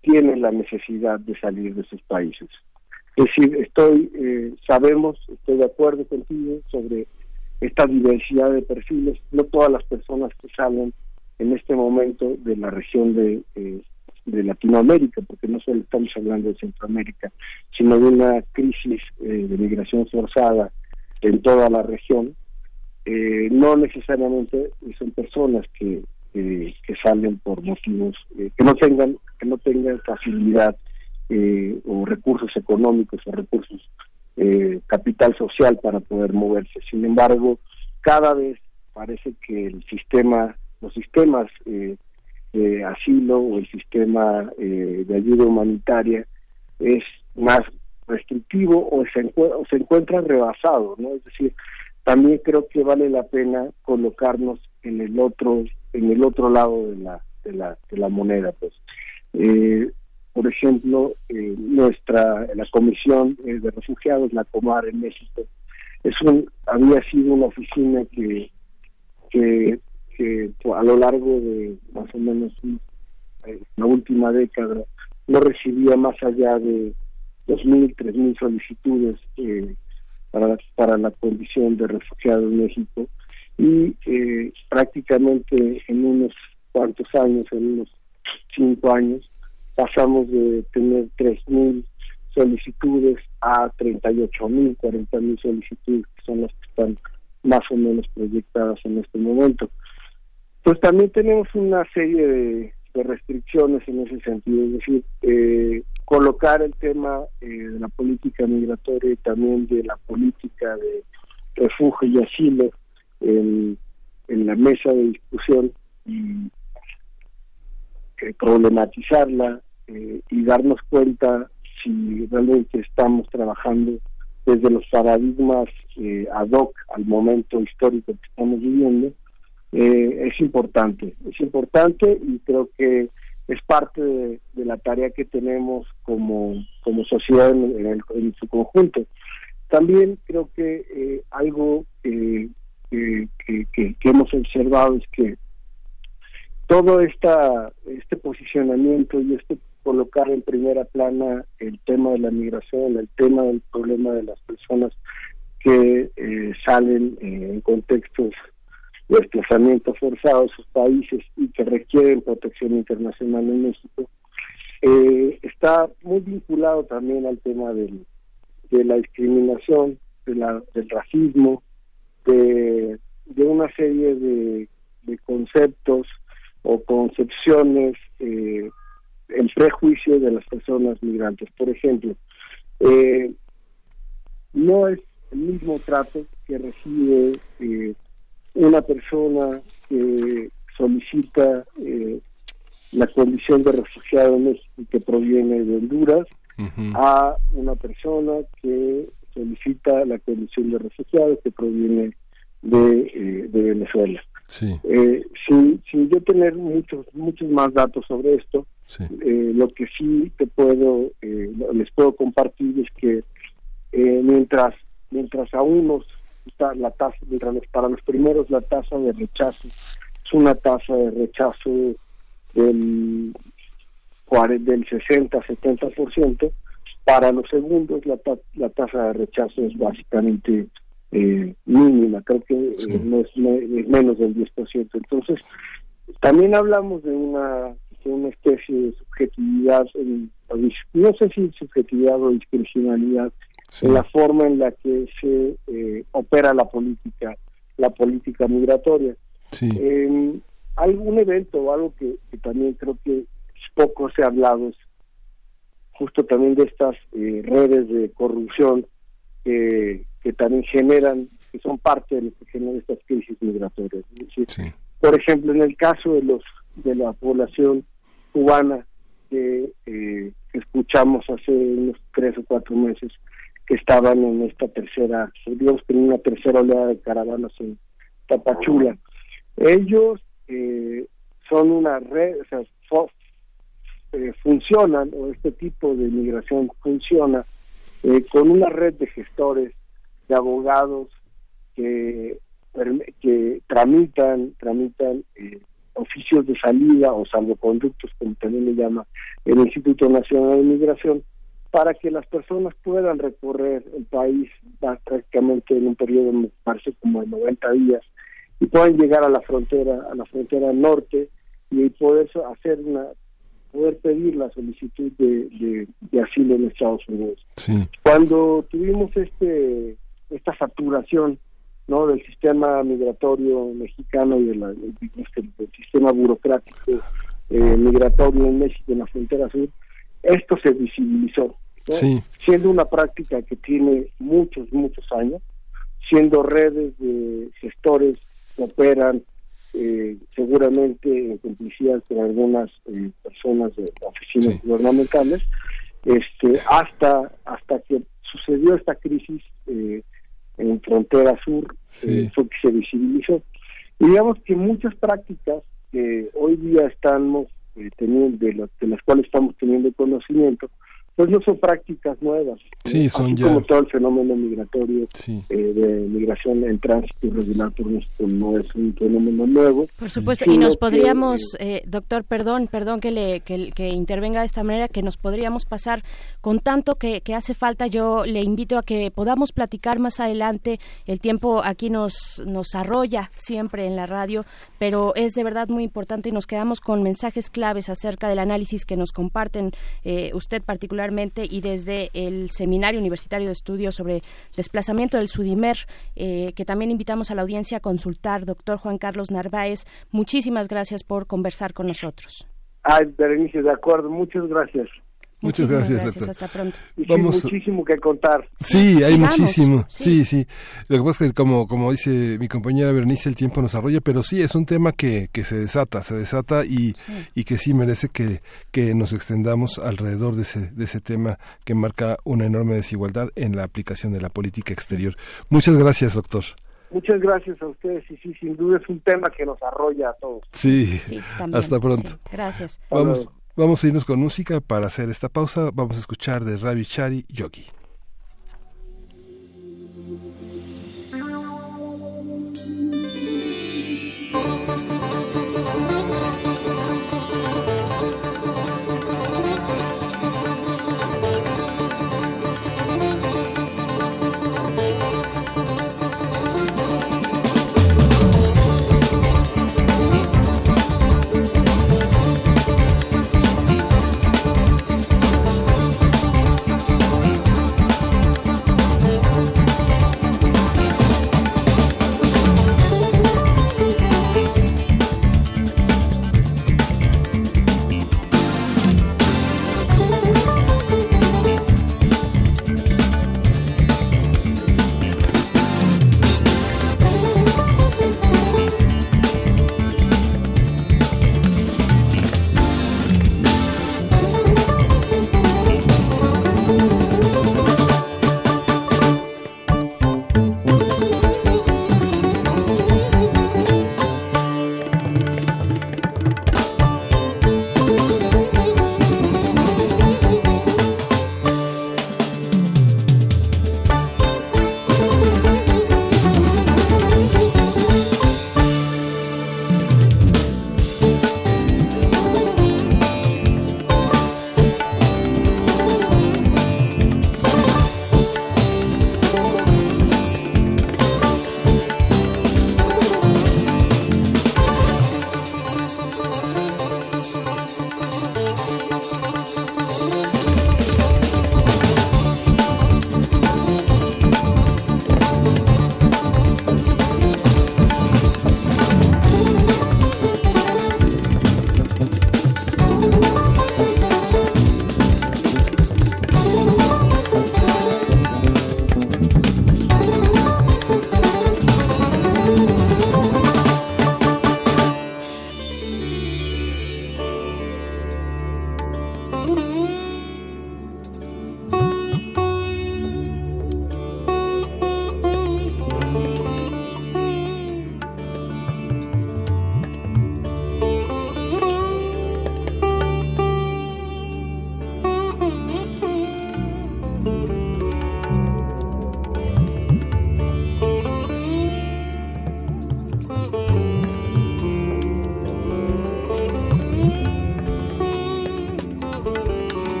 tienen la necesidad de salir de sus países. Es decir, estoy, eh, sabemos, estoy de acuerdo contigo sobre esta diversidad de perfiles. No todas las personas que salen en este momento de la región de, eh, de Latinoamérica, porque no solo estamos hablando de Centroamérica, sino de una crisis eh, de migración forzada en toda la región, eh, no necesariamente son personas que, que salen por motivos que no tengan que no tengan facilidad o recursos económicos o recursos capital social para poder moverse. Sin embargo, cada vez parece que el sistema los sistemas eh, de asilo o el sistema eh, de ayuda humanitaria es más restrictivo o se, o se encuentra rebasado, ¿no? Es decir, también creo que vale la pena colocarnos en el otro en el otro lado de la de la, de la moneda, pues. Eh, por ejemplo, nuestra la Comisión de Refugiados, la Comar en México, es un había sido una oficina que que que a lo largo de más o menos eh, la última década no recibía más allá de 2.000, 3.000 solicitudes eh, para, para la condición de refugiado en México. Y eh, prácticamente en unos cuantos años, en unos cinco años, pasamos de tener 3.000 solicitudes a 38.000, 40.000 solicitudes, que son las que están más o menos proyectadas en este momento. Pues también tenemos una serie de, restricciones en ese sentido, es decir, eh, colocar el tema eh, de la política migratoria y también de la política de refugio y asilo en, la mesa de discusión y eh, problematizarla y darnos cuenta si realmente estamos trabajando desde los paradigmas ad hoc al momento histórico que estamos viviendo eh, es importante, es importante y creo que es parte de, la tarea que tenemos como, como sociedad en, su conjunto. También creo que eh, algo que, hemos observado es que todo esta, este posicionamiento y este colocar en primera plana el tema de la migración, el tema del problema de las personas que eh, salen en contextos desplazamiento forzado a sus países y que requieren protección internacional en México, eh, está muy vinculado también al tema del, de la discriminación, de la, del racismo, de, de una serie de, de conceptos o concepciones eh, en prejuicio de las personas migrantes. Por ejemplo, eh, no es el mismo trato que recibe eh, una persona que solicita eh, la condición de refugiado en México que proviene de Honduras a una persona que solicita la condición de refugiado que proviene de, eh, de Venezuela. Sí. Eh, sin, yo tener muchos muchos más datos sobre esto, eh, lo que sí te puedo les puedo compartir es que mientras mientras a unos la tasa para los primeros la tasa de rechazo es una tasa de rechazo del del 60 70% para los segundos la, la tasa de rechazo es básicamente eh, mínima creo que eh, no es, menos del 10% entonces también hablamos de una una especie de subjetividad no sé si subjetividad o discrecionalidad en la forma en la que se eh, opera la política la política migratoria. Hay un evento o algo que, también creo que poco se ha hablado es justo también de estas eh, redes de corrupción que también generan que son parte de lo que generan estas crisis migratorias por ejemplo en el caso de los de la población cubana que escuchamos hace unos tres o cuatro meses que estaban en esta tercera, digamos que en una tercera oleada de caravanas en Tapachula. Ellos eh, son una red, o sea, eh, funcionan, o este tipo de migración funciona eh, con una red de gestores, de abogados que, que tramitan, tramitan oficios de salida o salvoconductos, como también le llama el Instituto Nacional de Migración, para que las personas puedan recorrer el país prácticamente en un periodo, me parece, como de 90 días, y puedan llegar a la frontera, a la frontera norte, y poder hacer una poder pedir la solicitud de, de, asilo en Estados Unidos. Cuando tuvimos este esta saturación no del sistema migratorio mexicano y de la, del, sistema burocrático eh, migratorio en México en la frontera sur, esto se visibilizó, siendo una práctica que tiene muchos, muchos años, siendo redes de gestores que operan eh, seguramente en complicidad con algunas eh, personas de oficinas gubernamentales, este, hasta, hasta que sucedió esta crisis eh, en frontera sur, fue que se visibilizó. Y digamos que muchas prácticas que hoy día estamos teniendo, de, de las cuales estamos teniendo conocimiento, pues no son prácticas nuevas. Sí, son como todo el fenómeno migratorio eh, de migración en tránsito irregular por no es un fenómeno nuevo. Por supuesto, y nos podríamos, eh, doctor, perdón, perdón que, le, que, que, intervenga de esta manera, que nos podríamos pasar con tanto que, que hace falta. Yo le invito a que podamos platicar más adelante. El tiempo aquí nos, nos arrolla siempre en la radio, pero es de verdad muy importante y nos quedamos con mensajes claves acerca del análisis que nos comparten eh, usted particularmente y desde el Seminario Universitario de Estudios sobre Desplazamiento del Sudimer, eh, que también invitamos a la audiencia a consultar. Doctor Juan Carlos Narváez, muchísimas gracias por conversar con nosotros. Ay, Berenice, de acuerdo, muchas gracias. Muchas gracias, doctor. Hasta pronto. Vamos, muchísimo que contar. Sí, hay muchísimo. Sí. sí. Lo que pasa es que, como, como dice mi compañera Bernice, el tiempo nos arrolla, pero sí, es un tema que, que se desata, se desata y, y que sí merece que, que nos extendamos alrededor de ese, de ese tema que marca una enorme desigualdad en la aplicación de la política exterior. Muchas gracias, doctor. Muchas gracias a ustedes y sí, sin duda es un tema que nos arrolla a todos. Sí, hasta pronto. Gracias. Vamos. Vamos a irnos con música para hacer esta pausa. Vamos a escuchar de Ravi Chari Yogi.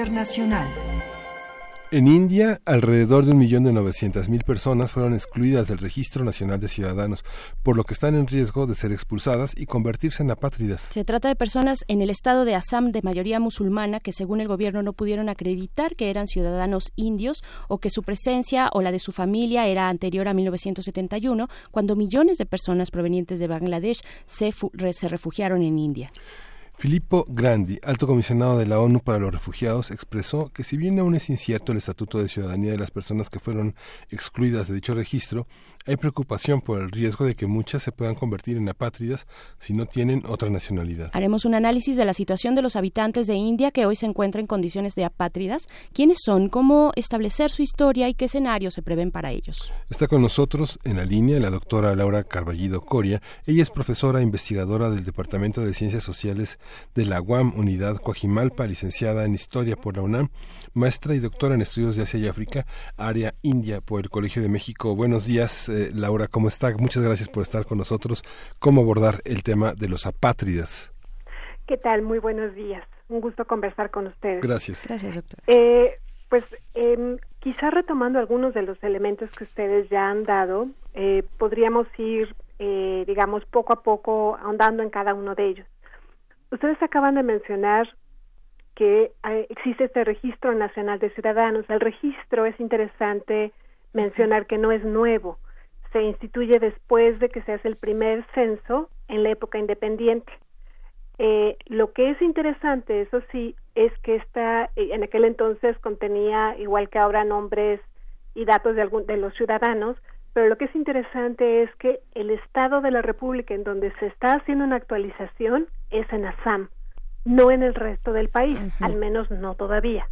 Internacional. En India, alrededor de un millón de novecientas mil personas fueron excluidas del Registro Nacional de Ciudadanos, por lo que están en riesgo de ser expulsadas y convertirse en apátridas. Se trata de personas en el estado de Assam de mayoría musulmana que según el gobierno no pudieron acreditar que eran ciudadanos indios o que su presencia o la de su familia era anterior a 1971, cuando millones de personas provenientes de Bangladesh se, se refugiaron en India. Filippo Grandi, alto comisionado de la ONU para los Refugiados, expresó que si bien aún es incierto el estatuto de ciudadanía de las personas que fueron excluidas de dicho registro, hay preocupación por el riesgo de que muchas se puedan convertir en apátridas si no tienen otra nacionalidad. Haremos un análisis de la situación de los habitantes de India que hoy se encuentran en condiciones de apátridas, quiénes son, cómo establecer su historia y qué escenarios se prevén para ellos. Está con nosotros en la línea la doctora Laura Carballido Coria. Ella es profesora e investigadora del Departamento de Ciencias Sociales de la UAM Unidad Coajimalpa, licenciada en Historia por la UNAM, maestra y doctora en Estudios de Asia y África, área India por el Colegio de México. Buenos días. Eh, Laura, ¿cómo está? Muchas gracias por estar con nosotros. ¿Cómo abordar el tema de los apátridas? ¿Qué tal? Muy buenos días. Un gusto conversar con ustedes. Gracias. Gracias, doctor. Eh, pues eh, quizá retomando algunos de los elementos que ustedes ya han dado, eh, podríamos ir, eh, digamos, poco a poco ahondando en cada uno de ellos. Ustedes acaban de mencionar que existe este registro nacional de ciudadanos. El registro es interesante mencionar que no es nuevo, se instituye después de que se hace el primer censo en la época independiente. Eh, lo que es interesante, eso sí, es que esta, en aquel entonces contenía, igual que ahora, nombres y datos de, algún, de los ciudadanos, pero lo que es interesante es que el estado de la República en donde se está haciendo una actualización es en Assam, no en el resto del país, al menos no todavía.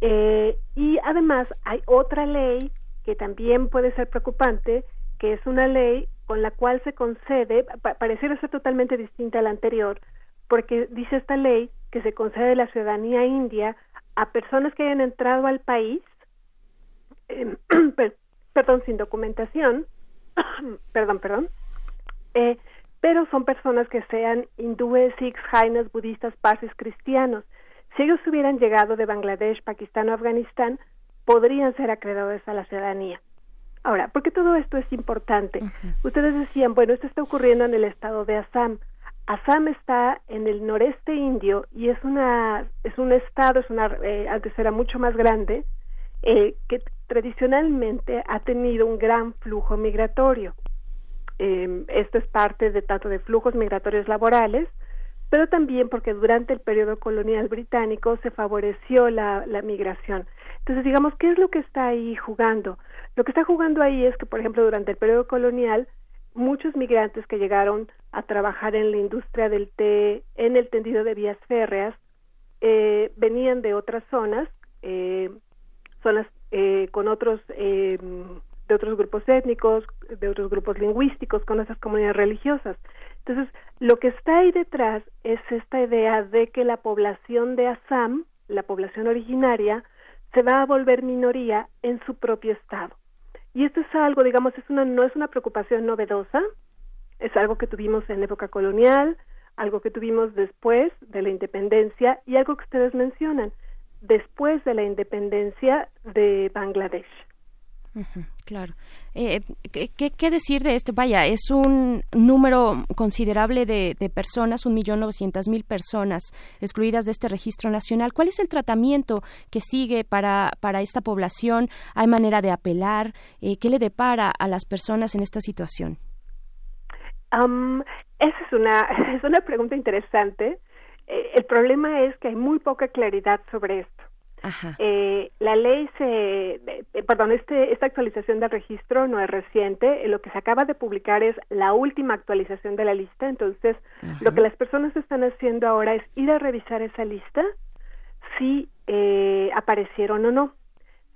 Eh, y además hay otra ley que también puede ser preocupante, que es una ley con la cual se concede, pareciera ser totalmente distinta a la anterior, porque dice esta ley que se concede la ciudadanía india a personas que hayan entrado al país, eh, perdón, sin documentación, perdón, perdón, eh, pero son personas que sean hindúes, sikhs, jainas, budistas, parsis, cristianos, si ellos hubieran llegado de Bangladesh, Pakistán o Afganistán, podrían ser acreedores a la ciudadanía. Ahora, ¿por qué todo esto es importante? Ustedes decían, bueno, esto está ocurriendo en el estado de Assam. Assam está en el noreste indio y es una es un estado, es una eh, antes era mucho más grande, eh, que tradicionalmente ha tenido un gran flujo migratorio. Eh, esto es parte de tanto de flujos migratorios laborales, pero también porque durante el periodo colonial británico se favoreció la, la migración. Entonces, digamos, ¿qué es lo que está ahí jugando? Lo que está jugando ahí es que, por ejemplo, durante el periodo colonial, muchos migrantes que llegaron a trabajar en la industria del té, en el tendido de vías férreas, eh, venían de otras zonas, eh, zonas eh, con otros, eh, de otros grupos étnicos, de otros grupos lingüísticos, con esas comunidades religiosas. Entonces, lo que está ahí detrás es esta idea de que la población de Assam, la población originaria, se va a volver minoría en su propio estado. Y esto es algo, digamos, es una, no es una preocupación novedosa, es algo que tuvimos en época colonial, algo que tuvimos después de la independencia y algo que ustedes mencionan, después de la independencia de Bangladesh. Claro. Eh, ¿qué, decir de esto? Vaya, es un número considerable de, personas, un millón novecientas mil personas excluidas de este registro nacional. ¿Cuál es el tratamiento que sigue para, para esta población? ¿Hay manera de apelar? Eh, ¿Qué le depara a las personas en esta situación? esa es una, es una pregunta interesante. Eh, el problema es que hay muy poca claridad sobre esto. Eh, la ley se, eh, perdón, este, esta actualización del registro no es reciente, eh, lo que se acaba de publicar es la última actualización de la lista, entonces lo que las personas están haciendo ahora es ir a revisar esa lista si eh, aparecieron o no.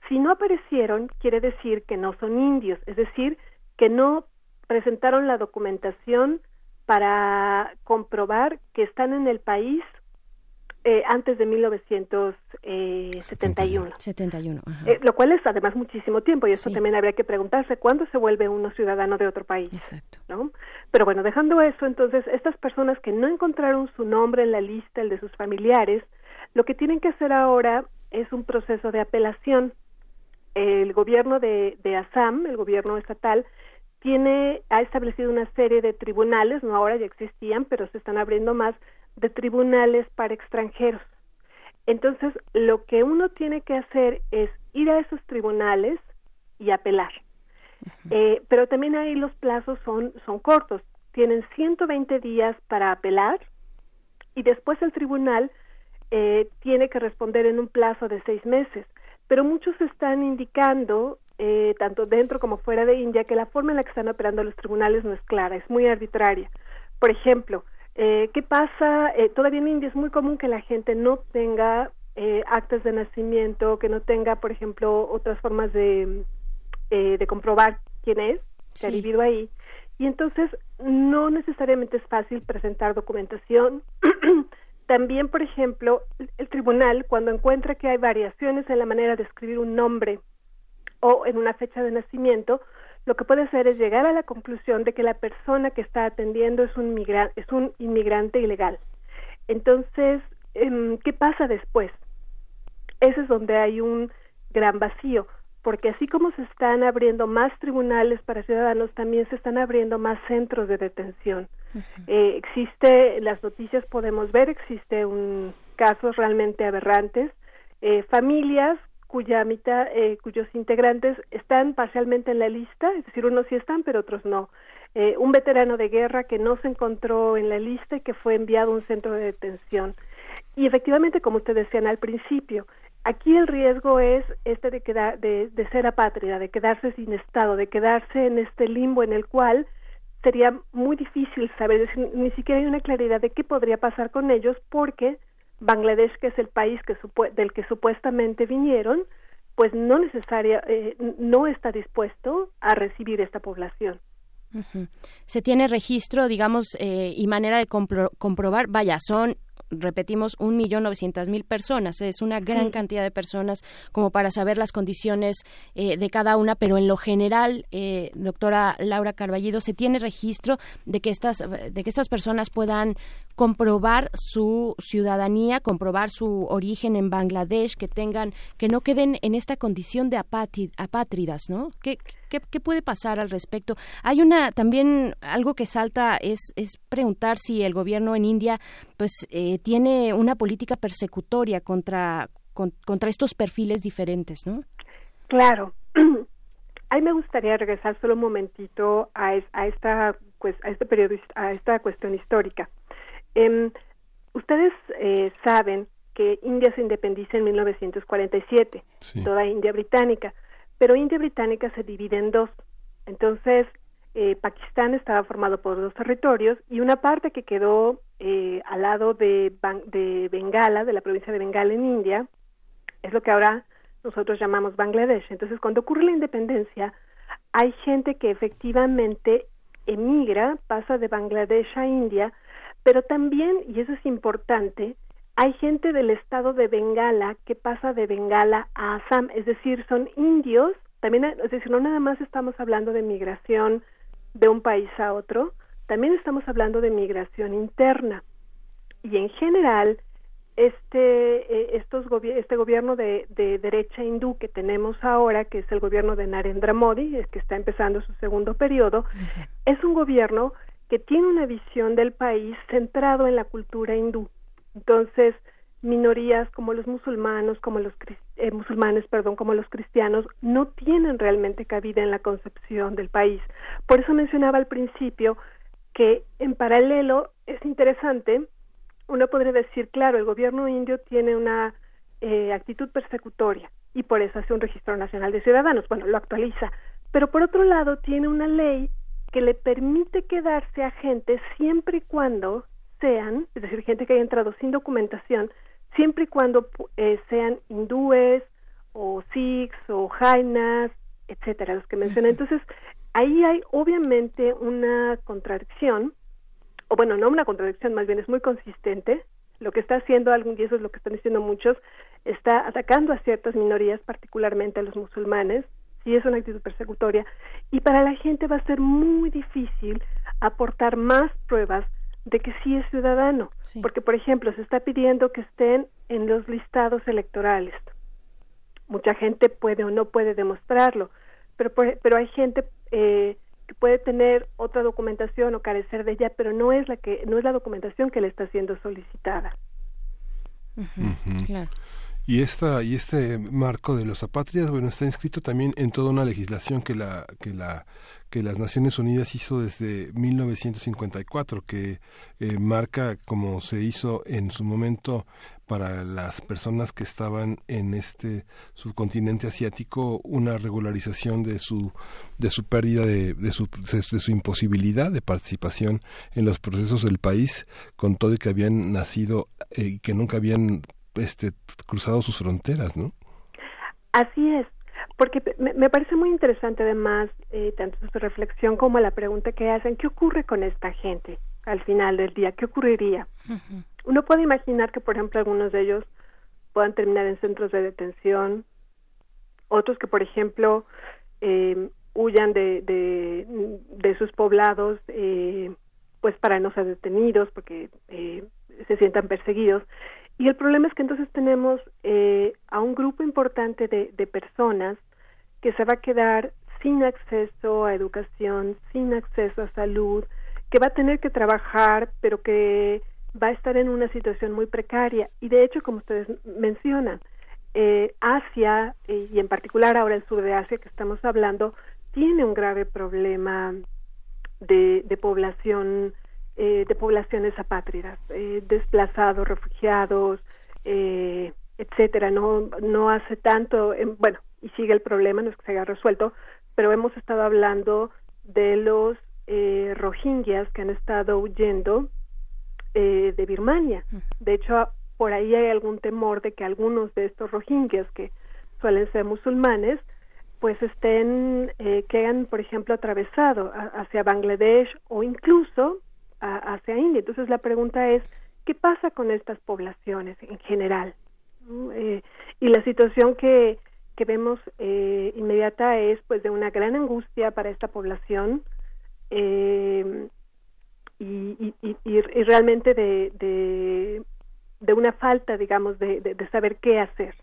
Si no aparecieron, quiere decir que no son indios, es decir, que no presentaron la documentación para comprobar que están en el país eh, antes de 1971. 71, ajá. Eh, lo cual es además muchísimo tiempo y eso también habría que preguntarse cuándo se vuelve uno ciudadano de otro país. Exacto. ¿no? Pero bueno, dejando eso, entonces estas personas que no encontraron su nombre en la lista, el de sus familiares, lo que tienen que hacer ahora es un proceso de apelación. El gobierno de, de Assam, el gobierno estatal, tiene ha establecido una serie de tribunales, no ahora ya existían, pero se están abriendo más de tribunales para extranjeros. Entonces, lo que uno tiene que hacer es ir a esos tribunales y apelar. Eh, pero también ahí los plazos son, son cortos. Tienen 120 días para apelar y después el tribunal eh, tiene que responder en un plazo de seis meses. Pero muchos están indicando, eh, tanto dentro como fuera de India, que la forma en la que están operando los tribunales no es clara, es muy arbitraria. Por ejemplo, eh, ¿qué pasa? Eh, todavía en India es muy común que la gente no tenga eh, actas de nacimiento, que no tenga, por ejemplo, otras formas de, eh, de comprobar quién es, que ha vivido ahí. Y entonces no necesariamente es fácil presentar documentación. También, por ejemplo, el tribunal, cuando encuentra que hay variaciones en la manera de escribir un nombre o en una fecha de nacimiento, lo que puede hacer es llegar a la conclusión de que la persona que está atendiendo es un, migra- es un inmigrante ilegal. Entonces, em, ¿qué pasa después? Ese es donde hay un gran vacío, porque así como se están abriendo más tribunales para ciudadanos, también se están abriendo más centros de detención. Eh, existe, las noticias podemos ver, existe un casos realmente aberrantes, eh, familias cuya mitad, eh, cuyos integrantes están parcialmente en la lista, es decir, unos sí están, pero otros no. Eh, un veterano de guerra que no se encontró en la lista y que fue enviado a un centro de detención. Y efectivamente, como ustedes decían al principio, aquí el riesgo es este de quedar, de, ser apátrida, de quedarse sin estado, de quedarse en este limbo en el cual sería muy difícil saber, ni siquiera hay una claridad de qué podría pasar con ellos porque Bangladesh, que es el país que del que supuestamente vinieron, pues no necesaria, eh, no está dispuesto a recibir esta población. Se tiene registro, digamos, eh, y manera de compro- comprobar, vaya, son repetimos, un millón novecientas mil personas. Es una gran cantidad de personas como para saber las condiciones eh, de cada una, pero en lo general, eh, doctora Laura Carballido, se tiene registro de que estas de que estas personas puedan comprobar su ciudadanía, comprobar su origen en Bangladesh, que tengan, que no queden en esta condición de apátridas, ¿no? ¿Qué, qué, qué puede pasar al respecto? Hay una también algo que salta es es preguntar si el gobierno en India, pues eh, tiene una política persecutoria contra con- contra estos perfiles diferentes, ¿no? Claro. Ahí me gustaría regresar solo un momentito a, es- a esta pues, a este periodo a esta cuestión histórica. Em, ustedes eh, saben que India se independiza en 1947, Sí. toda India británica, pero India británica se divide en dos. Entonces, eh, Pakistán estaba formado por dos territorios y una parte que quedó eh, al lado de, Ban- de Bengala, de la provincia de Bengala en India, es lo que ahora nosotros llamamos Bangladesh. Entonces, cuando ocurre la independencia, hay gente que efectivamente emigra, pasa de Bangladesh a India, pero también, y eso es importante, hay gente del estado de Bengala que pasa de Bengala a Assam, es decir, son indios, también, es decir, no nada más estamos hablando de migración de un país a otro, también estamos hablando de migración interna. Y en general, este eh, estos gobi- este gobierno de, de derecha hindú que tenemos ahora que es el gobierno de Narendra Modi es que está empezando su segundo periodo es un gobierno que tiene una visión del país centrado en la cultura hindú entonces minorías como los musulmanos como los eh, musulmanes perdón como los cristianos no tienen realmente cabida en la concepción del país por eso mencionaba al principio que en paralelo es interesante uno podría decir, claro, el gobierno indio tiene una eh, actitud persecutoria y por eso hace un registro nacional de ciudadanos. Bueno, lo actualiza. Pero por otro lado, tiene una ley que le permite quedarse a gente siempre y cuando sean, es decir, gente que haya entrado sin documentación, siempre y cuando eh, sean hindúes o sikhs o jainas, etcétera, los que mencioné. Entonces, ahí hay obviamente una contradicción o bueno, no una contradicción, más bien es muy consistente lo que está haciendo algún y eso es lo que están diciendo muchos está atacando a ciertas minorías particularmente a los musulmanes sí es una actitud persecutoria y para la gente va a ser muy difícil aportar más pruebas de que sí es ciudadano porque por ejemplo se está pidiendo que estén en los listados electorales. Mucha gente puede o no puede demostrarlo pero pero hay gente eh, que puede tener otra documentación o carecer de ella pero no es la que no es la documentación que le está siendo solicitada. Claro y esta y este marco de los apátridas bueno está inscrito también en toda una legislación que la que la que las Naciones Unidas hizo desde 1954 que eh, marca como se hizo en su momento para las personas que estaban en este subcontinente asiático una regularización de su de su pérdida de, de, su, de su imposibilidad de participación en los procesos del país con todo y que habían nacido eh, y que nunca habían este, cruzado sus fronteras, ¿no? Así es, porque me, parece muy interesante además eh, tanto su reflexión como la pregunta que hacen, ¿qué ocurre con esta gente al final del día? ¿Qué ocurriría? Uno puede imaginar que, por ejemplo, algunos de ellos puedan terminar en centros de detención, otros que, por ejemplo, eh, huyan de, de, de, sus poblados, eh, pues para no ser detenidos, porque eh, se sientan perseguidos. Y el problema es que entonces tenemos eh, a un grupo importante de, de personas que se va a quedar sin acceso a educación, sin acceso a salud, que va a tener que trabajar, pero que va a estar en una situación muy precaria. Y de hecho, como ustedes mencionan, eh, Asia, y en particular ahora el sur de Asia que estamos hablando, tiene un grave problema de, de población eh, de poblaciones apátridas, eh, desplazados, refugiados, eh, etcétera. No, no hace tanto, bueno, y sigue el problema, no es que se haya resuelto, pero hemos estado hablando de los eh, rohingyas que han estado huyendo eh, de Birmania. De hecho, por ahí hay algún temor de que algunos de estos rohingyas, que suelen ser musulmanes, pues estén, eh, que hayan, por ejemplo, atravesado hacia Bangladesh o incluso hacia India. Entonces la pregunta es, ¿qué pasa con estas poblaciones en general? Eh, y la situación que, que vemos eh, inmediata es pues de una gran angustia para esta población eh, y, y, y, realmente de, de, de, una falta, digamos, de, de saber qué hacer.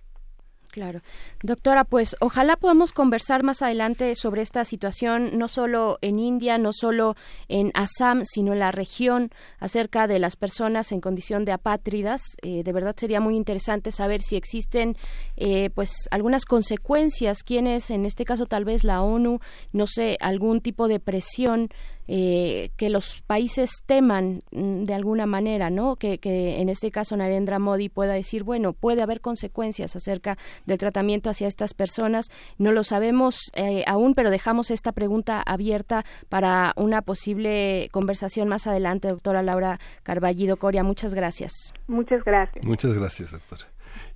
Claro. Doctora, pues ojalá podamos conversar más adelante sobre esta situación, no solo en India, no solo en Assam, sino en la región, acerca de las personas en condición de apátridas. Eh, de verdad sería muy interesante saber si existen eh, pues algunas consecuencias, quienes, en este caso tal vez la ONU, no sé, algún tipo de presión eh, que los países teman mm, de alguna manera, ¿no? Que, que, en este caso Narendra Modi pueda decir, bueno, puede haber consecuencias acerca del tratamiento hacia estas personas. No lo sabemos eh, aún, pero dejamos esta pregunta abierta para una posible conversación más adelante, doctora Laura Carballido Coria. Muchas gracias. Muchas gracias. Muchas gracias, doctora.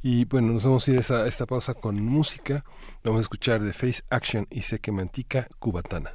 Y bueno, nos vamos a ir a esta, esta pausa con música. Vamos a escuchar de Face Action y Seque Mantica Cubatana.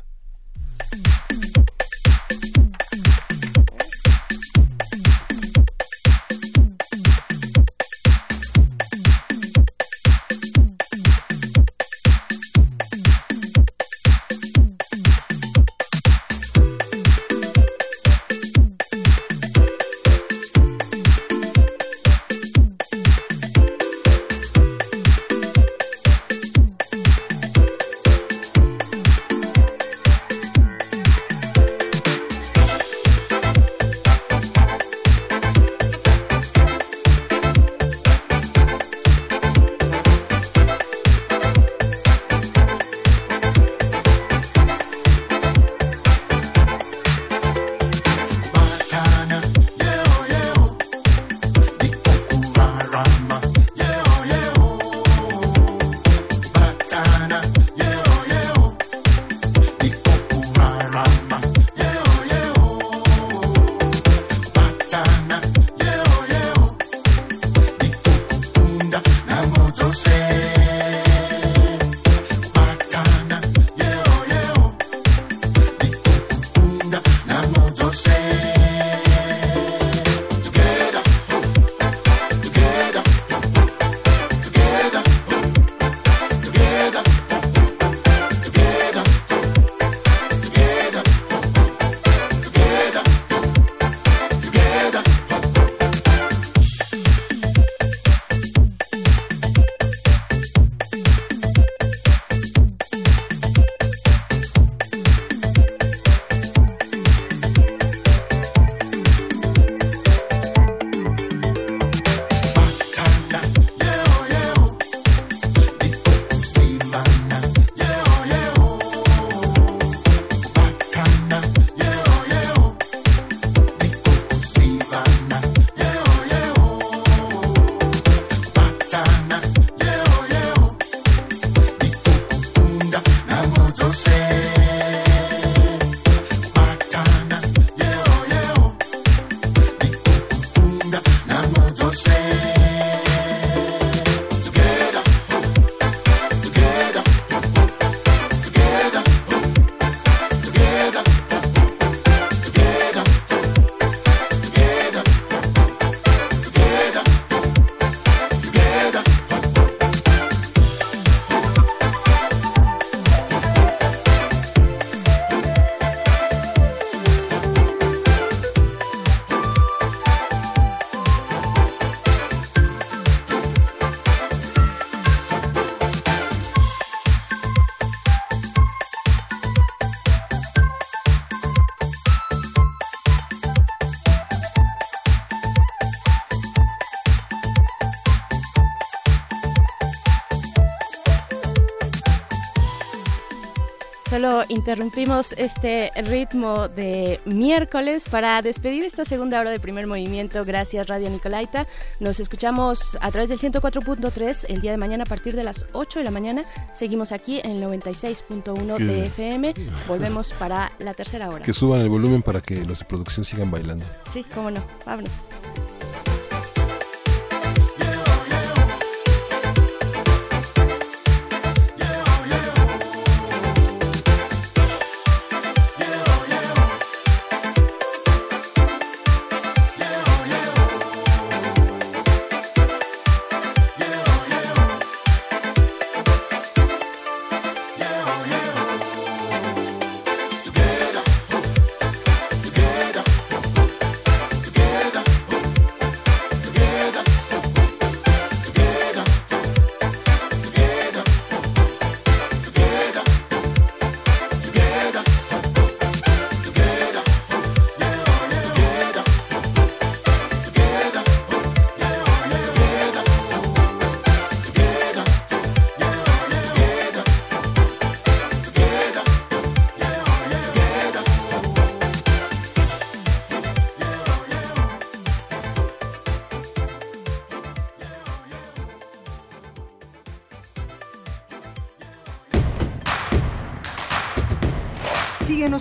Solo interrumpimos este ritmo de miércoles para despedir esta segunda hora de primer movimiento. Gracias, Radio Nicolaita. Nos escuchamos a través del 104.3 el día de mañana a partir de las 8 de la mañana. Seguimos aquí en el 96.1 de FM. Volvemos para la tercera hora. Que suban el volumen para que los de producción sigan bailando. Sí, cómo no. Vámonos.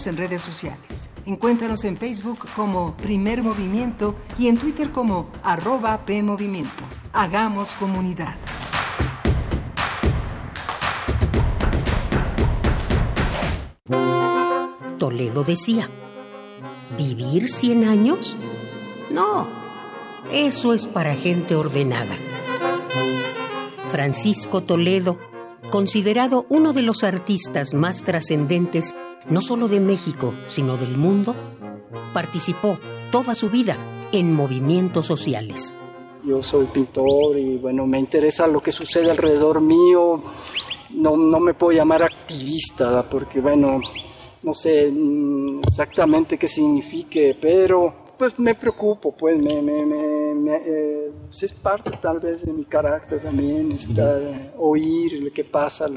En redes sociales. Encuéntranos en Facebook como Primer Movimiento y en Twitter como arroba PMovimiento. Hagamos comunidad. Toledo decía, ¿vivir 100 años? No, eso es para gente ordenada. Francisco Toledo, considerado uno de los artistas más trascendentes no solo de México, sino del mundo, participó toda su vida en movimientos sociales. Yo soy pintor y bueno, me interesa lo que sucede alrededor mío. No, no me puedo llamar activista porque bueno, no sé mm, exactamente qué signifique, pero pues me preocupo, pues me, me, me, eh, pues, es parte tal vez de mi carácter también, estar, eh, oír lo que pasa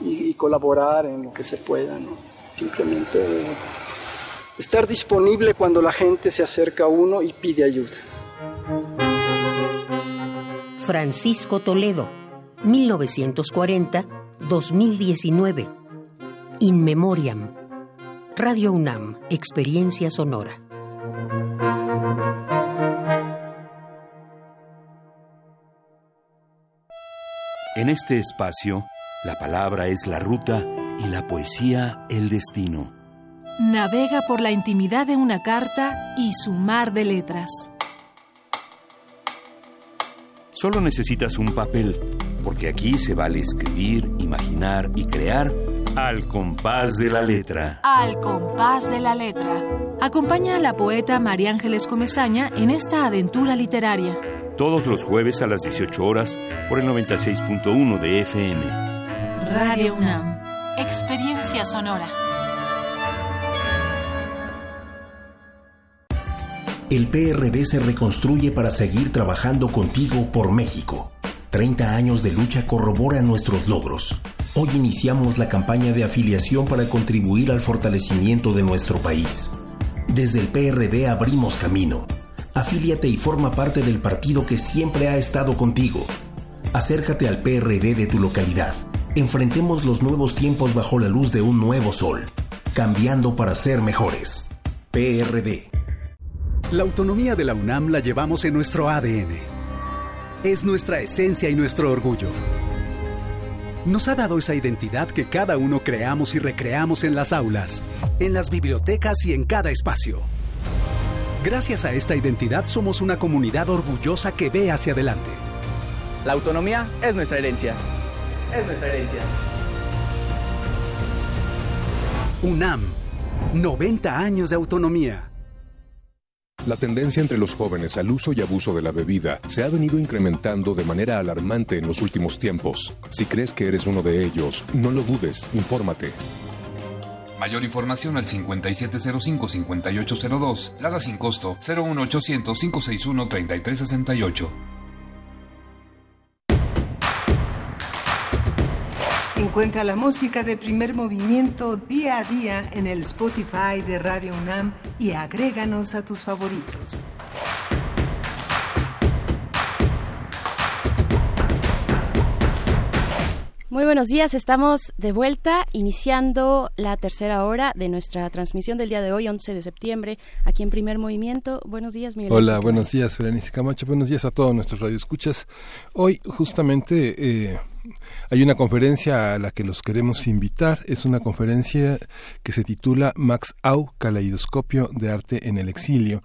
y, y, colaborar en lo que se pueda, ¿no? Simplemente estar disponible cuando la gente se acerca a uno y pide ayuda. Francisco Toledo, 1940-2019. In Memoriam. Radio UNAM, Experiencia Sonora. En este espacio, la palabra es la ruta y la poesía el destino. Navega por la intimidad de una carta y su mar de letras. Solo necesitas un papel, porque aquí se vale escribir, imaginar y crear al compás de la letra. Al compás de la letra. Acompaña a la poeta María Ángeles Comezaña en esta aventura literaria. Todos los jueves a las 18 horas por el 96.1 de FM. Radio UNAM. Experiencia sonora. El PRD se reconstruye para seguir trabajando contigo por México. 30 años de lucha corroboran nuestros logros. Hoy iniciamos la campaña de afiliación para contribuir al fortalecimiento de nuestro país. Desde el PRD abrimos camino. Afíliate y forma parte del partido que siempre ha estado contigo. Acércate al PRD de tu localidad enfrentemos los nuevos tiempos bajo la luz de un nuevo sol, cambiando para ser mejores. PRD. La autonomía de la UNAM la llevamos en nuestro ADN. Es nuestra esencia y nuestro orgullo. Nos ha dado esa identidad que cada uno creamos y recreamos en las aulas, en las bibliotecas y en cada espacio. Gracias a esta identidad somos una comunidad orgullosa que ve hacia adelante. La autonomía es nuestra herencia es nuestra herencia. UNAM, 90 años de autonomía. La tendencia entre los jóvenes al uso y abuso de la bebida se ha venido incrementando de manera alarmante en los últimos tiempos. Si crees que eres uno de ellos, no lo dudes, infórmate. Mayor información al 5705-5802, Lada sin costo 01800-561-3368. Encuentra la música de primer movimiento día a día en el Spotify de Radio UNAM y agréganos a tus favoritos. Muy buenos días, estamos de vuelta iniciando la tercera hora de nuestra transmisión del día de hoy, 11 de septiembre, aquí en Primer Movimiento. Buenos días, Miguel. Hola, buenos días, Berenice Camacho. Buenos días a todos nuestros radioescuchas. Hoy justamente eh, hay una conferencia a la que los queremos invitar. Es una conferencia que se titula Max Au, Caleidoscopio de Arte en el Exilio.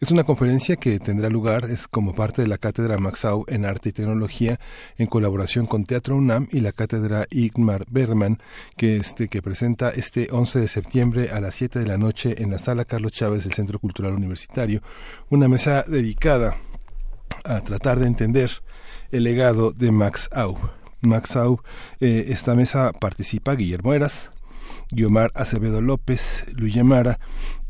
Es una conferencia que tendrá lugar es como parte de la Cátedra Maxau en Arte y Tecnología en colaboración con Teatro UNAM y la Cátedra Igmar Bergman que este que presenta este 11 de septiembre a las 7 de la noche en la Sala Carlos Chávez del Centro Cultural Universitario, una mesa dedicada a tratar de entender el legado de Max Au. Max Au, eh, esta mesa participa Guillermo Eras, Guiomar Acevedo López, Luis Mara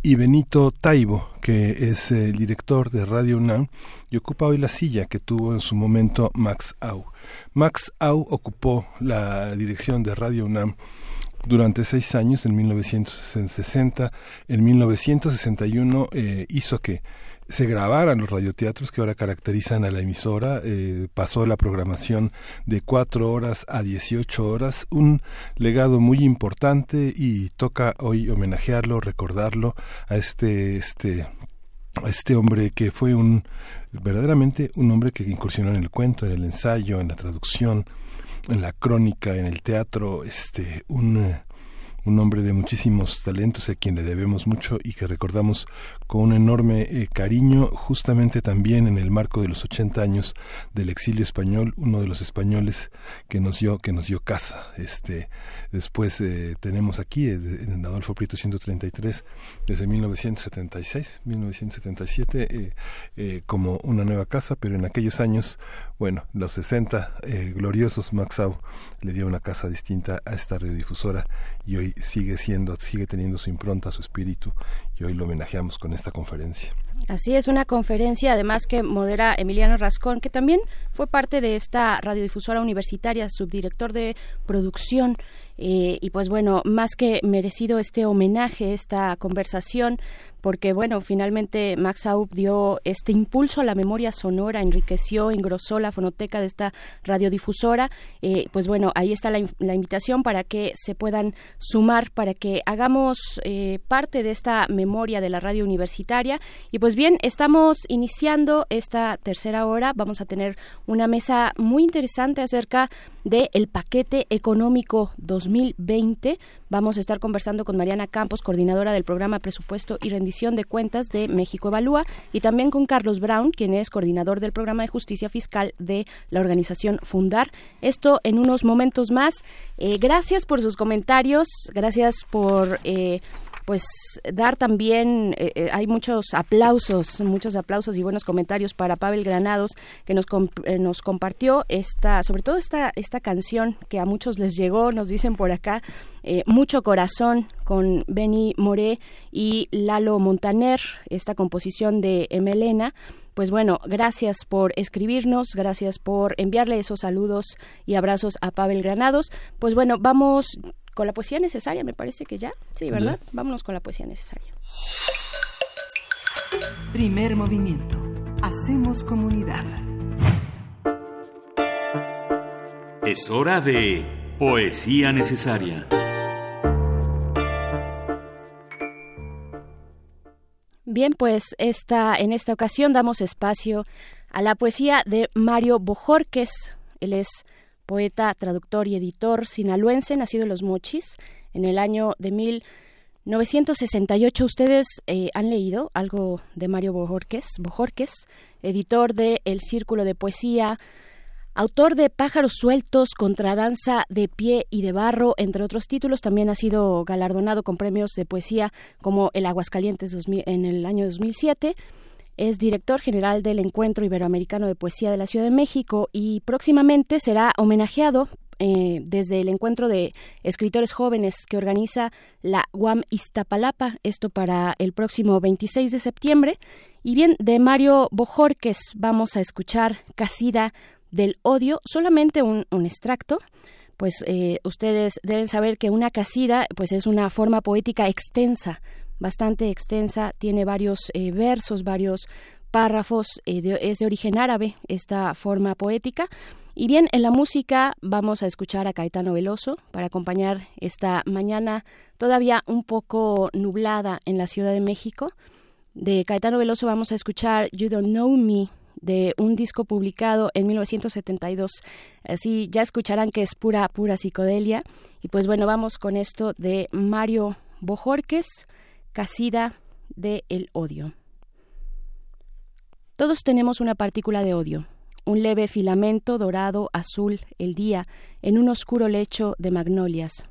y Benito Taibo, que es el director de Radio UNAM y ocupa hoy la silla que tuvo en su momento Max Au. Max Au ocupó la dirección de Radio UNAM durante seis años, en 1960. En 1961 eh, hizo que se grabaran los radioteatros que ahora caracterizan a la emisora. Eh, pasó la programación de cuatro horas a 18 horas, un legado muy importante y toca hoy homenajearlo, recordarlo a este, este, a este hombre que fue un verdaderamente un hombre que incursionó en el cuento, en el ensayo, en la traducción, en la crónica, en el teatro, este, un un hombre de muchísimos talentos a quien le debemos mucho y que recordamos con un enorme eh, cariño, justamente también en el marco de los 80 años del exilio español, uno de los españoles que nos dio que nos dio casa. Este después eh, tenemos aquí eh, en Adolfo Prieto 133 desde 1976, 1977 como una nueva casa, pero en aquellos años, bueno, los 60 gloriosos Maxau le dio una casa distinta a esta radiodifusora y hoy sigue siendo, sigue teniendo su impronta, su espíritu y hoy lo homenajeamos con esta conferencia. Así es, una conferencia además que modera Emiliano Rascón, que también fue parte de esta radiodifusora universitaria, subdirector de producción. Eh, y pues bueno, más que merecido este homenaje, esta conversación, porque bueno, finalmente Max Aub dio este impulso a la memoria sonora, enriqueció, engrosó la fonoteca de esta radiodifusora. Eh, pues bueno, ahí está la, invitación para que se puedan sumar, para que hagamos eh, parte de esta memoria de la radio universitaria. Y pues bien, estamos iniciando esta tercera hora. Vamos a tener una mesa muy interesante acerca del el paquete económico 2020. Vamos a estar conversando con Mariana Campos, coordinadora del programa Presupuesto y Rendición de Cuentas de México Evalúa, y también con Carlos Brown, quien es coordinador del programa de Justicia Fiscal de la organización Fundar. Esto en unos momentos más. Eh, gracias por sus comentarios, gracias por eh, pues dar también, eh, eh, hay muchos aplausos, muchos aplausos y buenos comentarios para Pavel Granados, que nos, eh, nos compartió esta, sobre todo esta, esta canción que a muchos les llegó, nos dicen por acá, Mucho Corazón con Benny Moré y Lalo Montaner, esta composición de Emelena pues bueno, gracias por escribirnos, gracias por enviarle esos saludos y abrazos a Pavel Granados. Pues bueno, vamos con la poesía necesaria, me parece que ya. Sí, ¿verdad? Vámonos con la poesía necesaria. Primer movimiento. Hacemos comunidad. Es hora de poesía necesaria. Bien, pues esta, en esta ocasión damos espacio a la poesía de Mario Bojorques. Él es poeta, traductor y editor sinaloense, nacido en Los Mochis en el año de 1968. ¿Ustedes eh, han leído algo de Mario Bojorques, Bojorques editor de El Círculo de Poesía, autor de Pájaros Sueltos, Contradanza de Pie y de Barro, entre otros títulos. También ha sido galardonado con premios de poesía como el Aguascalientes en el año 2007 es director general del Encuentro Iberoamericano de Poesía de la Ciudad de México y próximamente será homenajeado eh, desde el encuentro de escritores jóvenes que organiza la UAM Iztapalapa, esto para el próximo 26 de septiembre. Y bien, de Mario Bojorques vamos a escuchar Casida del Odio, solamente un, un extracto pues eh, ustedes deben saber que una casida pues es una forma poética extensa, bastante extensa, tiene varios eh, versos, varios párrafos, eh, es de origen árabe esta forma poética. Y bien, en la música vamos a escuchar a Caetano Veloso para acompañar esta mañana todavía un poco nublada en la Ciudad de México. De Caetano Veloso vamos a escuchar You Don't Know Me de un disco publicado en 1972. Así ya escucharán que es pura, pura psicodelia. Y pues bueno, vamos con esto de Mario Bojorques, Casida de El Odio. Todos tenemos una partícula de odio, un leve filamento dorado azul el día en un oscuro lecho de magnolias.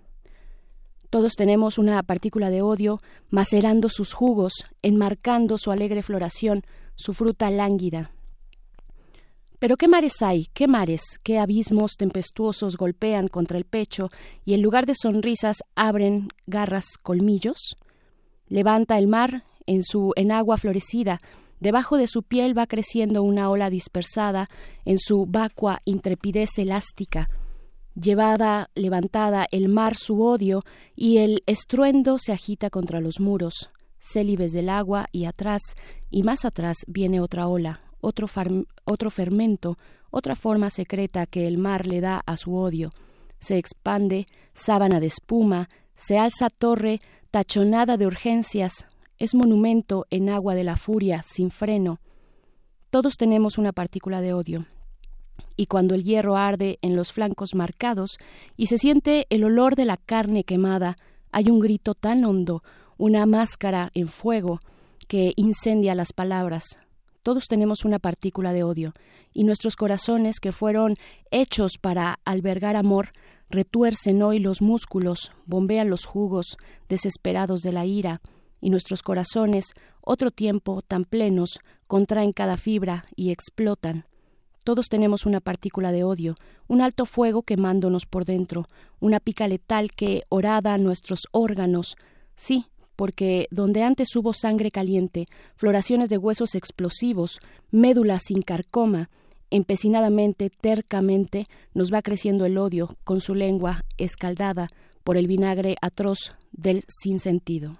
Todos tenemos una partícula de odio macerando sus jugos, enmarcando su alegre floración, su fruta lánguida. Pero qué mares hay, qué mares, qué abismos tempestuosos golpean contra el pecho y en lugar de sonrisas abren garras colmillos. Levanta el mar en su enagua florecida, debajo de su piel va creciendo una ola dispersada en su vacua intrepidez elástica. Llevada, levantada el mar su odio y el estruendo se agita contra los muros, célibes del agua y atrás y más atrás viene otra ola, otro, otro fermento, otra forma secreta que el mar le da a su odio. Se expande, sábana de espuma, se alza torre, tachonada de urgencias, es monumento en agua de la furia, sin freno. Todos tenemos una partícula de odio. Y cuando el hierro arde en los flancos marcados y se siente el olor de la carne quemada, hay un grito tan hondo, una máscara en fuego, que incendia las palabras, todos tenemos una partícula de odio, y nuestros corazones, que fueron hechos para albergar amor, retuercen hoy los músculos, bombean los jugos, desesperados de la ira, y nuestros corazones, otro tiempo tan plenos, contraen cada fibra y explotan. Todos tenemos una partícula de odio, un alto fuego quemándonos por dentro, una pica letal que orada nuestros órganos. Sí, porque donde antes hubo sangre caliente, floraciones de huesos explosivos, médula sin carcoma, empecinadamente, tercamente, nos va creciendo el odio con su lengua escaldada por el vinagre atroz del sinsentido.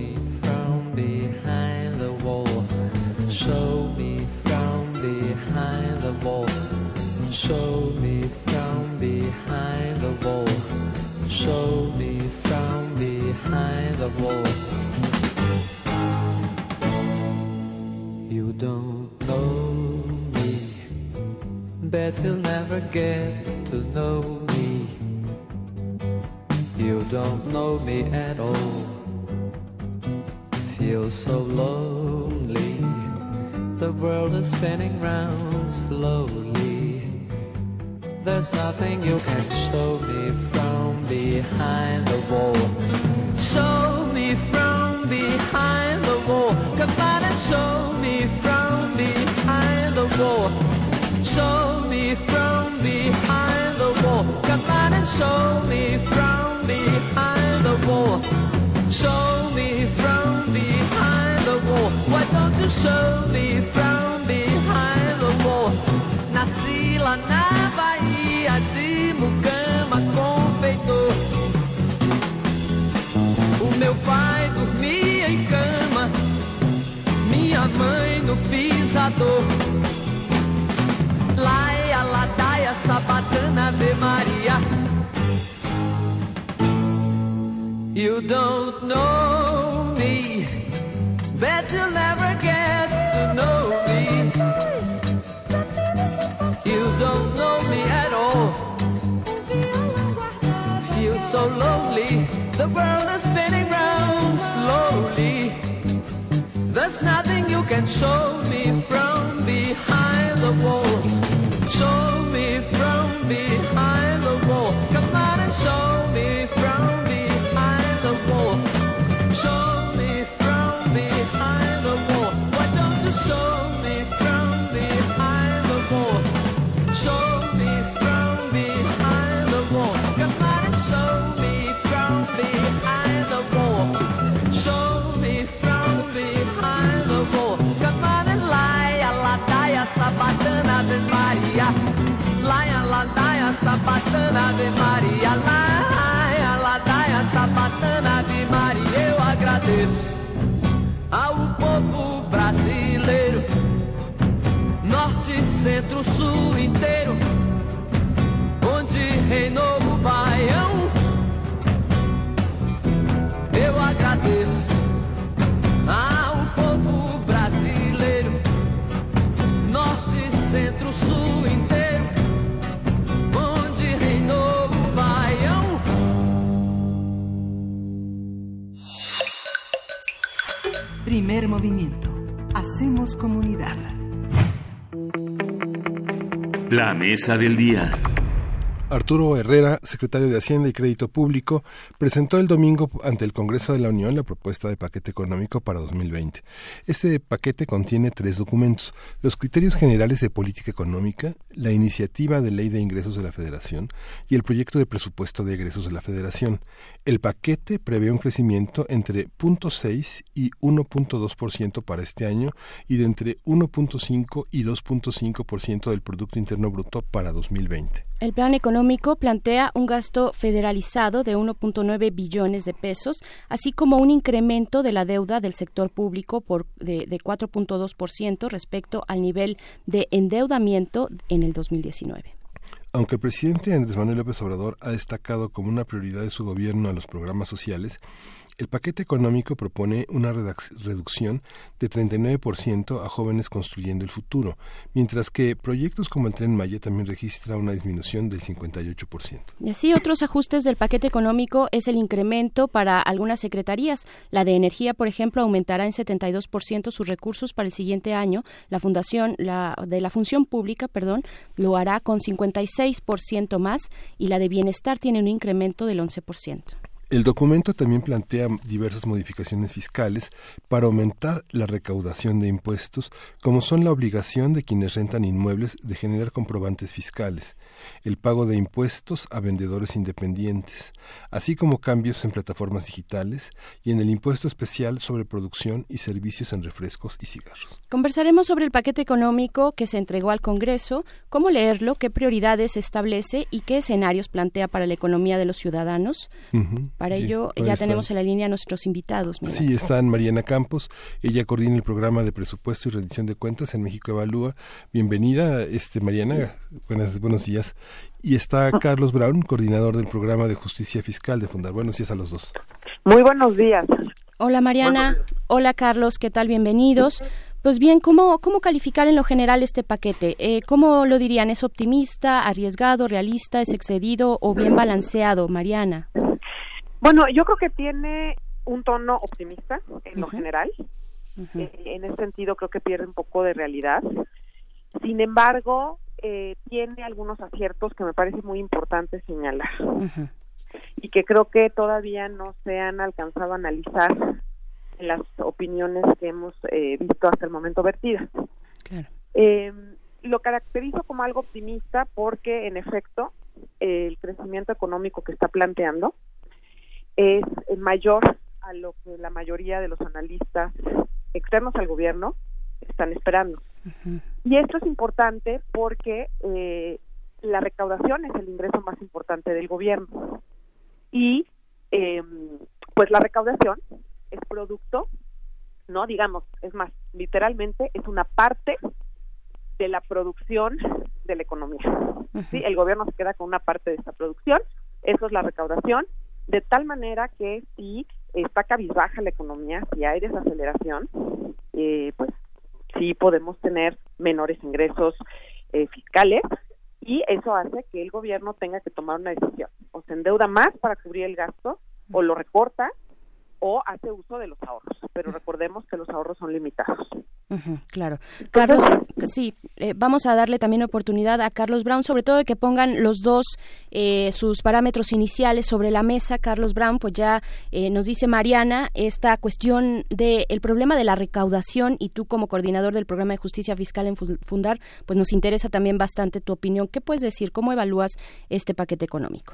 everything you mesa del día. Arturo Herrera, secretario de Hacienda y Crédito Público, presentó el domingo ante el Congreso de la Unión la propuesta de paquete económico para 2020. Este paquete contiene tres documentos, los criterios generales de política económica, la iniciativa de ley de ingresos de la Federación y el proyecto de presupuesto de egresos de la Federación. El paquete prevé un crecimiento entre 0.6 y 1.2% para este año y de entre 1.5 y 2.5% del Producto Interno Bruto para 2020. El plan económico plantea gasto federalizado de 1.9 billones de pesos, así como un incremento de la deuda del sector público por, de, de 4.2% respecto al nivel de endeudamiento en el 2019. Aunque el presidente Andrés Manuel López Obrador ha destacado como una prioridad de su gobierno a los programas sociales, el paquete económico propone una reducción de 39% a jóvenes construyendo el futuro, mientras que proyectos como el Tren Maya también registra una disminución del 58%. Y así otros ajustes del paquete económico es el incremento para algunas secretarías. La de energía, por ejemplo, aumentará en 72% sus recursos para el siguiente año. La fundación la de la función pública, perdón, lo hará con 56% más y la de bienestar tiene un incremento del 11%. El documento también plantea diversas modificaciones fiscales para aumentar la recaudación de impuestos, como son la obligación de quienes rentan inmuebles de generar comprobantes fiscales, el pago de impuestos a vendedores independientes, así como cambios en plataformas digitales y en el impuesto especial sobre producción y servicios en refrescos y cigarros. Conversaremos sobre el paquete económico que se entregó al Congreso, cómo leerlo, qué prioridades establece y qué escenarios plantea para la economía de los ciudadanos. Uh -huh. Para Sí, ello ya estar. tenemos en la línea a nuestros invitados. Sí, están Mariana Campos, ella coordina el programa de presupuesto y rendición de cuentas en México Evalúa. Bienvenida, este Mariana, buenas, buenos días. Y está Carlos Brown, coordinador del programa de justicia fiscal de Fundar. Buenos días a los dos. Muy buenos días. Hola Mariana, hola Carlos, ¿qué tal? Bienvenidos. Pues bien, ¿cómo, cómo calificar en lo general este paquete? Eh, ¿Cómo lo dirían? ¿Es optimista, arriesgado, realista, es excedido o bien balanceado, Mariana? Bueno, yo creo que tiene un tono optimista en lo general. Eh, en ese sentido creo que pierde un poco de realidad. Sin embargo, eh, tiene algunos aciertos que me parece muy importante señalar y que creo que todavía no se han alcanzado a analizar en las opiniones que hemos eh, visto hasta el momento vertidas. Claro. Eh, lo caracterizo como algo optimista porque, en efecto, el crecimiento económico que está planteando es mayor a lo que la mayoría de los analistas externos al gobierno están esperando. Y esto es importante porque eh, la recaudación es el ingreso más importante del gobierno. Y eh, pues la recaudación es producto, no digamos, es más, literalmente es una parte de la producción de la economía. ¿sí? El gobierno se queda con una parte de esta producción, eso es la recaudación, de tal manera que si está cabizbaja la economía, si hay desaceleración, eh, pues sí podemos tener menores ingresos eh, fiscales y eso hace que el gobierno tenga que tomar una decisión. O se endeuda más para cubrir el gasto o lo recorta o hace uso de los ahorros. Pero recordemos que los ahorros son limitados. claro. Carlos, sí, eh, vamos a darle también oportunidad a Carlos Brown, sobre todo de que pongan los dos eh, sus parámetros iniciales sobre la mesa. Carlos Brown, pues ya eh, nos dice Mariana esta cuestión del el problema de la recaudación y tú como coordinador del programa de justicia fiscal en Fundar, pues nos interesa también bastante tu opinión. ¿Qué puedes decir? ¿Cómo evalúas este paquete económico?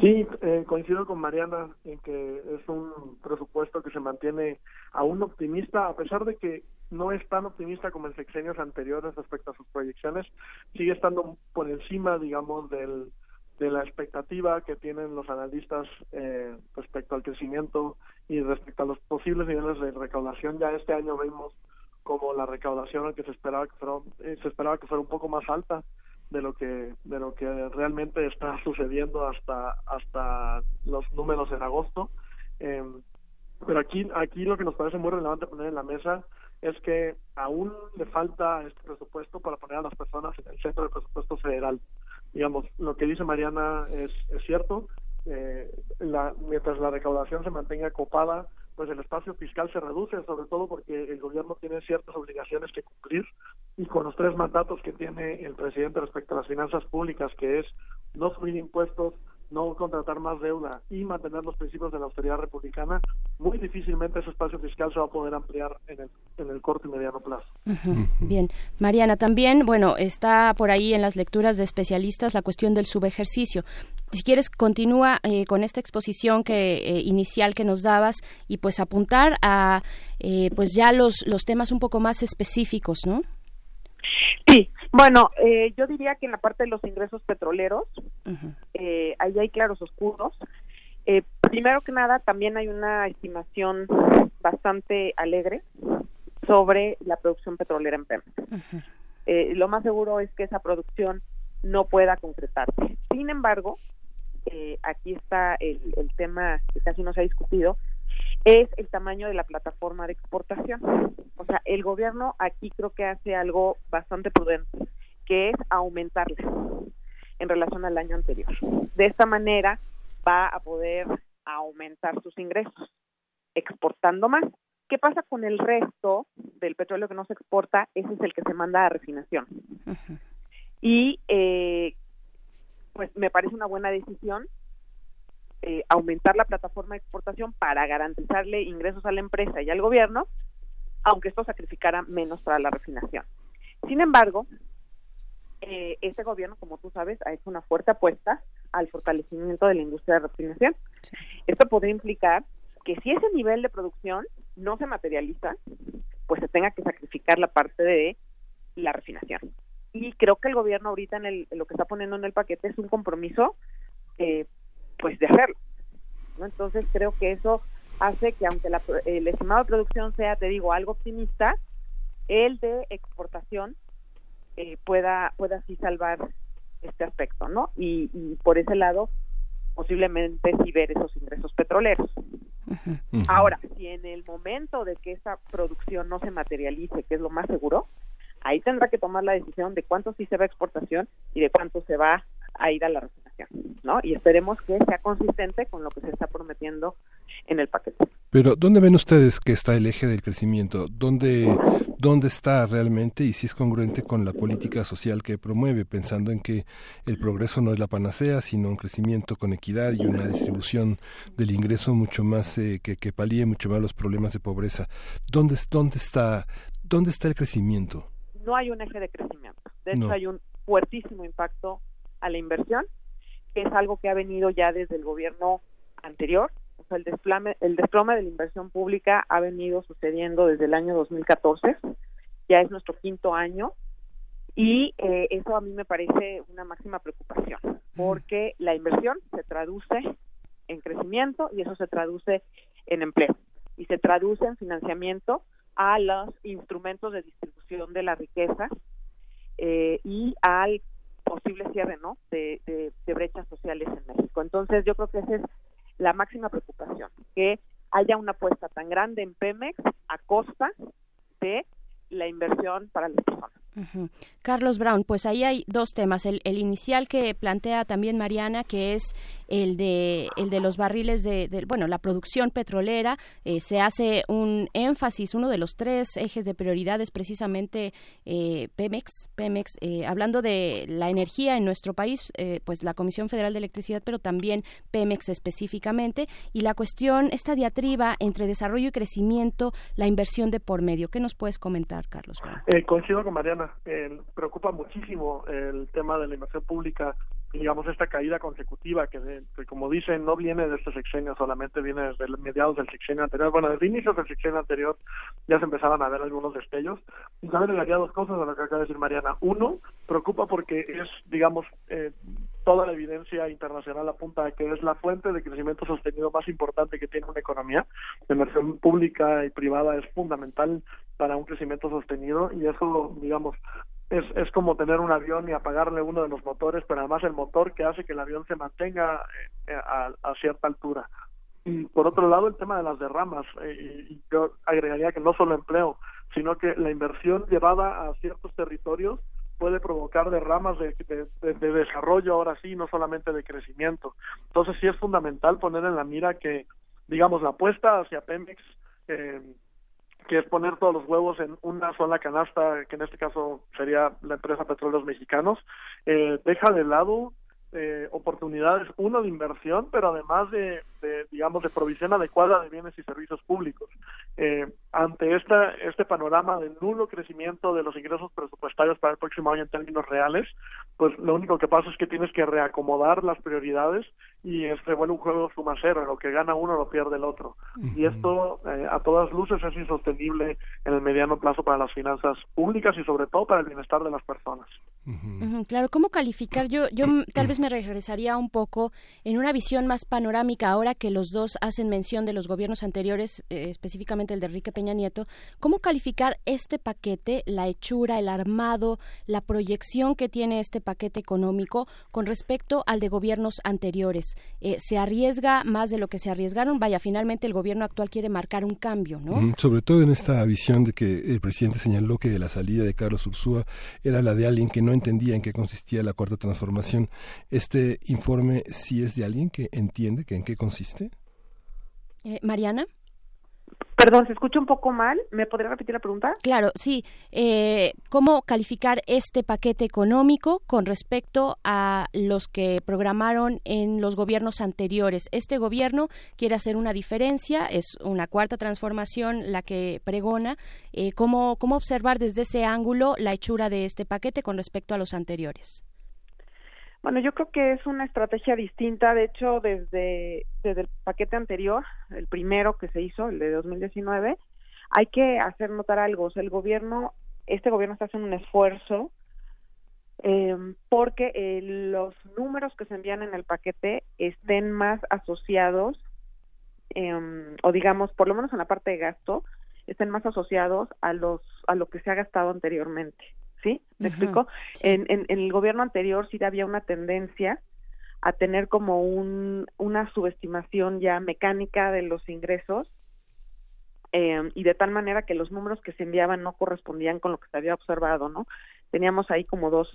Sí, eh, coincido con Mariana en que es un presupuesto que se mantiene aún optimista, a pesar de que no es tan optimista como en sexenios anteriores respecto a sus proyecciones, sigue estando por encima, digamos, del, de la expectativa que tienen los analistas eh, respecto al crecimiento y respecto a los posibles niveles de recaudación. Ya este año vemos como la recaudación que se esperaba que fuera, eh, se esperaba que fuera un poco más alta de lo que de lo que realmente está sucediendo hasta hasta los números en agosto. Eh, pero aquí aquí lo que nos parece muy relevante poner en la mesa es que aún le falta este presupuesto para poner a las personas en el centro del presupuesto federal. Digamos lo que dice Mariana es, es cierto. Eh, la, mientras la recaudación se mantenga copada pues el espacio fiscal se reduce, sobre todo porque el gobierno tiene ciertas obligaciones que cumplir. Y con los tres mandatos que tiene el presidente respecto a las finanzas públicas, que es no subir impuestos, no contratar más deuda y mantener los principios de la austeridad republicana, muy difícilmente ese espacio fiscal se va a poder ampliar en el, en el corto y mediano plazo. Bien, Mariana, también, bueno, está por ahí en las lecturas de especialistas la cuestión del subejercicio. Si quieres, continúa eh, con esta exposición que eh, inicial que nos dabas y pues apuntar a eh, pues ya los, los temas un poco más específicos, ¿no? Sí, bueno, eh, yo diría que en la parte de los ingresos petroleros, eh, ahí hay claros oscuros. Eh, primero que nada, también hay una estimación bastante alegre sobre la producción petrolera en Pemex. lo más seguro es que esa producción no pueda concretarse. Sin embargo, aquí está el, el tema que casi no se ha discutido, es el tamaño de la plataforma de exportación. O sea, el gobierno aquí creo que hace algo bastante prudente, que es aumentarla en relación al año anterior. De esta manera va a poder aumentar sus ingresos exportando más. ¿Qué pasa con el resto del petróleo que no se exporta? Ese es el que se manda a refinación. Y eh, pues me parece una buena decisión eh, aumentar la plataforma de exportación para garantizarle ingresos a la empresa y al gobierno, aunque esto sacrificara menos para la refinación. Sin embargo, eh, este gobierno, como tú sabes, ha hecho una fuerte apuesta al fortalecimiento de la industria de refinación. Esto podría implicar que si ese nivel de producción no se materializa, pues se tenga que sacrificar la parte de la refinación. Y creo que el gobierno ahorita en, el, lo que está poniendo en el paquete es un compromiso eh, pues de hacerlo. ¿no? Entonces creo que eso hace que aunque la, el estimado de producción sea, te digo, algo optimista, el de exportación eh, pueda pueda así salvar este aspecto, ¿no? Y, por ese lado posiblemente sí ver esos ingresos petroleros. Ahora, si en el momento de que esa producción no se materialice, que es lo más seguro, ahí tendrá que tomar la decisión de cuánto sí se va a exportación y de cuánto se va a ir a la ¿no? Y esperemos que sea consistente con lo que se está prometiendo en el paquete. Pero ¿dónde ven ustedes que está el eje del crecimiento? ¿Dónde, dónde está realmente y si es congruente con la política social que promueve, pensando en que el progreso no es la panacea, sino un crecimiento con equidad y una distribución del ingreso mucho más eh, que, que palíe mucho más los problemas de pobreza? ¿Dónde, dónde, está, ¿Dónde está el crecimiento? No hay un eje de crecimiento. De hecho, hay un fuertísimo impacto a la inversión, que es algo que ha venido ya desde el gobierno anterior. O sea, el desplome, el desplome de la inversión pública ha venido sucediendo desde el año 2014, ya es nuestro quinto año, y eh, eso a mí me parece una máxima preocupación, porque la inversión se traduce en crecimiento y eso se traduce en empleo y se traduce en financiamiento a los instrumentos de distribución de la riqueza eh, y al posible cierre ¿no? De, brechas sociales en México. Entonces yo creo que esa es la máxima preocupación, que haya una apuesta tan grande en Pemex a costa de la inversión para las personas. Carlos Brown, pues ahí hay dos temas. El, inicial que plantea también Mariana, que es el de, el de los barriles de, bueno, la producción petrolera. Eh, se hace un énfasis, uno de los tres ejes de prioridades, precisamente eh, Pemex. Pemex, eh, hablando de la energía en nuestro país, pues la Comisión Federal de Electricidad, pero también Pemex específicamente. Y la cuestión, esta diatriba entre desarrollo y crecimiento, la inversión de por medio. ¿Qué nos puedes comentar, Carlos Brown? coincido con Mariana. Preocupa muchísimo el tema de la inversión pública digamos, esta caída consecutiva que, como dicen, no viene de este sexenio solamente, viene desde mediados del sexenio anterior. Bueno, desde inicios del sexenio anterior ya se empezaban a ver algunos destellos. Y también agregaría dos cosas a lo que acaba de decir Mariana. Uno, preocupa porque es, digamos, eh, toda la evidencia internacional apunta a que es la fuente de crecimiento sostenido más importante que tiene una economía. La inversión pública y privada es fundamental para un crecimiento sostenido y eso, digamos, es, es como tener un avión y apagarle uno de los motores, pero además el motor que hace que el avión se mantenga eh, a, a, cierta altura. Y por otro lado, el tema de las derramas. Eh, y yo agregaría que no solo empleo, sino que la inversión llevada a ciertos territorios puede provocar derramas de, de, de, desarrollo, ahora sí, no solamente de crecimiento. Entonces sí es fundamental poner en la mira que, digamos, la apuesta hacia Pemex eh, que es poner todos los huevos en una sola canasta, que en este caso sería la empresa Petróleos Mexicanos, eh, deja de lado eh, oportunidades, uno de inversión, pero además de, digamos, de provisión adecuada de bienes y servicios públicos. Eh, ante esta, este panorama de nulo crecimiento de los ingresos presupuestarios para el próximo año en términos reales, pues lo único que pasa es que tienes que reacomodar las prioridades y se vuelve un juego suma cero, lo que gana uno lo pierde el otro. Y esto eh, a todas luces es insostenible en el mediano plazo para las finanzas públicas y sobre todo para el bienestar de las personas. claro, ¿cómo calificar? Yo, yo tal vez me regresaría un poco en una visión más panorámica ahora que los dos hacen mención de los gobiernos anteriores, eh, específicamente el de Enrique Peña Nieto. ¿Cómo calificar este paquete, la hechura, el armado, la proyección que tiene este paquete económico con respecto al de gobiernos anteriores? Eh, ¿Se arriesga más de lo que se arriesgaron? Vaya, finalmente el gobierno actual quiere marcar un cambio, ¿no? sobre todo en esta visión de que el presidente señaló que la salida de Carlos Ursúa era la de alguien que no entendía en qué consistía la cuarta transformación. ¿Este informe sí es de alguien que entiende que en qué consiste? Eh, Mariana. Perdón, se escucha un poco mal. ¿Me podría repetir la pregunta? Claro, sí. Eh, ¿Cómo calificar este paquete económico con respecto a los que programaron en los gobiernos anteriores? Este gobierno quiere hacer una diferencia, es una cuarta transformación la que pregona. Eh, ¿cómo, ¿Cómo observar desde ese ángulo la hechura de este paquete con respecto a los anteriores? Bueno, yo creo que es una estrategia distinta, de hecho, desde, desde el paquete anterior, el primero que se hizo, el de 2019, hay que hacer notar algo, el gobierno, este gobierno está haciendo un esfuerzo eh, porque eh, los números que se envían en el paquete estén más asociados, eh, o digamos, por lo menos en la parte de gasto, estén más asociados a los a lo que se ha gastado anteriormente. ¿Sí? ¿Me explico? En, en, el gobierno anterior sí había una tendencia a tener como un, una subestimación ya mecánica de los ingresos eh, y de tal manera que los números que se enviaban no correspondían con lo que se había observado, ¿no? Teníamos ahí como dos,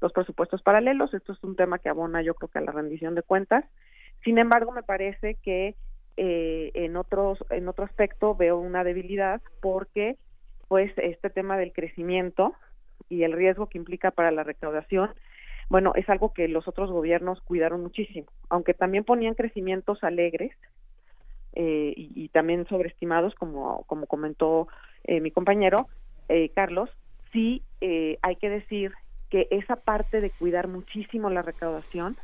dos presupuestos paralelos, esto es un tema que abona yo creo que a la rendición de cuentas, sin embargo me parece que eh, en otros en otro aspecto veo una debilidad porque pues este tema del crecimiento y el riesgo que implica para la recaudación, bueno, es algo que los otros gobiernos cuidaron muchísimo, aunque también ponían crecimientos alegres eh, y, también sobreestimados, como, como comentó eh, mi compañero eh, Carlos, sí hay que decir que esa parte de cuidar muchísimo la recaudación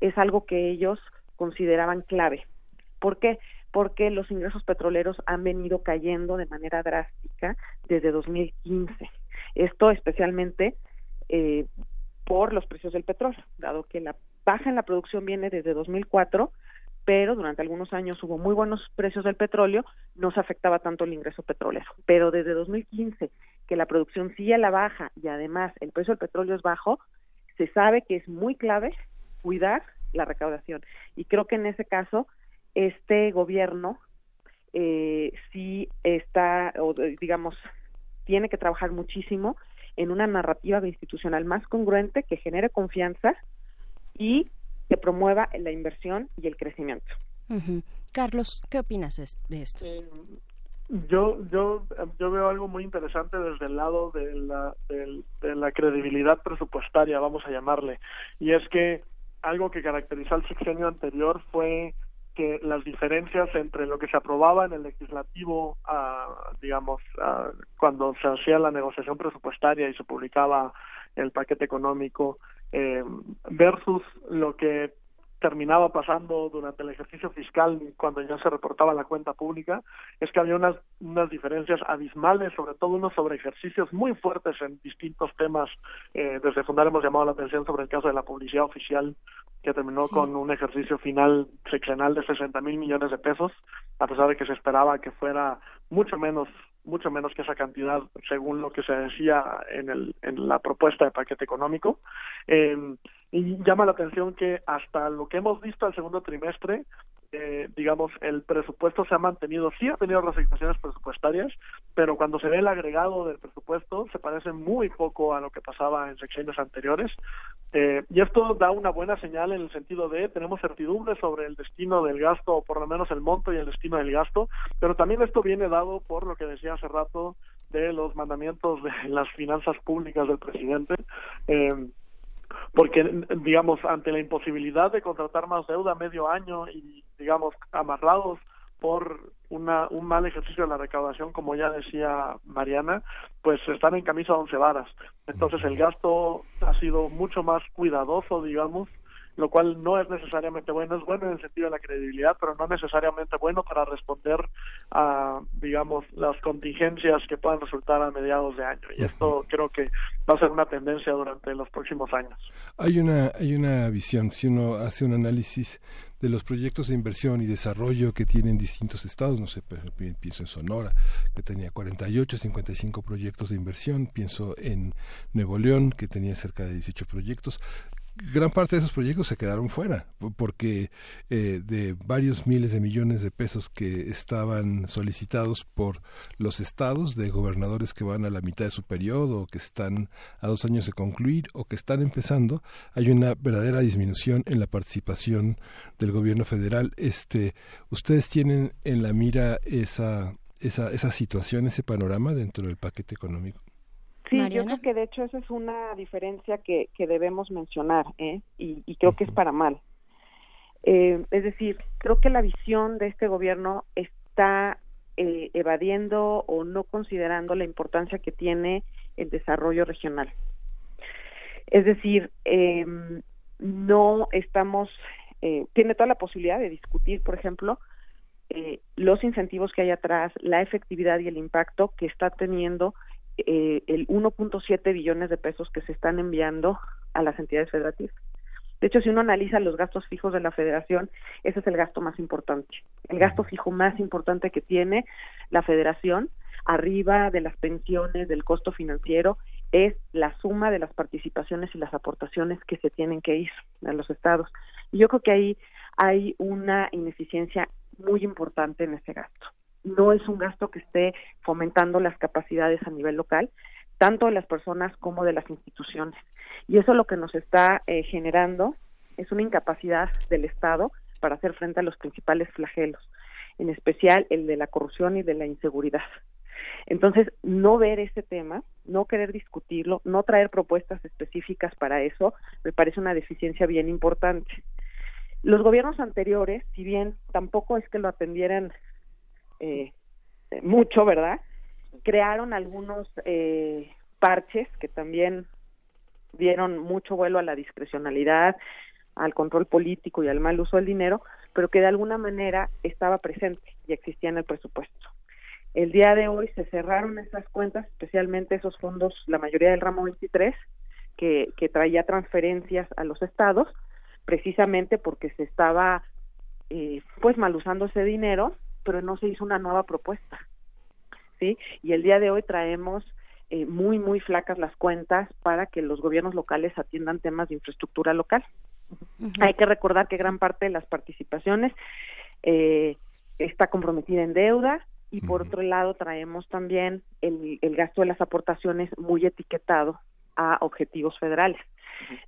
es algo que ellos consideraban clave. ¿Por qué? Porque los ingresos petroleros han venido cayendo de manera drástica desde 2015 esto especialmente eh, por los precios del petróleo, dado que la baja en la producción viene desde 2004, pero durante algunos años hubo muy buenos precios del petróleo, no se afectaba tanto el ingreso petrolero. Pero desde 2015, que la producción sigue a la baja y además el precio del petróleo es bajo, se sabe que es muy clave cuidar la recaudación. Y creo que en ese caso, este gobierno eh, sí está, o digamos, tiene que trabajar muchísimo en una narrativa institucional más congruente que genere confianza y que promueva la inversión y el crecimiento. Carlos, ¿qué opinas de esto? Eh, yo, yo, yo veo algo muy interesante desde el lado de la, de la credibilidad presupuestaria, vamos a llamarle, y es que algo que caracterizó al sexenio anterior fue que las diferencias entre lo que se aprobaba en el legislativo, ah, digamos, ah, cuando se hacía la negociación presupuestaria y se publicaba el paquete económico, eh, versus lo que terminaba pasando durante el ejercicio fiscal cuando ya se reportaba la cuenta pública es que había unas, unas diferencias abismales, sobre todo unos sobre ejercicios muy fuertes en distintos temas. Eh, desde Fundar hemos llamado la atención sobre el caso de la publicidad oficial, que terminó con un ejercicio final sexenal de 60 mil millones de pesos, a pesar de que se esperaba que fuera mucho menos mucho menos que esa cantidad según lo que se decía en, el, en la propuesta de paquete económico. Eh, y llama la atención que hasta lo que hemos visto al segundo trimestre, eh, digamos, el presupuesto se ha mantenido, sí ha tenido resignaciones presupuestarias, pero cuando se ve el agregado del presupuesto se parece muy poco a lo que pasaba en sexenios anteriores. Eh, y esto da una buena señal en el sentido de tenemos certidumbre sobre el destino del gasto, o por lo menos el monto y el destino del gasto, pero también esto viene dado por lo que decía hace rato de los mandamientos de las finanzas públicas del presidente. Eh, porque digamos ante la imposibilidad de contratar más deuda medio año y digamos amarrados por una, un mal ejercicio de la recaudación, como ya decía Mariana, pues están en camisa once varas. Entonces el gasto ha sido mucho más cuidadoso, digamos, lo cual no es necesariamente bueno, es bueno en el sentido de la credibilidad, pero no necesariamente bueno para responder a, digamos, las contingencias que puedan resultar a mediados de año. Y esto creo que va a ser una tendencia durante los próximos años. Hay una, hay una visión, si uno hace un análisis de los proyectos de inversión y desarrollo que tienen distintos estados, no sé, pienso en Sonora, que tenía 48, 55 proyectos de inversión, pienso en Nuevo León, que tenía cerca de 18 proyectos, gran parte de esos proyectos se quedaron fuera, porque eh, de varios miles de millones de pesos que estaban solicitados por los estados, de gobernadores que van a la mitad de su periodo, que están a dos años de concluir, o que están empezando, hay una verdadera disminución en la participación del gobierno federal. Este, ¿Ustedes tienen en la mira esa, esa, esa situación, ese panorama dentro del paquete económico? Sí, yo creo que de hecho esa es una diferencia que, que debemos mencionar, ¿eh? y, creo que es para mal. Eh, es decir, creo que la visión de este gobierno está eh, evadiendo o no considerando la importancia que tiene el desarrollo regional. Es decir, em, no estamos, eh, tiene toda la posibilidad de discutir, por ejemplo, los incentivos que hay atrás, la efectividad y el impacto que está teniendo eh, el 1.7 billones de pesos que se están enviando a las entidades federativas. De hecho, si uno analiza los gastos fijos de la federación, ese es el gasto más importante. El gasto fijo más importante que tiene la federación, arriba de las pensiones, del costo financiero, es la suma de las participaciones y las aportaciones que se tienen que ir a los estados. Y yo creo que ahí hay una ineficiencia muy importante en ese gasto no es un gasto que esté fomentando las capacidades a nivel local, tanto de las personas como de las instituciones. Y eso lo que nos está eh, generando es una incapacidad del Estado para hacer frente a los principales flagelos, en especial el de la corrupción y de la inseguridad. Entonces, no ver ese tema, no querer discutirlo, no traer propuestas específicas para eso, me parece una deficiencia bien importante. Los gobiernos anteriores, si bien tampoco es que lo atendieran eh, mucho, ¿verdad? Crearon algunos eh, parches que también dieron mucho vuelo a la discrecionalidad, al control político y al mal uso del dinero, pero que de alguna manera estaba presente y existía en el presupuesto. El día de hoy se cerraron esas cuentas, especialmente esos fondos, la mayoría del ramo 23, que, que traía transferencias a los estados, precisamente porque se estaba eh, pues mal usando ese dinero pero no se hizo una nueva propuesta. ¿Sí? Y el día de hoy traemos eh, muy, muy flacas las cuentas para que los gobiernos locales atiendan temas de infraestructura local. Hay que recordar que gran parte de las participaciones eh, está comprometida en deuda y por otro lado traemos también el, el gasto de las aportaciones muy etiquetado a objetivos federales.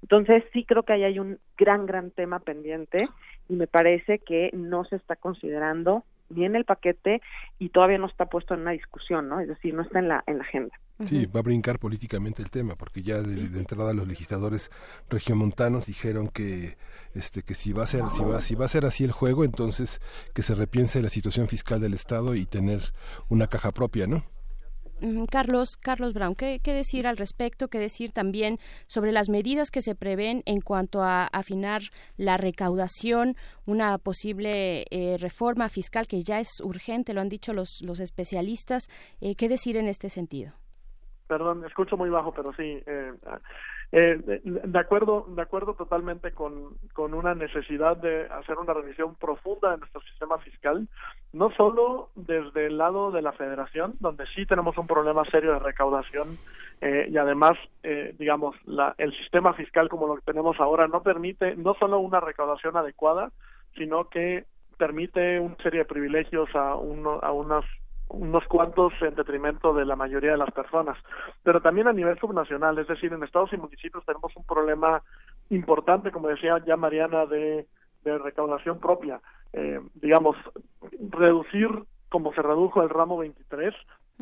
Entonces sí creo que ahí hay un gran, gran tema pendiente y me parece que no se está considerando ni en el paquete y todavía no está puesto en una discusión, ¿no? Es decir, no está en la, en la agenda. Sí, va a brincar políticamente el tema, porque ya de, entrada los legisladores regiomontanos dijeron que este que si va a ser si va si va a ser así el juego, entonces que se repiense la situación fiscal del estado y tener una caja propia, ¿no? Carlos, Carlos Brown, ¿qué, decir al respecto? ¿Qué decir también sobre las medidas que se prevén en cuanto a afinar la recaudación, una posible eh, reforma fiscal que ya es urgente, lo han dicho los, los especialistas? Eh, ¿Qué decir en este sentido? Perdón, escucho muy bajo, pero sí. Eh, eh, de, acuerdo, de acuerdo totalmente con, con una necesidad de hacer una revisión profunda de nuestro sistema fiscal, no solo desde el lado de la Federación, donde sí tenemos un problema serio de recaudación eh, y además, eh, digamos, la, el sistema fiscal como lo que tenemos ahora no permite no solo una recaudación adecuada, sino que permite una serie de privilegios a, uno, a unas unos cuantos en detrimento de la mayoría de las personas. Pero también a nivel subnacional, es decir, en estados y municipios tenemos un problema importante, como decía ya Mariana, de, de recaudación propia. Eh, digamos, reducir como se redujo el ramo 23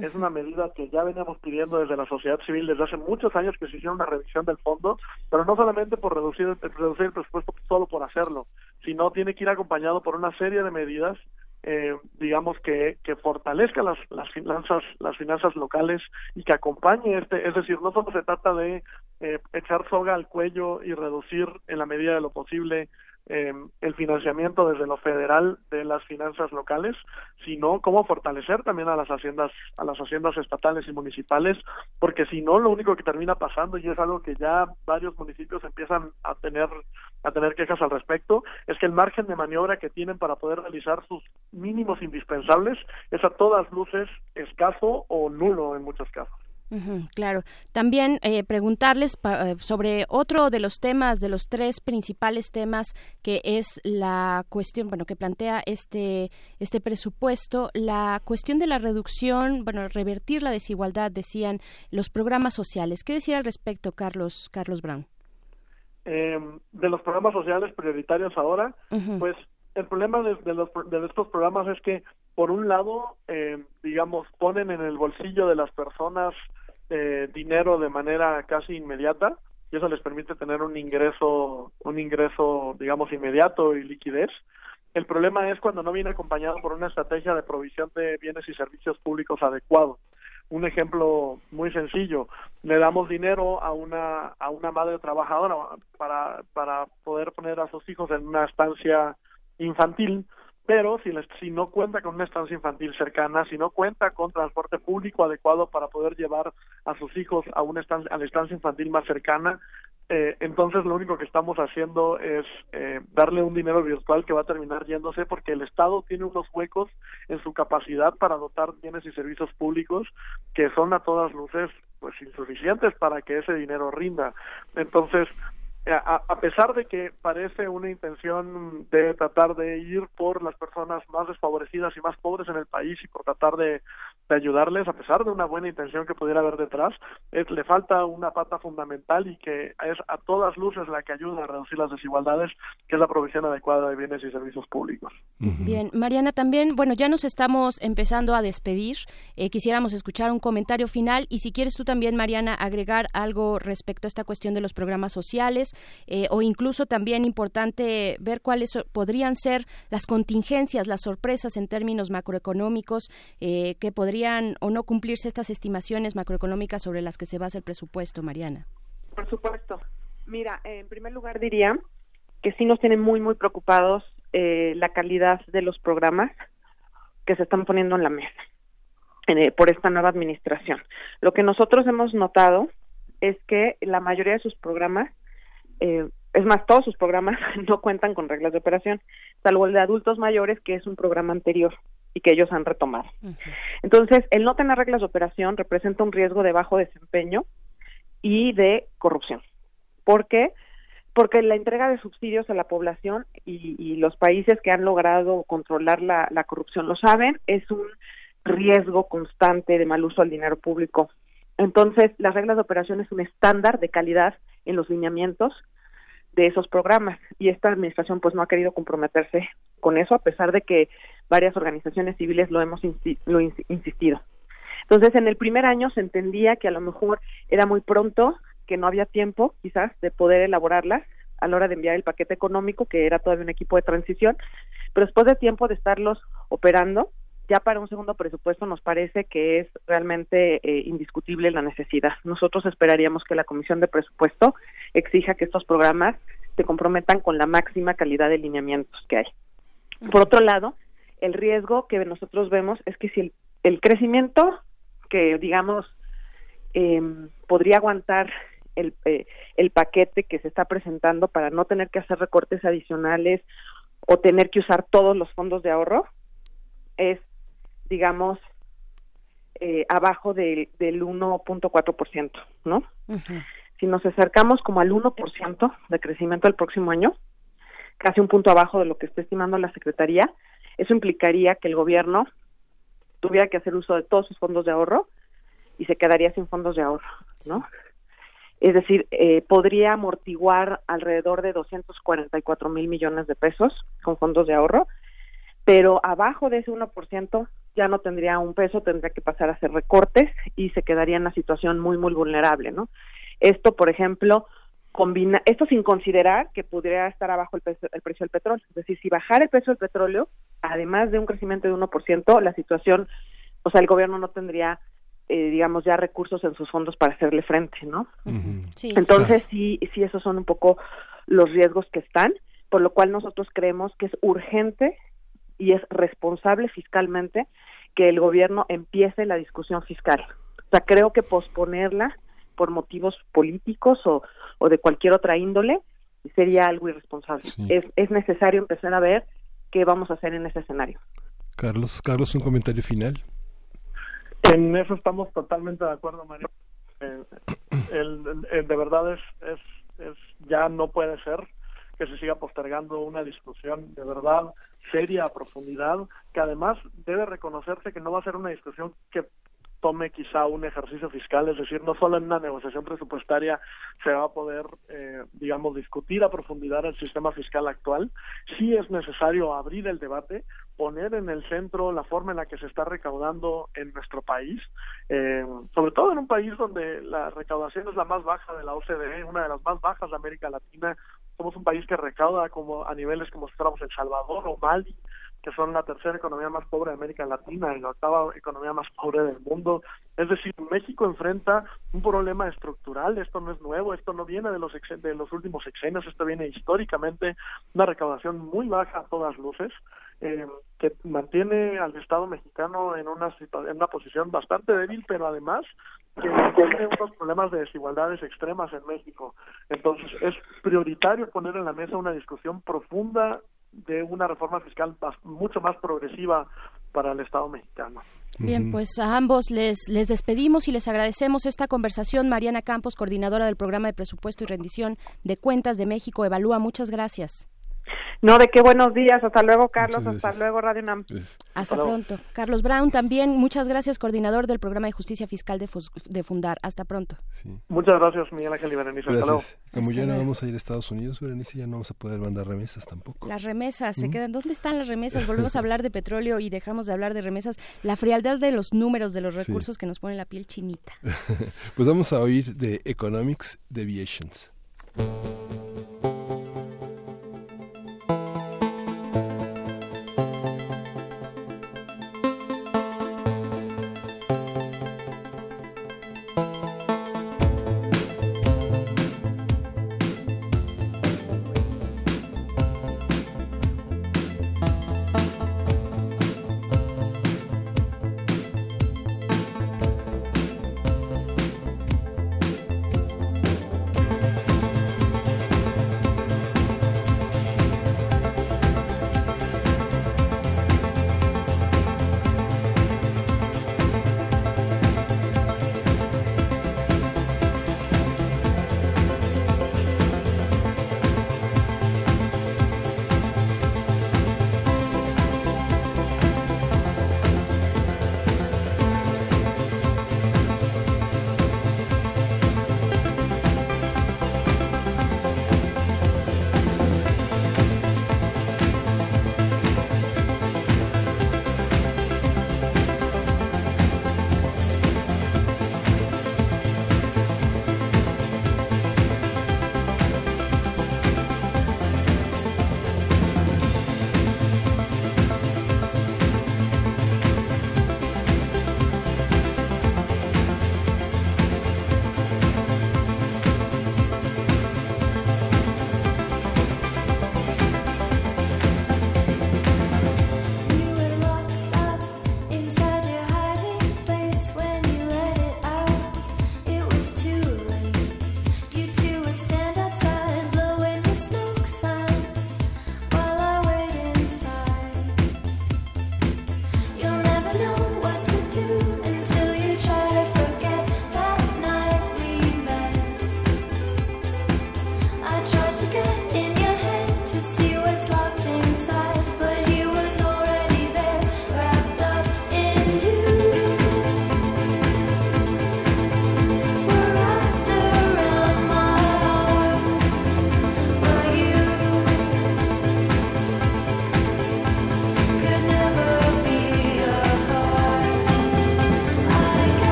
es una medida que ya veníamos pidiendo desde la sociedad civil desde hace muchos años que se hiciera una revisión del fondo, pero no solamente por reducir, reducir el presupuesto solo por hacerlo, sino tiene que ir acompañado por una serie de medidas eh, digamos que, que fortalezca las, las finanzas las finanzas locales y que acompañe este es decir no solo se trata de eh, echar soga al cuello y reducir en la medida de lo posible eh, el financiamiento desde lo federal de las finanzas locales, sino cómo fortalecer también a las haciendas, a las haciendas estatales y municipales, porque si no, lo único que termina pasando, y es algo que ya varios municipios empiezan a tener, a tener quejas al respecto, es que el margen de maniobra que tienen para poder realizar sus mínimos indispensables es a todas luces escaso o nulo en muchos casos claro. También eh, preguntarles eh, sobre otro de los temas, de los tres principales temas, que es la cuestión, bueno, que plantea este, este presupuesto, la cuestión de la reducción, bueno, revertir la desigualdad, decían los programas sociales. ¿Qué decir al respecto, Carlos, Carlos Brown? Em, de los programas sociales prioritarios ahora, pues el problema de, los, de estos programas es que, por un lado, eh, digamos, ponen en el bolsillo de las personas eh, dinero de manera casi inmediata y eso les permite tener un ingreso, un ingreso, digamos, inmediato y liquidez. El problema es cuando no viene acompañado por una estrategia de provisión de bienes y servicios públicos adecuado. Un ejemplo muy sencillo, le damos dinero a una, a una madre trabajadora para, para poder poner a sus hijos en una estancia infantil, pero si, si no cuenta con una estancia infantil cercana, si no cuenta con transporte público adecuado para poder llevar a sus hijos a una estancia, a la estancia infantil más cercana, eh, entonces lo único que estamos haciendo es eh, darle un dinero virtual que va a terminar yéndose porque el Estado tiene unos huecos en su capacidad para dotar bienes y servicios públicos que son a todas luces pues insuficientes para que ese dinero rinda. Entonces, a, pesar de que parece una intención de tratar de ir por las personas más desfavorecidas y más pobres en el país y por tratar de, ayudarles, a pesar de una buena intención que pudiera haber detrás, es, le falta una pata fundamental y que es a todas luces la que ayuda a reducir las desigualdades, que es la provisión adecuada de bienes y servicios públicos. Bien, Mariana, también, bueno, ya nos estamos empezando a despedir. Eh, quisiéramos escuchar un comentario final y si quieres tú también, Mariana, agregar algo respecto a esta cuestión de los programas sociales eh, o incluso también importante ver cuáles podrían ser las contingencias, las sorpresas en términos macroeconómicos eh, que podrían o no cumplirse estas estimaciones macroeconómicas sobre las que se basa el presupuesto, Mariana. Por supuesto. Mira, en primer lugar diría que sí nos tienen muy, muy preocupados eh, la calidad de los programas que se están poniendo en la mesa por esta nueva administración. Lo que nosotros hemos notado es que la mayoría de sus programas eh, es más, todos sus programas no cuentan con reglas de operación, salvo el de adultos mayores, que es un programa anterior y que ellos han retomado. Entonces, el no tener reglas de operación representa un riesgo de bajo desempeño y de corrupción. ¿Por qué? Porque la entrega de subsidios a la población y, los países que han logrado controlar la, corrupción lo saben, es un riesgo constante de mal uso del dinero público. Entonces, las reglas de operación es un estándar de calidad en los lineamientos de esos programas y esta administración pues no ha querido comprometerse con eso a pesar de que varias organizaciones civiles lo hemos lo insistido. Entonces, en el primer año se entendía que a lo mejor era muy pronto, que no había tiempo quizás de poder elaborarlas a la hora de enviar el paquete económico, que era todavía un equipo de transición, pero después de tiempo de estarlos operando, ya para un segundo presupuesto nos parece que es realmente eh, indiscutible la necesidad. Nosotros esperaríamos que la Comisión de Presupuesto exija que estos programas se comprometan con la máxima calidad de lineamientos que hay. Por otro lado, el riesgo que nosotros vemos es que si el, el crecimiento que, digamos, eh, podría aguantar el, eh, el paquete que se está presentando para no tener que hacer recortes adicionales o tener que usar todos los fondos de ahorro, es digamos, eh, abajo del 1.4%, ¿no? Si nos acercamos como al 1% de crecimiento el próximo año, casi un punto abajo de lo que está estimando la Secretaría, eso implicaría que el gobierno tuviera que hacer uso de todos sus fondos de ahorro y se quedaría sin fondos de ahorro, ¿no? Es decir, eh, podría amortiguar alrededor de 244 mil millones de pesos con fondos de ahorro, pero abajo de ese 1% ya no tendría un peso, tendría que pasar a hacer recortes y se quedaría en una situación muy, muy vulnerable, ¿no? Esto, por ejemplo, combina, esto sin considerar que pudiera estar abajo el, el precio del petróleo. Es decir, si bajara el precio del petróleo, además de un crecimiento de 1%, la situación, o sea, el gobierno no tendría, eh, digamos, ya recursos en sus fondos para hacerle frente, ¿no? sí, Entonces, sí, sí, esos son un poco los riesgos que están, por lo cual nosotros creemos que es urgente y es responsable fiscalmente que el gobierno empiece la discusión fiscal. O sea, creo que posponerla por motivos políticos o, o de cualquier otra índole sería algo irresponsable. Es, es necesario empezar a ver qué vamos a hacer en ese escenario. Carlos, Carlos, un comentario final. En eso estamos totalmente de acuerdo, María. Eh, de verdad es, es, es, ya no puede ser que se siga postergando una discusión de verdad seria a profundidad, que además debe reconocerse que no va a ser una discusión que tome quizá un ejercicio fiscal, es decir, no solo en una negociación presupuestaria se va a poder, eh, digamos, discutir a profundidad el sistema fiscal actual, sí es necesario abrir el debate, poner en el centro la forma en la que se está recaudando en nuestro país, eh, sobre todo en un país donde la recaudación es la más baja de la OCDE, una de las más bajas de América Latina, somos un país que recauda como a niveles como si fuéramos El Salvador o Mali, que son la tercera economía más pobre de América Latina y la octava economía más pobre del mundo. Es decir, México enfrenta un problema estructural, esto no es nuevo, esto no viene de los de los últimos sexenios, esto viene históricamente una recaudación muy baja a todas luces. Eh, que mantiene al Estado mexicano en una, en una posición bastante débil, pero además que tiene unos problemas de desigualdades extremas en México. Entonces, es prioritario poner en la mesa una discusión profunda de una reforma fiscal mucho más progresiva para el Estado mexicano. Bien, pues a ambos les, les despedimos y les agradecemos esta conversación. Mariana Campos, coordinadora del programa de presupuesto y rendición de cuentas de México, Evalúa. Muchas gracias. No, de qué buenos días. Hasta luego, Carlos. Hasta luego, Radio Nam. Pues, hasta, pronto. Carlos Brown también, muchas gracias, coordinador del programa de justicia fiscal de, de Fundar. Hasta pronto. Muchas gracias, Miguel Ángel y Berenice. Hasta luego. Como ya no vamos a ir a Estados Unidos, Berenice, ya no vamos a poder mandar remesas tampoco. Las remesas, se quedan. ¿Dónde están las remesas? Volvemos a hablar de petróleo y dejamos de hablar de remesas. La frialdad de los números, de los recursos que nos pone la piel chinita. pues vamos a oír de Economics Deviations.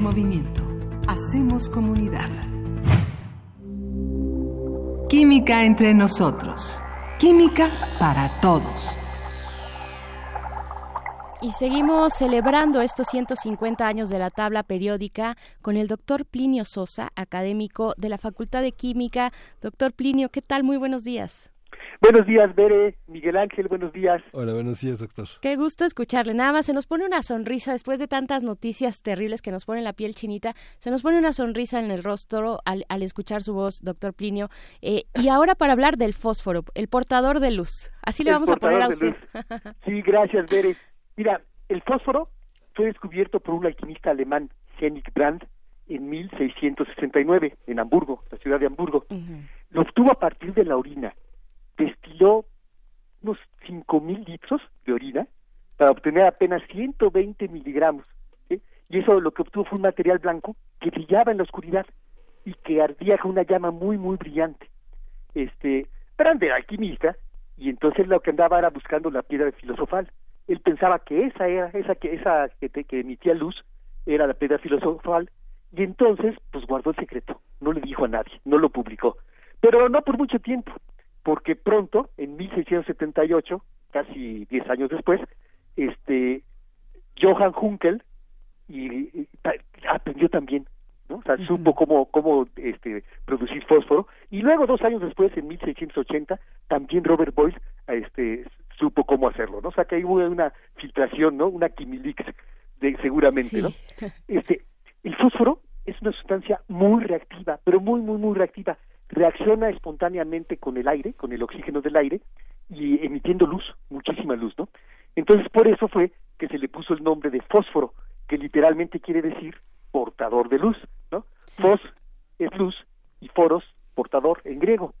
Movimiento. Hacemos comunidad. Química entre nosotros. Química para todos. Y seguimos celebrando estos 150 años de la tabla periódica con el doctor Plinio Sosa, académico de la Facultad de Química. Doctor Plinio, ¿qué tal? Muy buenos días. Buenos días, Bere, Miguel Ángel, buenos días. Hola, buenos días, doctor. Qué gusto escucharle. Nada más se nos pone una sonrisa después de tantas noticias terribles que nos ponen la piel chinita. Se nos pone una sonrisa en el rostro al, al escuchar su voz, doctor Plinio. Eh, y ahora para hablar del fósforo, el portador de luz. Así le El vamos a poner a usted. Sí, gracias, Bere. Mira, el fósforo fue descubierto por un alquimista alemán, Henrik Brandt, en 1669, en Hamburgo, la ciudad de Hamburgo. Lo obtuvo a partir de la orina. Destiló unos 5.000 litros de orina para obtener apenas 120 miligramos. Y eso lo que obtuvo fue un material blanco que brillaba en la oscuridad y que ardía con una llama muy, muy brillante. Este, Brandt era alquimista y entonces lo que andaba era buscando la piedra filosofal. Él pensaba que esa era, esa que, esa que, te- que emitía luz era la piedra filosofal y entonces pues guardó el secreto, no le dijo a nadie, no lo publicó. Pero no por mucho tiempo, porque pronto, en 1678, casi 10 años después, este Johann Hunkel y, aprendió también, ¿no? O sea, supo cómo cómo este producir fósforo y luego dos años después, en 1680, también Robert Boyle este supo cómo hacerlo, ¿no? O sea, que ahí hubo una filtración, ¿no? Una quimilix de seguramente, ¿no? Este el fósforo es una sustancia muy reactiva, pero muy muy muy reactiva. Reacciona espontáneamente con el aire, con el oxígeno del aire y emitiendo luz, muchísima luz, ¿no? Entonces por eso fue que se le puso el nombre de fósforo, que literalmente quiere decir portador de luz, ¿no? Fos es luz y foros portador en griego.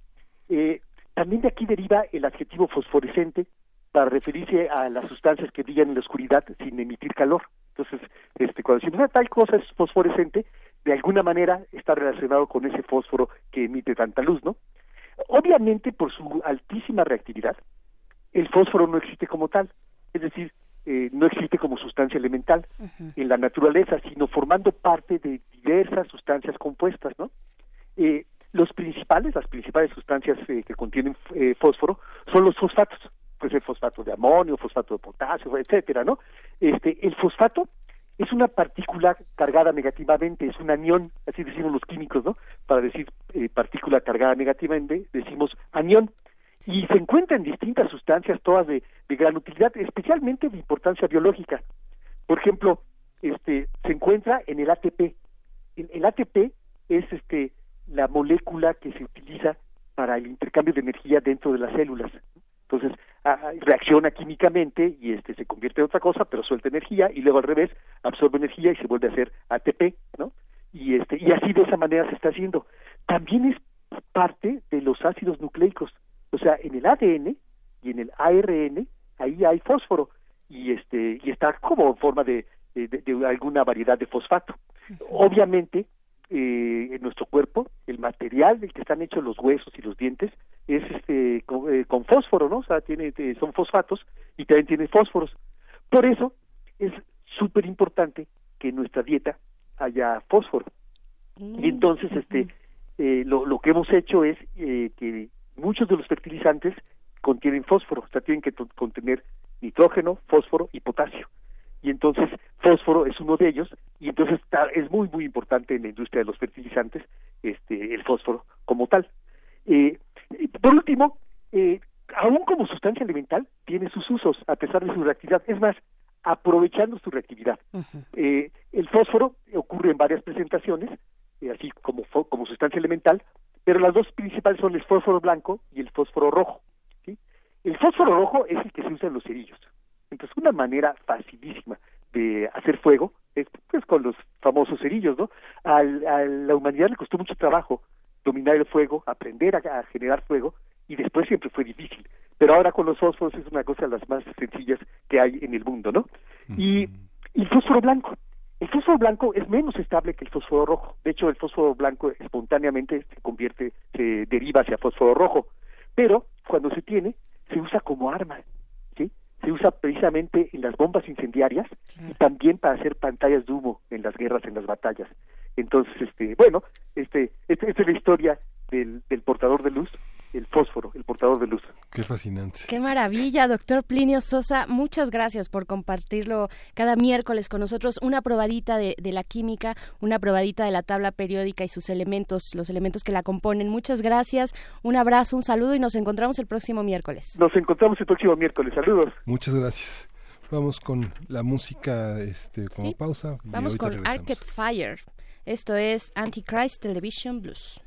Eh, también de aquí deriva el adjetivo fosforescente para referirse a las sustancias que brillan en la oscuridad sin emitir calor. Entonces, este, cuando decimos "Ah, tal cosa es fosforescente, de alguna manera está relacionado con ese fósforo que emite tanta luz, ¿no? Obviamente, por su altísima reactividad, el fósforo no existe como tal, es decir, eh, no existe como sustancia elemental en la naturaleza, sino formando parte de diversas sustancias compuestas, ¿no? Eh, los principales, las principales sustancias eh, que contienen eh, fósforo son los fosfatos, pues el fosfato de amonio, fosfato de potasio, etcétera, ¿no? Este, el fosfato es una partícula cargada negativamente, es un anión, así decimos los químicos, ¿no? Para decir eh, partícula cargada negativamente, decimos anión. Y se encuentra en distintas sustancias, todas de, de gran utilidad, especialmente de importancia biológica. Por ejemplo, este, se encuentra en el ATP. El, el ATP es este, la molécula que se utiliza para el intercambio de energía dentro de las células. Entonces, a- a- reacciona químicamente y este se convierte en otra cosa, pero suelta energía y luego al revés, absorbe energía y se vuelve a hacer ATP, ¿no? Y este y así de esa manera se está haciendo. También es parte de los ácidos nucleicos. O sea, en el ADN y en el ARN ahí hay fósforo y este y está como en forma de, de- de alguna variedad de fosfato. Obviamente, eh, en nuestro cuerpo, el material del que están hechos los huesos y los dientes es este con, eh, con fósforo, ¿no? O sea, tiene, eh, son fosfatos y también tiene fósforos. Por eso es súper importante que en nuestra dieta haya fósforo. Y entonces, este, eh, lo, lo que hemos hecho es eh, que muchos de los fertilizantes contienen fósforo, o sea, tienen que contener nitrógeno, fósforo y potasio. Y entonces, fósforo es uno de ellos, y entonces está- es muy, muy importante en la industria de los fertilizantes este, el fósforo como tal. Eh, por último, eh, aún como sustancia elemental, tiene sus usos, a pesar de su reactividad. Es más, aprovechando su reactividad. Eh, el fósforo ocurre en varias presentaciones, eh, así como, como sustancia elemental, pero las dos principales son el fósforo blanco y el fósforo rojo. ¿sí? El fósforo rojo es el que se usa en los cerillos. Entonces, una manera facilísima de hacer fuego es pues con los famosos cerillos, ¿no? Al- a la humanidad le costó mucho trabajo dominar el fuego, aprender a, a generar fuego, y después siempre fue difícil. Pero ahora con los fósforos es una cosa de las más sencillas que hay en el mundo, ¿no? Y, y el fósforo blanco. El fósforo blanco es menos estable que el fósforo rojo. De hecho, el fósforo blanco espontáneamente se convierte, se deriva hacia fósforo rojo. Pero cuando se tiene, se usa como arma. Se usa precisamente en las bombas incendiarias y también para hacer pantallas de humo en las guerras, en las batallas. Entonces, este, bueno, este, este esta es la historia del, del portador de luz el fósforo, el portador de luz. Qué fascinante. Qué maravilla, doctor Plinio Sosa. Muchas gracias por compartirlo cada miércoles con nosotros. Una probadita de, la química, una probadita de la tabla periódica y sus elementos, los elementos que la componen. Muchas gracias. Un abrazo, un saludo y nos encontramos el próximo miércoles. Nos encontramos el próximo miércoles. Saludos. Muchas gracias. Vamos con la música este, como pausa. Vamos con Arcade Fire. Esto es Antichrist Television Blues.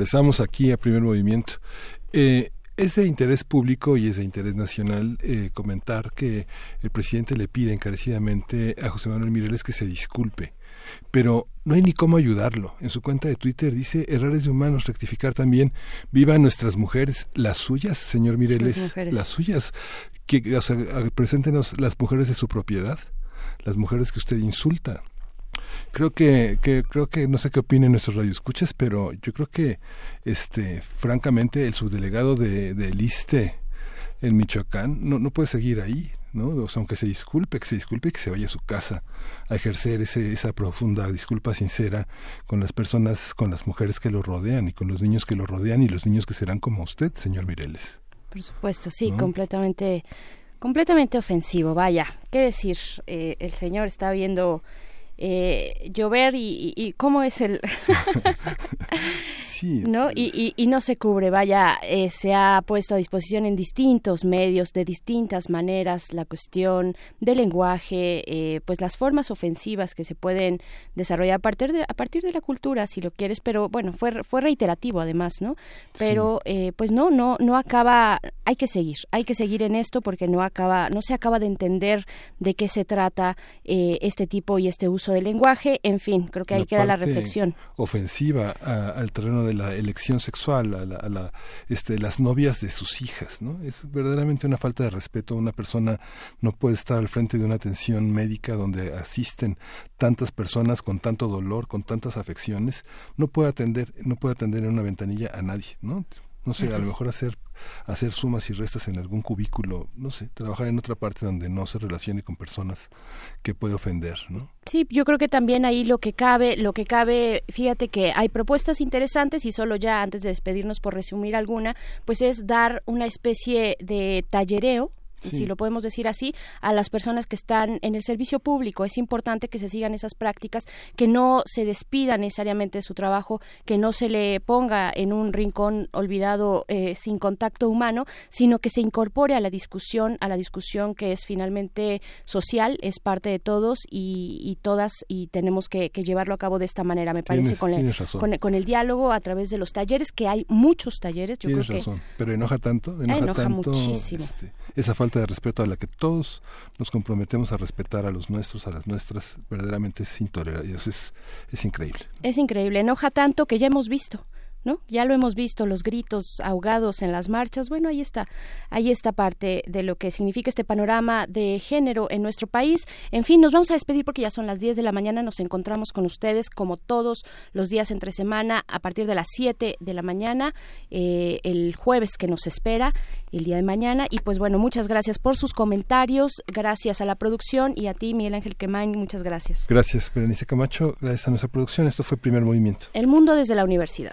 Regresamos aquí a primer movimiento. Eh, es de interés público y es de interés nacional eh, comentar que el presidente le pide encarecidamente a José Manuel Mireles que se disculpe pero no hay ni cómo ayudarlo. En su cuenta de Twitter dice errores de humanos, rectificar también. Viva nuestras mujeres, las suyas, señor Mireles, las suyas. Que, o sea, preséntenos las mujeres de su propiedad, las mujeres que usted insulta. Creo que, que creo que no sé qué opinen nuestros radioescuchas, pero yo creo que este francamente el subdelegado de, de Liste en Michoacán no, no puede seguir ahí. ¿no? aunque se disculpe, que se disculpe y que se vaya a su casa a ejercer ese, esa profunda disculpa sincera con las personas, con las mujeres que lo rodean y con los niños que lo rodean y los niños que serán como usted, señor Mireles. Por supuesto, sí, completamente, completamente ofensivo. Vaya, qué decir, eh, el señor está viendo eh, llover y, y, cómo es el ¿no? Y, y, no se cubre, vaya, eh, se ha puesto a disposición en distintos medios, de distintas maneras, la cuestión del lenguaje, eh, pues las formas ofensivas que se pueden desarrollar a partir de, a partir de la cultura, si lo quieres, pero bueno, fue, fue reiterativo además, ¿no? Pero eh, pues no, no, no acaba, hay que seguir, hay que seguir en esto porque no acaba, no se acaba de entender de qué se trata este tipo y este uso del lenguaje, en fin, creo que ahí queda la reflexión. Ofensiva al terreno de la elección sexual, a, la, este, las novias de sus hijas, ¿no? Es verdaderamente una falta de respeto. Una persona no puede estar al frente de una atención médica donde asisten tantas personas con tanto dolor, con tantas afecciones, no puede atender, no puede atender en una ventanilla a nadie, ¿no? No sé, a lo mejor hacer hacer sumas y restas en algún cubículo, no sé, trabajar en otra parte donde no se relacione con personas que puede ofender, ¿no? Sí, yo creo que también ahí lo que cabe, lo que cabe, fíjate que hay propuestas interesantes y solo ya antes de despedirnos por resumir alguna, pues es dar una especie de tallereo si lo podemos decir así, a las personas que están en el servicio público. Es importante que se sigan esas prácticas, que no se despida necesariamente de su trabajo, que no se le ponga en un rincón olvidado eh, sin contacto humano, sino que se incorpore a la discusión, a la discusión que es finalmente social, es parte de todos y, todas y tenemos que, llevarlo a cabo de esta manera, me parece, con, el, con, el diálogo a través de los talleres, que hay muchos talleres. Yo creo razón, pero enoja tanto, enoja, muchísimo. Este, esa falta de respeto a la que todos nos comprometemos a respetar a los nuestros, a las nuestras, verdaderamente es intolerable, es, es increíble. Es increíble, enoja tanto que ya hemos visto ¿no? Ya lo hemos visto, los gritos ahogados en las marchas. Bueno, ahí está, ahí está parte de lo que significa este panorama de género en nuestro país. En fin, nos vamos a despedir porque ya son las 10 de la mañana. Nos encontramos con ustedes como todos los días entre semana a partir de las 7 de la mañana, eh, el jueves que nos espera, el día de mañana. Y pues bueno, muchas gracias por sus comentarios, gracias a la producción y a ti, Miguel Ángel Quemain, muchas gracias. Gracias, Berenice Camacho, gracias a nuestra producción. Esto fue Primer Movimiento. El mundo desde la universidad.